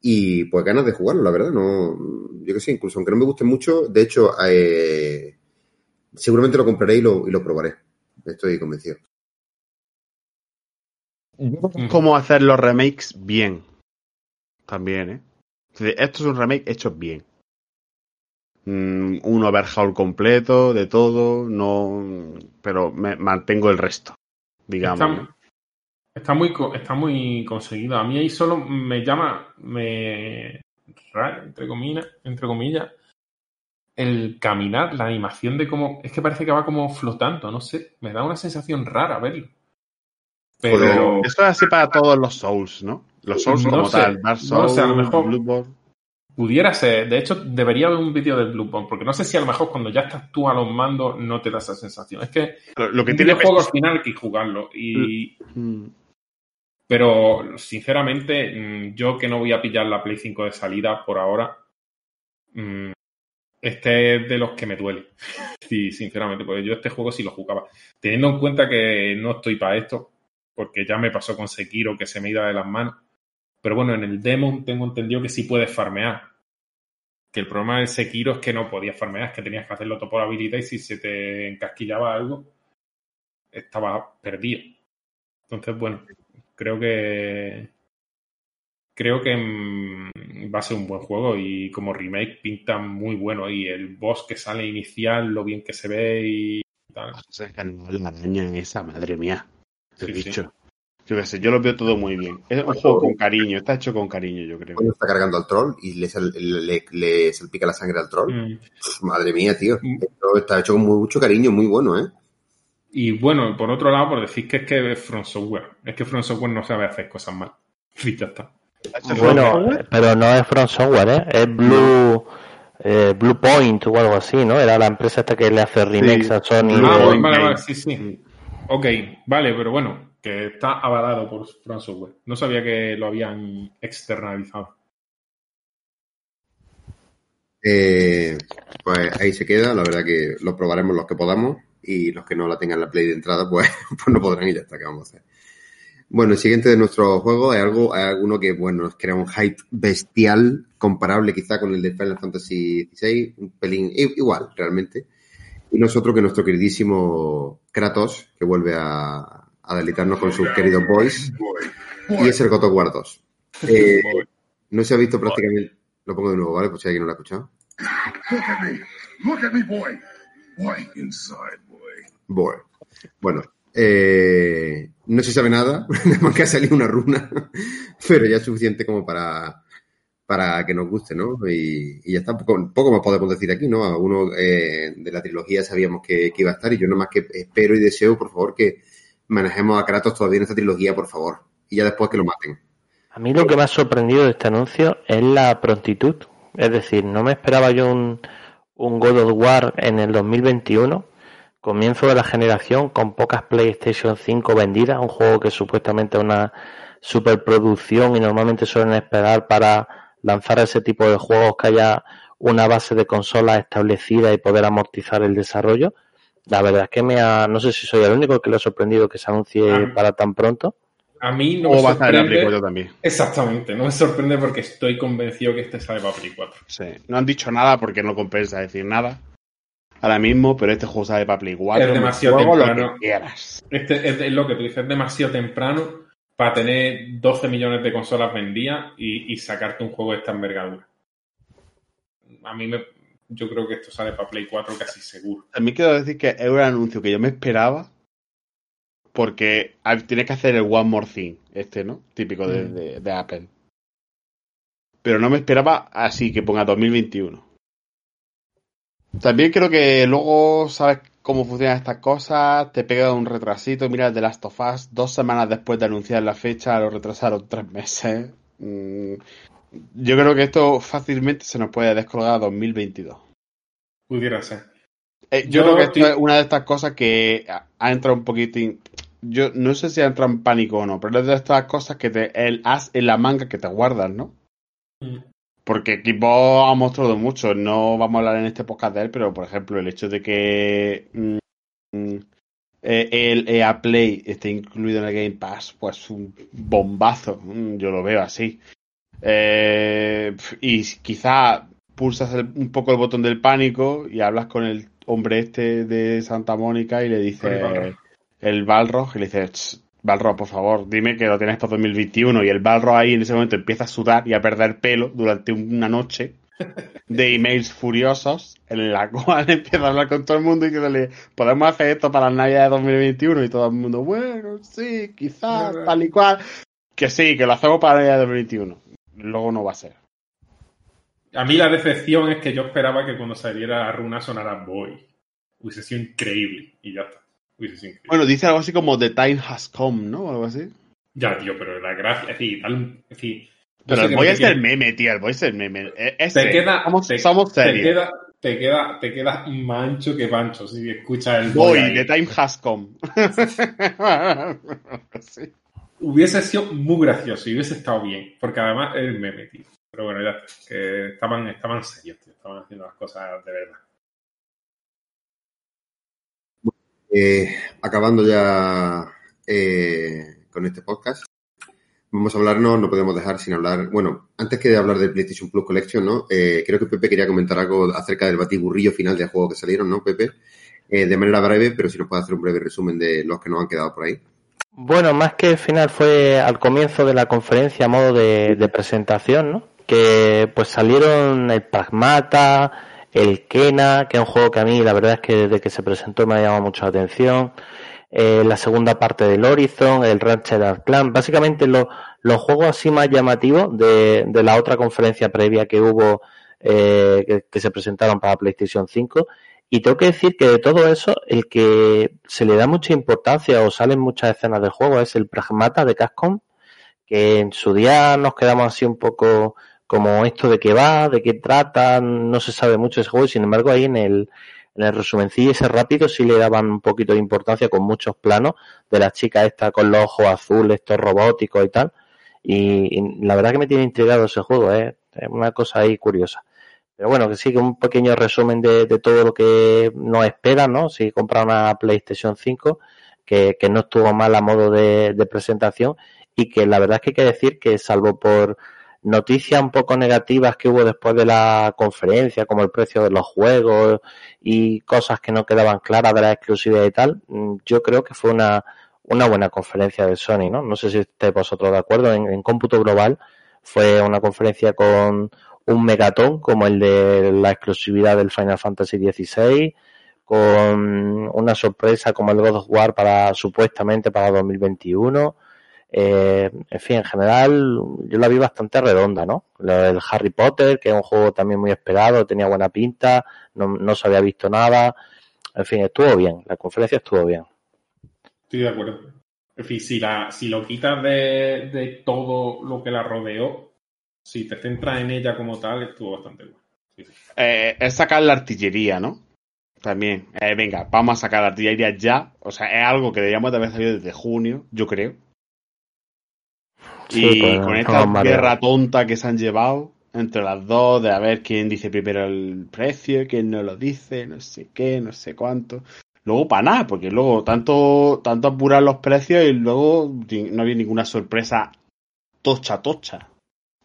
Y pues ganas de jugarlo, la verdad. No, yo que sé, incluso aunque no me guste mucho, de hecho, eh, seguramente lo compraré y lo, y lo probaré. Estoy convencido. Cómo hacer los remakes bien. También, ¿eh? Esto es un remake hecho bien. Mm, un overhaul completo de todo, no. Pero me mantengo el resto, digamos. Está muy, co- está muy conseguido. A mí ahí solo me llama, me raro, entre comillas, entre comillas, el caminar, la animación de cómo, es que parece que va como flotando, no sé, me da una sensación rara verlo. Pero Joder, Esto es así para todos los Souls, ¿no? Los Souls No como sé, tal, Dark no Souls, sé, a lo mejor- Bloodborne. pudiera ser, de hecho, debería haber un vídeo del Bloodborne, porque no sé si a lo mejor cuando ya estás tú a los mandos no te da esa sensación. Es que Lo, lo que un tiene videojuego al final hay que jugarlo y Mm, Pero, sinceramente, mm, yo que no voy a pillar la Play 5 de salida por ahora, mm, este es de los que me duele. Sí, sinceramente, porque yo este juego sí lo jugaba. Teniendo en cuenta que no estoy para esto, porque ya me pasó con Sekiro que se me iba de las manos. Pero bueno, en el Demon tengo entendido que sí puedes farmear. Que el problema del Sekiro es que no podías farmear, es que tenías que hacerlo todo por habilidad y si se te encasquillaba algo, estaba perdido. Entonces, bueno, creo que creo que mm, va a ser un buen juego y como remake pinta muy bueno y el boss que sale inicial, lo bien que se ve y tal. Ganado la araña en esa, madre mía. Te he Sí, sí. dicho. Yo qué sé, yo lo veo todo muy bien. Es un juego con cariño, está hecho con cariño, yo creo. Cuando está cargando al troll y le, sal- le, le salpica la sangre al troll. Mm. Madre mía, tío. Mm. Esto está hecho con mucho cariño, muy bueno, ¿eh? Y bueno, por otro lado, por decir que es que es From Software. Es que From Software no sabe hacer cosas mal. Y ya está. Bueno, pero no es From Software, ¿eh? Es Blue, eh, Blue Point o algo así, ¿no? Era la empresa esta que le hace remakes Sí. a Sony. Ah, de- vale, vale, sí, sí. Ok, vale, pero bueno, que está avalado por From Software. No sabía que lo habían externalizado. Eh, pues ahí se queda, la verdad que lo probaremos los que podamos y los que no la tengan la play de entrada, pues, pues no podrán y ya está, ¿qué vamos a hacer? Bueno, el siguiente de nuestro juego es algo, es alguno que, bueno, nos crea un hype bestial, comparable quizá con el de Final Fantasy XVI, un pelín igual, realmente. Y nosotros que nuestro queridísimo Kratos, que vuelve a, a deleitarnos con sus queridos boys, y es el God of War 2. Eh, no se ha visto prácticamente, lo pongo de nuevo, ¿vale? Pues si alguien no lo ha escuchado. Look at me. Look at me, boy. Boy, inside, Bueno, eh, no se sabe nada, más que ha salido una runa, pero ya es suficiente como para, para que nos guste, ¿no? Y, y ya está, poco, poco más podemos decir aquí, ¿no? Algunos eh, de la trilogía sabíamos que, que iba a estar y yo nada más que espero y deseo, por favor, que manejemos a Kratos todavía en esta trilogía, por favor, y ya después que lo maten. A mí lo que me ha sorprendido de este anuncio es la prontitud. Es decir, no me esperaba yo un, un God of War en el 2021, comienzo de la generación, con pocas PlayStation 5 vendidas, un juego que supuestamente es una superproducción y normalmente suelen esperar para lanzar ese tipo de juegos que haya una base de consolas establecida y poder amortizar el desarrollo. La verdad es que me ha, no sé si soy el único que le ha sorprendido que se anuncie Ah. para tan pronto. A mí no me O va a estar en la Play sorprende. 4 también. Exactamente, no me sorprende porque estoy convencido que este sale para Play 4. Sí. No han dicho nada porque no compensa decir nada ahora mismo, pero este juego sale para Play 4. Es demasiado juego lo temprano. que quieras. Este es, es lo que tú dices, es demasiado temprano para tener 12 millones de consolas vendidas y, y sacarte un juego de esta envergadura. A mí me yo creo que esto sale para Play 4 casi seguro. También quiero decir que es un anuncio que yo me esperaba porque tienes que hacer el One More Thing, este, ¿no? Típico de, Mm. de- de Apple. Pero no me esperaba así, que ponga 2021. También creo que luego sabes cómo funcionan estas cosas, te pega un retrasito, mira The Last of Us, dos semanas después de anunciar la fecha, lo retrasaron tres meses. Mm, Yo creo que esto fácilmente se nos puede descolgar a 2022. Pudiera ser. Eh, yo, Yo creo que esto es una de estas cosas que ha entrado un poquito. en- Yo no sé si ha entrado en pánico o no, pero es de estas cosas que te, el as en la manga que te guardas, ¿no? Mm. Porque Xbox ha mostrado mucho. No vamos a hablar en este podcast de él, pero por ejemplo, el hecho de que mm, mm, eh, el EA Play esté incluido en el Game Pass, pues un bombazo. Mm, Yo lo veo así. Eh, y quizá pulsas el- un poco el botón del pánico y hablas con el hombre este de Santa Mónica y le dices Balrog. el Balrog y le dices "Ch, Balrog, por favor, dime que lo tienes para 2021 y el Balrog ahí en ese momento empieza a sudar y a perder pelo durante una noche de emails furiosos en la cual empieza a hablar con todo el mundo y que le podemos hacer esto para la Navidad de 2021 y todo el mundo, bueno, sí, quizás, tal y cual. Que sí, que lo hacemos para la Navidad de 2021. Luego no va a ser. A mí la decepción es que yo esperaba que cuando saliera runa sonara Boy. Hubiese sido increíble. Y ya está. Bueno, dice algo así como The Time Has Come, ¿no? O algo así. Ya, tío, pero la gracia. Es decir, un- es decir, sé el voy a ser meme, tío, el voy a ser meme. Es, es Te queda, somos, te, somos te queda, te queda, te queda mancho que pancho si escuchas el Voy. The Time Has Come. Sí. Hubiese sido muy gracioso y hubiese estado bien. Porque además es el meme, tío. Pero bueno, ya. Que estaban, estaban serios, tío. Estaban haciendo las cosas de verdad. Eh, acabando ya eh, con este podcast, vamos a hablarnos, no podemos dejar sin hablar, bueno, antes que de hablar del PlayStation Plus Collection, ¿no? Eh, creo que Pepe quería comentar algo acerca del batiburrillo final de juegos que salieron, ¿no, Pepe? Eh, de manera breve, pero si nos puede hacer un breve resumen de los que nos han quedado por ahí. Bueno, más que el final fue al comienzo de la conferencia a modo de, de presentación, ¿no? Que pues salieron el Pragmata, el Kena, que es un juego que a mí la verdad es que desde que se presentó me ha llamado mucho la atención. eh, la segunda parte del Horizon, el Ratchet Clan, básicamente lo- los juegos así más llamativos de, de la otra conferencia previa que hubo eh, que, que se presentaron para PlayStation 5 y tengo que decir que de todo eso, el que se le da mucha importancia o salen muchas escenas del juego es el Pragmata de Capcom, que en su día nos quedamos así un poco como esto de qué va, de qué trata, no se sabe mucho ese juego y sin embargo ahí en el, en el resumencillo ese rápido sí le daban un poquito de importancia con muchos planos de la chica esta con los ojos azules, estos robóticos y tal. Y, y la verdad que me tiene intrigado ese juego, ¿eh? es una cosa ahí curiosa. Pero bueno, que sí, que un pequeño resumen de, de todo lo que nos espera, ¿no? Si compra una PlayStation 5, que, que no estuvo mal a modo de, de presentación y que la verdad es que hay que decir que salvo por noticias un poco negativas que hubo después de la conferencia, como el precio de los juegos y cosas que no quedaban claras de la exclusividad y tal, mm, yo creo que fue una, una buena conferencia de Sony, ¿no? No sé si estáis vosotros de acuerdo. En, en cómputo global fue una conferencia con un megatón como el de la exclusividad del Final Fantasy XVI, con una sorpresa como el God of War para supuestamente para 2021. Eh, en fin, en general yo la vi bastante redonda, ¿no? Del Harry Potter, que es un juego también muy esperado, tenía buena pinta, no, no se había visto nada. En fin, estuvo bien, la conferencia estuvo bien. Estoy de acuerdo. En fin, si, la, si lo quitas de, de todo lo que la rodeó, si te centras en ella como tal, estuvo bastante bueno. Sí, sí. Eh, es sacar la artillería, ¿no? También. Eh, venga, vamos a sacar la artillería ya. O sea, es algo que deberíamos de haber salido desde junio, yo creo. Sí, y pues, con esta guerra tonta que se han llevado entre las dos, de a ver quién dice primero el precio, quién no lo dice, no sé qué, no sé cuánto. Luego para nada, porque luego tanto, tanto apurar los precios y luego no había ninguna sorpresa tocha, tocha.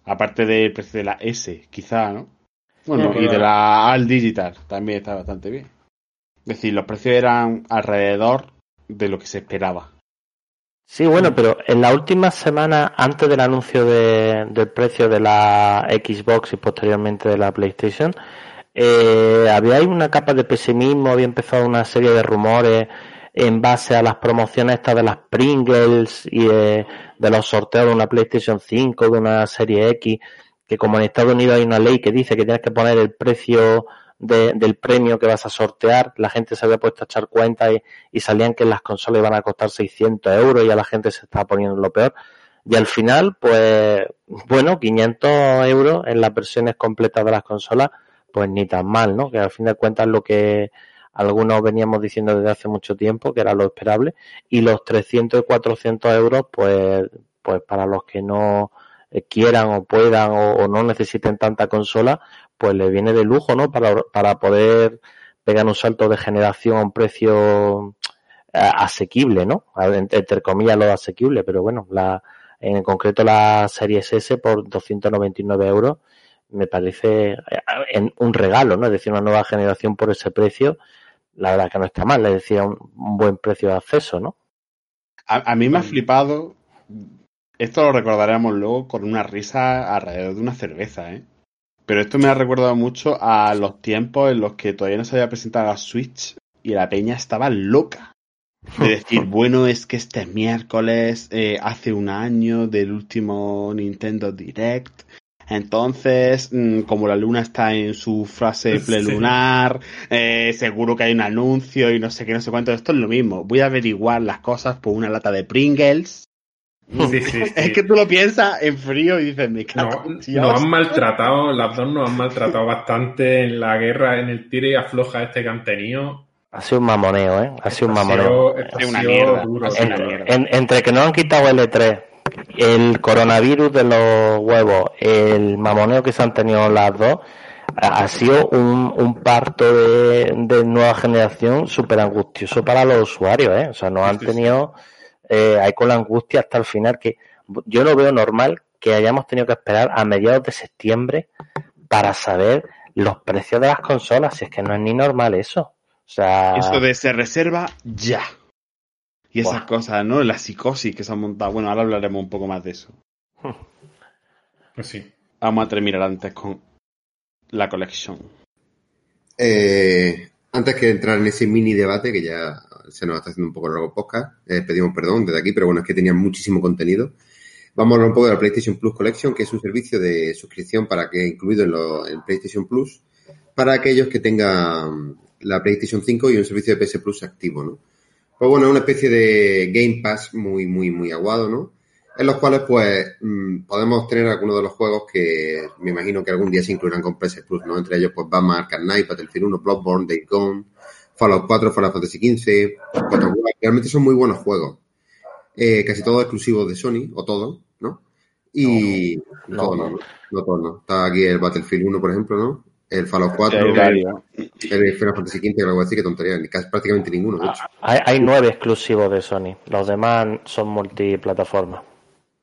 Aparte del precio de la S, quizá, ¿no? Bueno, y de la- la Al Digital también está bastante bien. Es decir, los precios eran alrededor de lo que se esperaba. Sí, bueno, pero en la última semana, antes del anuncio de- del precio de la Xbox y posteriormente de la PlayStation, eh, había una capa de pesimismo, había empezado una serie de rumores en base a las promociones estas de las Pringles y de, de los sorteos de una PlayStation 5, de una serie X, que como en Estados Unidos hay una ley que dice que tienes que poner el precio de- del premio que vas a sortear, la gente se había puesto a echar cuenta y, y salían que las consolas iban a costar 600 euros y a la gente se estaba poniendo lo peor. Y al final, pues, bueno, 500 euros en las versiones completas de las consolas, pues ni tan mal, ¿no? Que al fin de cuentas lo que algunos veníamos diciendo desde hace mucho tiempo, que era lo esperable, y los 300 y 400 euros, pues, pues para los que no eh, quieran o puedan o, o no necesiten tanta consola, pues le viene de lujo, ¿no? Para, para poder pegar un salto de generación a un precio eh, asequible, ¿no? Entre, comillas lo asequible, pero bueno, la, en concreto la Series S por 299 euros me parece eh, en un regalo, ¿no? Es decir, una nueva generación por ese precio, la verdad que no está mal, es decir, un, un buen precio de acceso, ¿no? A, a mí me ha flipado. Esto lo recordaremos luego con una risa alrededor de una cerveza, ¿eh? Pero esto me ha recordado mucho a los tiempos en los que todavía no se había presentado la Switch y la peña estaba loca. De decir, bueno, es que este miércoles eh, hace un año del último Nintendo Direct. Entonces, mm, como la luna está en su frase Sí. plelunar, eh, seguro que hay un anuncio y no sé qué, no sé cuánto. Esto es lo mismo. Voy a averiguar las cosas por una lata de Pringles. Sí, sí, sí. Es que tú lo piensas en frío y dices, me cago No, nos han maltratado, las dos nos han maltratado bastante en la guerra, en el tire y afloja este que han tenido. Ha sido un mamoneo, ¿eh? Ha sido un mamoneo. Ha sido una mierda, duro, ha sido una mierda. En- entre que no han quitado el E3, el coronavirus de los huevos, el mamoneo que se han tenido las dos, ha sido un, un parto de, de nueva generación súper angustioso para los usuarios, ¿eh? O sea, nos han Sí, sí. Eh, ahí con la angustia hasta el final, que yo lo veo normal que hayamos tenido que esperar a mediados de septiembre para saber los precios de las consolas, si es que no es ni normal eso. O sea, Eso de se reserva ya. Y esas Buah. cosas, ¿no? La psicosis que se han montado. Bueno, ahora hablaremos un poco más de eso. Pues sí. Vamos a terminar antes con la colección. Eh, antes que entrar en ese mini debate, que ya se nos está haciendo un poco largo el podcast, eh, pedimos perdón desde aquí, pero bueno, es que tenía muchísimo contenido. Vamos a hablar un poco de la PlayStation Plus Collection, que es un servicio de suscripción para que incluido en, lo- en PlayStation Plus para aquellos que tengan la PlayStation 5 y un servicio de PS Plus activo, ¿no? Pues bueno, es una especie de Game Pass muy, muy, muy aguado, ¿no? En los cuales, pues, mm, podemos tener algunos de los juegos que me imagino que algún día se incluirán con PS Plus, ¿no? Entre ellos, pues, Batman Arkham Knight, Battlefield 1, Bloodborne, Days Gone, Fallout 4, Final Fantasy XV, God of War. Realmente son muy buenos juegos. Eh, casi todos exclusivos de Sony, o todos, ¿no? Y... No, todos no. no, no todos no. Está aquí el Battlefield 1, por ejemplo, ¿no? El Fallout 4, Sí, Dario. el Final Fantasy XV, que lo voy a decir, que tontería, ni casi prácticamente ninguno, de hecho. hay, hay nueve exclusivos de Sony, los demás son multiplataformas.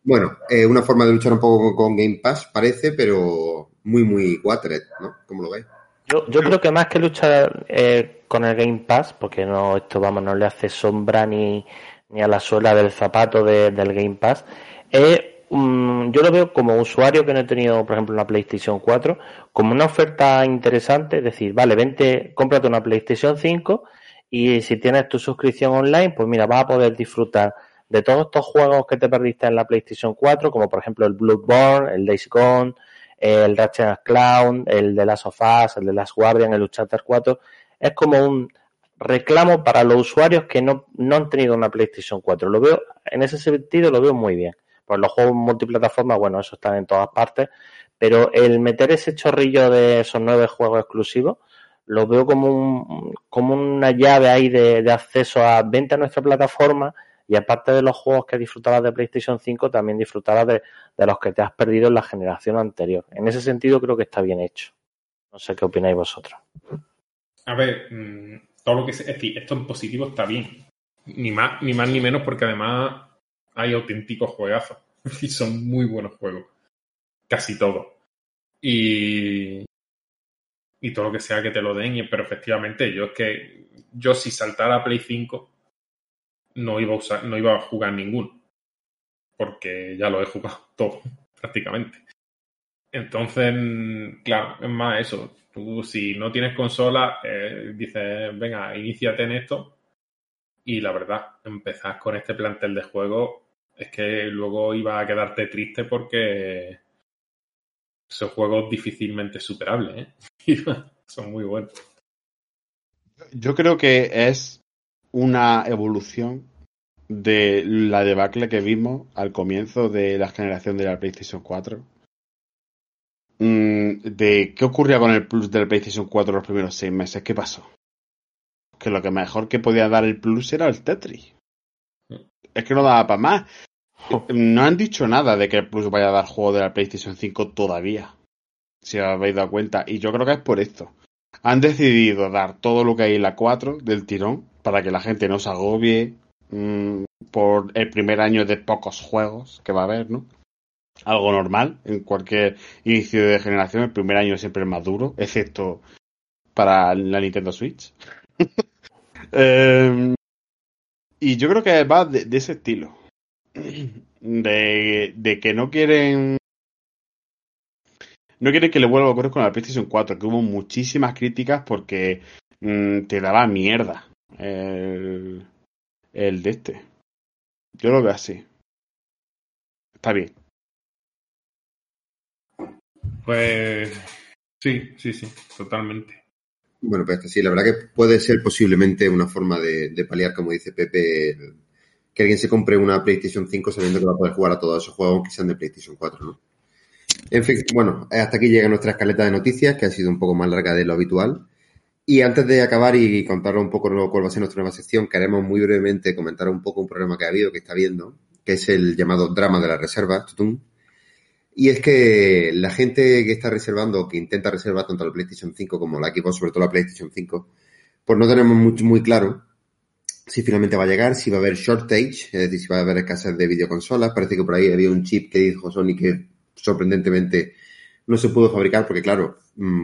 Bueno, eh, una forma de luchar un poco con, con Game Pass, parece, pero muy, muy Watered, ¿no? ¿Cómo lo veis? Yo, yo creo que más que luchar eh, con el Game Pass, porque no esto vamos no le hace sombra ni, ni a la suela del zapato de- del Game Pass, es, mm, yo lo veo como usuario que no he tenido, por ejemplo, una PlayStation 4, como una oferta interesante, es decir, vale, vente, cómprate una PlayStation 5 y si tienes tu suscripción online, pues mira, vas a poder disfrutar de todos estos juegos que te perdiste en la PlayStation 4, como por ejemplo el Bloodborne, el Days Gone, el Ratchet Clown, el de Last of Us, el de Last Guardian, el Uncharted 4. Es como un reclamo para los usuarios que no, no han tenido una PlayStation 4. Lo veo, en ese sentido lo veo muy bien. Pues los juegos multiplataforma, bueno, eso están en todas partes, pero el meter ese chorrillo de esos nueve juegos exclusivos, lo veo como, un, como una llave ahí de, de acceso a venta a nuestra plataforma y aparte de los juegos que disfrutabas de PlayStation 5, también disfrutarás de, los que te has perdido en la generación anterior. En ese sentido creo que está bien hecho. No sé qué opináis vosotros. A ver, mm, todo lo que se- es decir, esto en positivo está bien. Ni más, ni más ni menos, porque además hay auténticos juegazos. Y son muy buenos juegos. Casi todos. Y. Y todo lo que sea que te lo den, pero efectivamente, yo es que. Yo si saltara Play 5, no iba a usar, no iba a jugar ninguno. Porque ya lo he jugado todo, prácticamente. Entonces, claro, es más eso. Tú, si no tienes consola, eh, dices, venga, iníciate en esto. Y la verdad, empezar con este plantel de juego es que luego iba a quedarte triste porque son juegos difícilmente superables. ¿eh? son muy buenos. Yo creo que es una evolución de la debacle que vimos al comienzo de la generación de la PlayStation 4. Mm, de qué ocurría con el Plus del PlayStation 4 los primeros seis meses. ¿Qué pasó? Que lo que mejor que podía dar el Plus era el Tetris. Es que no daba para más. No han dicho nada de que el Plus vaya a dar juego de la PlayStation 5 todavía. Si os habéis dado cuenta. Y yo creo que es por esto. Han decidido dar todo lo que hay en la 4 del tirón para que la gente no se agobie mmm, por el primer año de pocos juegos que va a haber, ¿no? Algo normal en cualquier inicio de generación. El primer año siempre es más duro, excepto para la Nintendo Switch. eh, y yo creo que va de, ese estilo. De, que no quieren no quieren que le vuelva a ocurrir con la PlayStation 4 que hubo muchísimas críticas porque mmm, te daba mierda el, el de este yo lo veo así está bien pues sí sí sí totalmente bueno pues sí la verdad que puede ser posiblemente una forma de, de paliar como dice Pepe el, que alguien se compre una PlayStation 5 sabiendo que va a poder jugar a todos esos juegos que sean de PlayStation 4, ¿no? En fin, bueno, hasta aquí llega nuestra escaleta de noticias, que ha sido un poco más larga de lo habitual. Y antes de acabar y contaros un poco cuál va a ser nuestra nueva sección, queremos muy brevemente comentar un poco un problema que ha habido, que está habiendo, que es el llamado drama de la reserva, tutum. Y es que la gente que está reservando, que intenta reservar tanto la PlayStation 5 como la Xbox, sobre todo la PlayStation 5, pues no tenemos muy, muy claro si finalmente va a llegar, si va a haber shortage, es decir, si va a haber escasez de videoconsolas. Parece que por ahí había un chip que dijo Sony que sorprendentemente no se pudo fabricar porque, claro,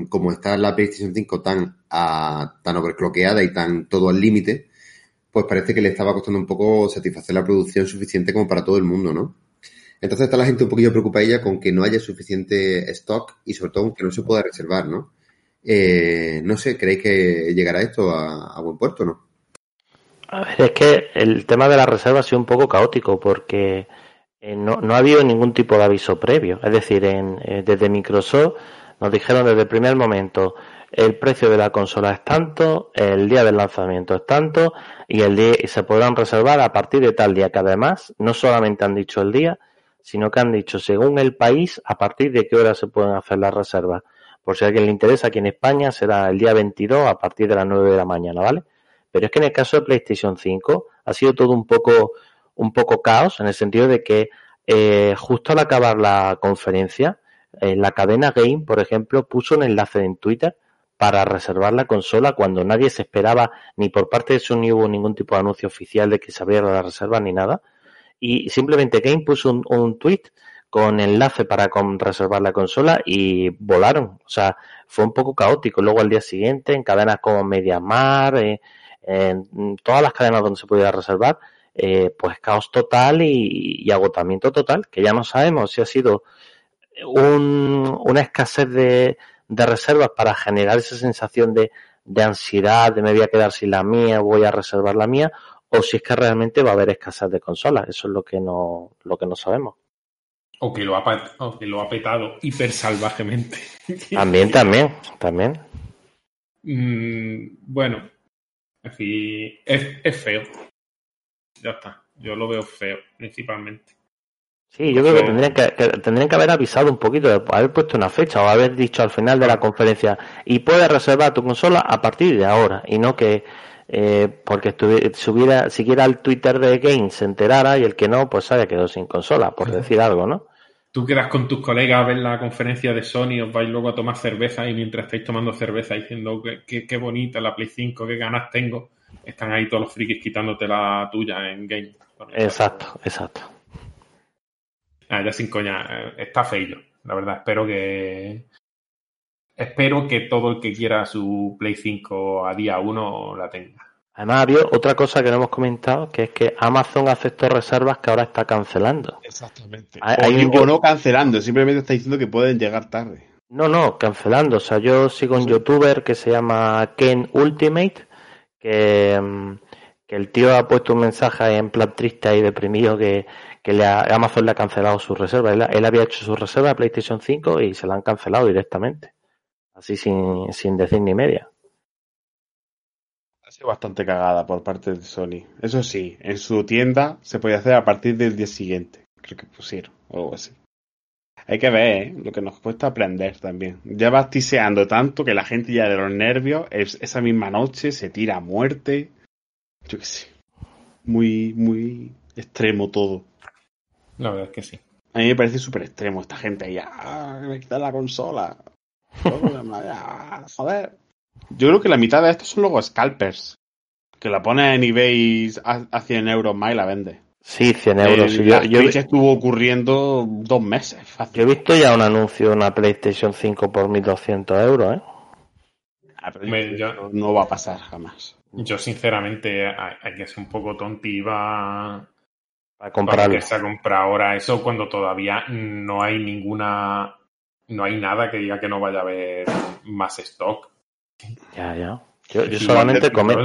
como está la PlayStation 5 tan, a, tan overcloqueada y tan todo al límite, pues parece que le estaba costando un poco satisfacer la producción suficiente como para todo el mundo, ¿no? Entonces está la gente un poquillo preocupada con que no haya suficiente stock y sobre todo que no se pueda reservar, ¿no? Eh, no sé, ¿creéis que llegará esto a, a buen puerto, no? A ver, es que el tema de la reserva ha sido un poco caótico porque eh, no, no, ha habido ningún tipo de aviso previo. Es decir, en, eh, desde Microsoft nos dijeron desde el primer momento el precio de la consola es tanto, el día del lanzamiento es tanto y el día y se podrán reservar a partir de tal día que además no solamente han dicho el día, sino que han dicho según el país a partir de qué hora se pueden hacer las reservas. Por si a alguien le interesa, aquí en España será el día 22 a partir de las 9 de la mañana, ¿vale? Pero es que en el caso de PlayStation 5 ha sido todo un poco, un poco caos en el sentido de que eh, justo al acabar la conferencia, la cadena Game, por ejemplo, puso un enlace en Twitter para reservar la consola cuando nadie se esperaba, ni por parte de Sony hubo ningún tipo de anuncio oficial de que se abriera la reserva ni nada. Y simplemente Game puso un, un tweet con enlace para con reservar la consola y volaron. O sea, fue un poco caótico. Luego al día siguiente, en cadenas como Mediamar, eh, en todas las cadenas donde se pudiera reservar, eh, pues caos total y, y, agotamiento total, que ya no sabemos si ha sido un, una escasez de, de, reservas para generar esa sensación de, de, ansiedad, de me voy a quedar sin la mía, voy a reservar la mía, o si es que realmente va a haber escasez de consolas, eso es lo que no, lo que no sabemos. O que lo ha, o que lo ha petado hiper salvajemente. También, también, también. Mm, bueno, en fin, es, es, feo. Ya está. Yo lo veo feo, principalmente. Sí, yo creo que tendrían que, que, tendrían que haber avisado un poquito, haber puesto una fecha o haber dicho al final de la conferencia y puedes reservar tu consola a partir de ahora y no que eh, porque subiera, siguiera el Twitter de Game se enterara y el que no, pues haya quedado sin consola, por decir algo, ¿no? Tú quedas con tus colegas a ver la conferencia de Sony, os vais luego a tomar cerveza y mientras estáis tomando cerveza diciendo que, que, que bonita la Play 5, qué ganas tengo, están ahí todos los frikis quitándote la tuya en game. Exacto, exacto. Ah, ya sin coña, está feo, la verdad. Espero que. Espero que todo el que quiera su Play 5 a día 1 la tenga. Además, había otra cosa que no hemos comentado, que es que Amazon aceptó reservas que ahora está cancelando. Exactamente. Hay, hay o, un... o, no cancelando, simplemente está diciendo que pueden llegar tarde. No, no, cancelando. O sea, yo sigo un youtuber que se llama Ken Ultimate, que, mm, que el tío ha puesto un mensaje en plan triste y deprimido que, que le ha- Amazon le ha cancelado su reserva. Él, había hecho su reserva de PlayStation 5 y se la han cancelado directamente. Así sin, sin decir ni media. Ha sido bastante cagada por parte de Sony. Eso sí, en su tienda se podía hacer a partir del día siguiente. Creo que pusieron, o algo así. Hay que ver, ¿eh? Lo que nos cuesta aprender también. Ya vas tiseando tanto que la gente ya de los nervios, es- esa misma noche se tira a muerte. Yo qué sé. Muy, muy extremo todo. La verdad es que sí. A mí me parece súper extremo esta gente ahí. "Ah, me quitan la consola. Ah, Joder. Yo creo que la mitad de estos son luego scalpers. Que la pones en eBay a, a 100 euros más y la vende. Sí, 100 euros. Eh, Sí, yo, yo, estuvo ocurriendo dos meses. Fácil. yo he visto ya un anuncio de una PlayStation 5 por 1200 euros, ¿eh? Ah, pero Me- yo- yo- no va a pasar jamás. Yo, sinceramente, hay, hay que ser un poco tonti va Para para comprarlo. meterse a comprar ahora eso cuando todavía no hay ninguna. No hay nada que diga que no vaya a haber más stock. Ya, ya. Yo, yo solamente pero- come-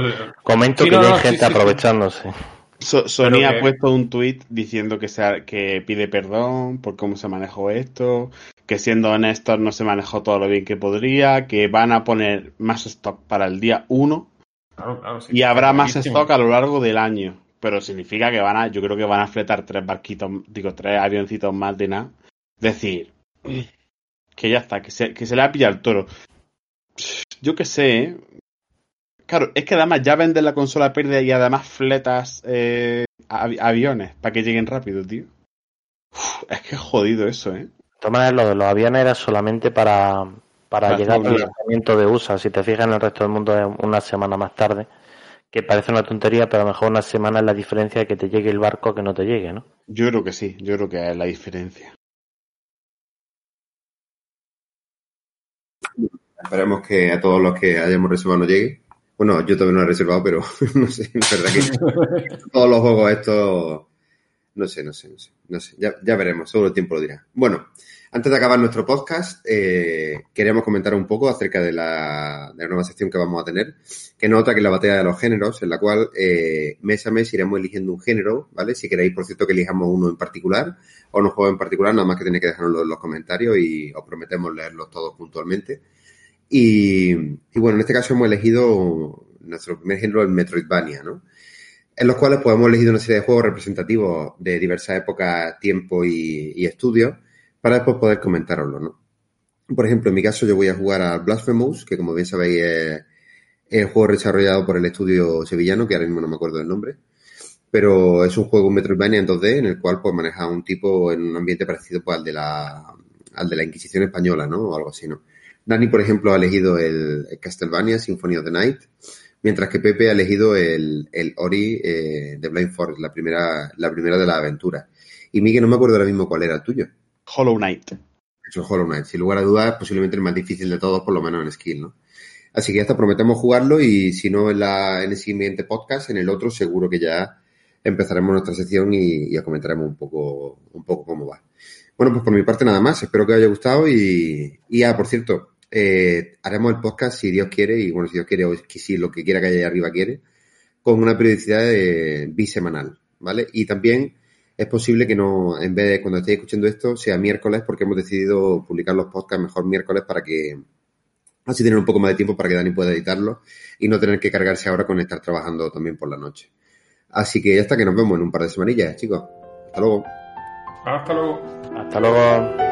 comento Sí, que ya hay gente sí, sí. aprovechándose. So- Sony ha que- puesto un tweet diciendo que, se, que pide perdón por cómo se manejó esto, que siendo honestos no se manejó todo lo bien que podría, que van a poner más stock para el día 1 Claro, claro, sí. y habrá más Buenísimo. stock a lo largo del año. Pero significa que van a, yo creo que van a fletar tres barquitos, digo, tres avioncitos más de nada. Decir, que ya está, que se, que se le ha pillado el toro. Yo qué sé, ¿eh? Claro, es que además ya venden la consola a pérdida y además fletas eh, avi- aviones para que lleguen rápido, tío. Uf, es que es jodido eso, ¿eh? Maneras, lo de los aviones era solamente para, para Para llegar al lanzamiento de USA. Si te fijas en el resto del mundo es una semana más tarde, que parece una tontería, pero a lo mejor una semana es la diferencia de que te llegue el barco a que no te llegue, ¿no? Yo creo que sí, yo creo que es la diferencia. Esperemos que a todos los que hayamos reservado nos llegue. Bueno, yo también lo he reservado, pero no sé, la verdad que todos los juegos estos, no sé, no sé, no sé, no sé, ya, ya veremos, solo el tiempo lo dirá. Bueno, antes de acabar nuestro podcast, eh, queríamos comentar un poco acerca de la, de la nueva sección que vamos a tener, que no otra que la batalla de los géneros, en la cual eh, mes a mes iremos eligiendo un género, ¿vale? Si queréis, por cierto, que elijamos uno en particular o un juego en particular, nada más que tenéis que dejárnoslo en los comentarios y os prometemos leerlos todos puntualmente. Y, y bueno, en este caso hemos elegido nuestro primer género, el Metroidvania, ¿no? En los cuales pues, hemos elegido una serie de juegos representativos de diversas épocas, tiempo y, y estudios para después poder comentároslo, ¿no? Por ejemplo, en mi caso yo voy a jugar a Blasphemous, que como bien sabéis es el juego desarrollado por el estudio sevillano, que ahora mismo no me acuerdo del nombre, pero es un juego Metroidvania en 2D en el cual pues maneja un tipo en un ambiente parecido pues, al de la al de la Inquisición española, ¿no? O algo así, ¿no? Dani, por ejemplo, ha elegido el, el Castlevania Symphony of the Night, mientras que Pepe ha elegido el, el Ori eh, de Blind Forest, la primera, la primera de la aventura. Y Miguel, no me acuerdo ahora mismo cuál era el tuyo. Hollow Knight. Eso es Hollow Knight. Sin lugar a dudas, posiblemente el más difícil de todos, por lo menos en skill, ¿no? Así que ya está, prometemos jugarlo y si no en, la, en el siguiente podcast, en el otro seguro que ya empezaremos nuestra sección y, y os comentaremos un poco, un poco cómo va. Bueno, pues por mi parte nada más. Espero que os haya gustado y, y ah, por cierto, eh, haremos el podcast si Dios quiere y bueno, si Dios quiere o si lo que quiera que haya arriba quiere, con una periodicidad de bisemanal, ¿vale? Y también es posible que no, en vez de cuando estéis escuchando esto, sea miércoles porque hemos decidido publicar los podcasts mejor miércoles para que así tener un poco más de tiempo para que Dani pueda editarlos y no tener que cargarse ahora con estar trabajando también por la noche. Así que ya está, que nos vemos en un par de semanillas, chicos. Hasta luego. Hasta luego. Hasta luego.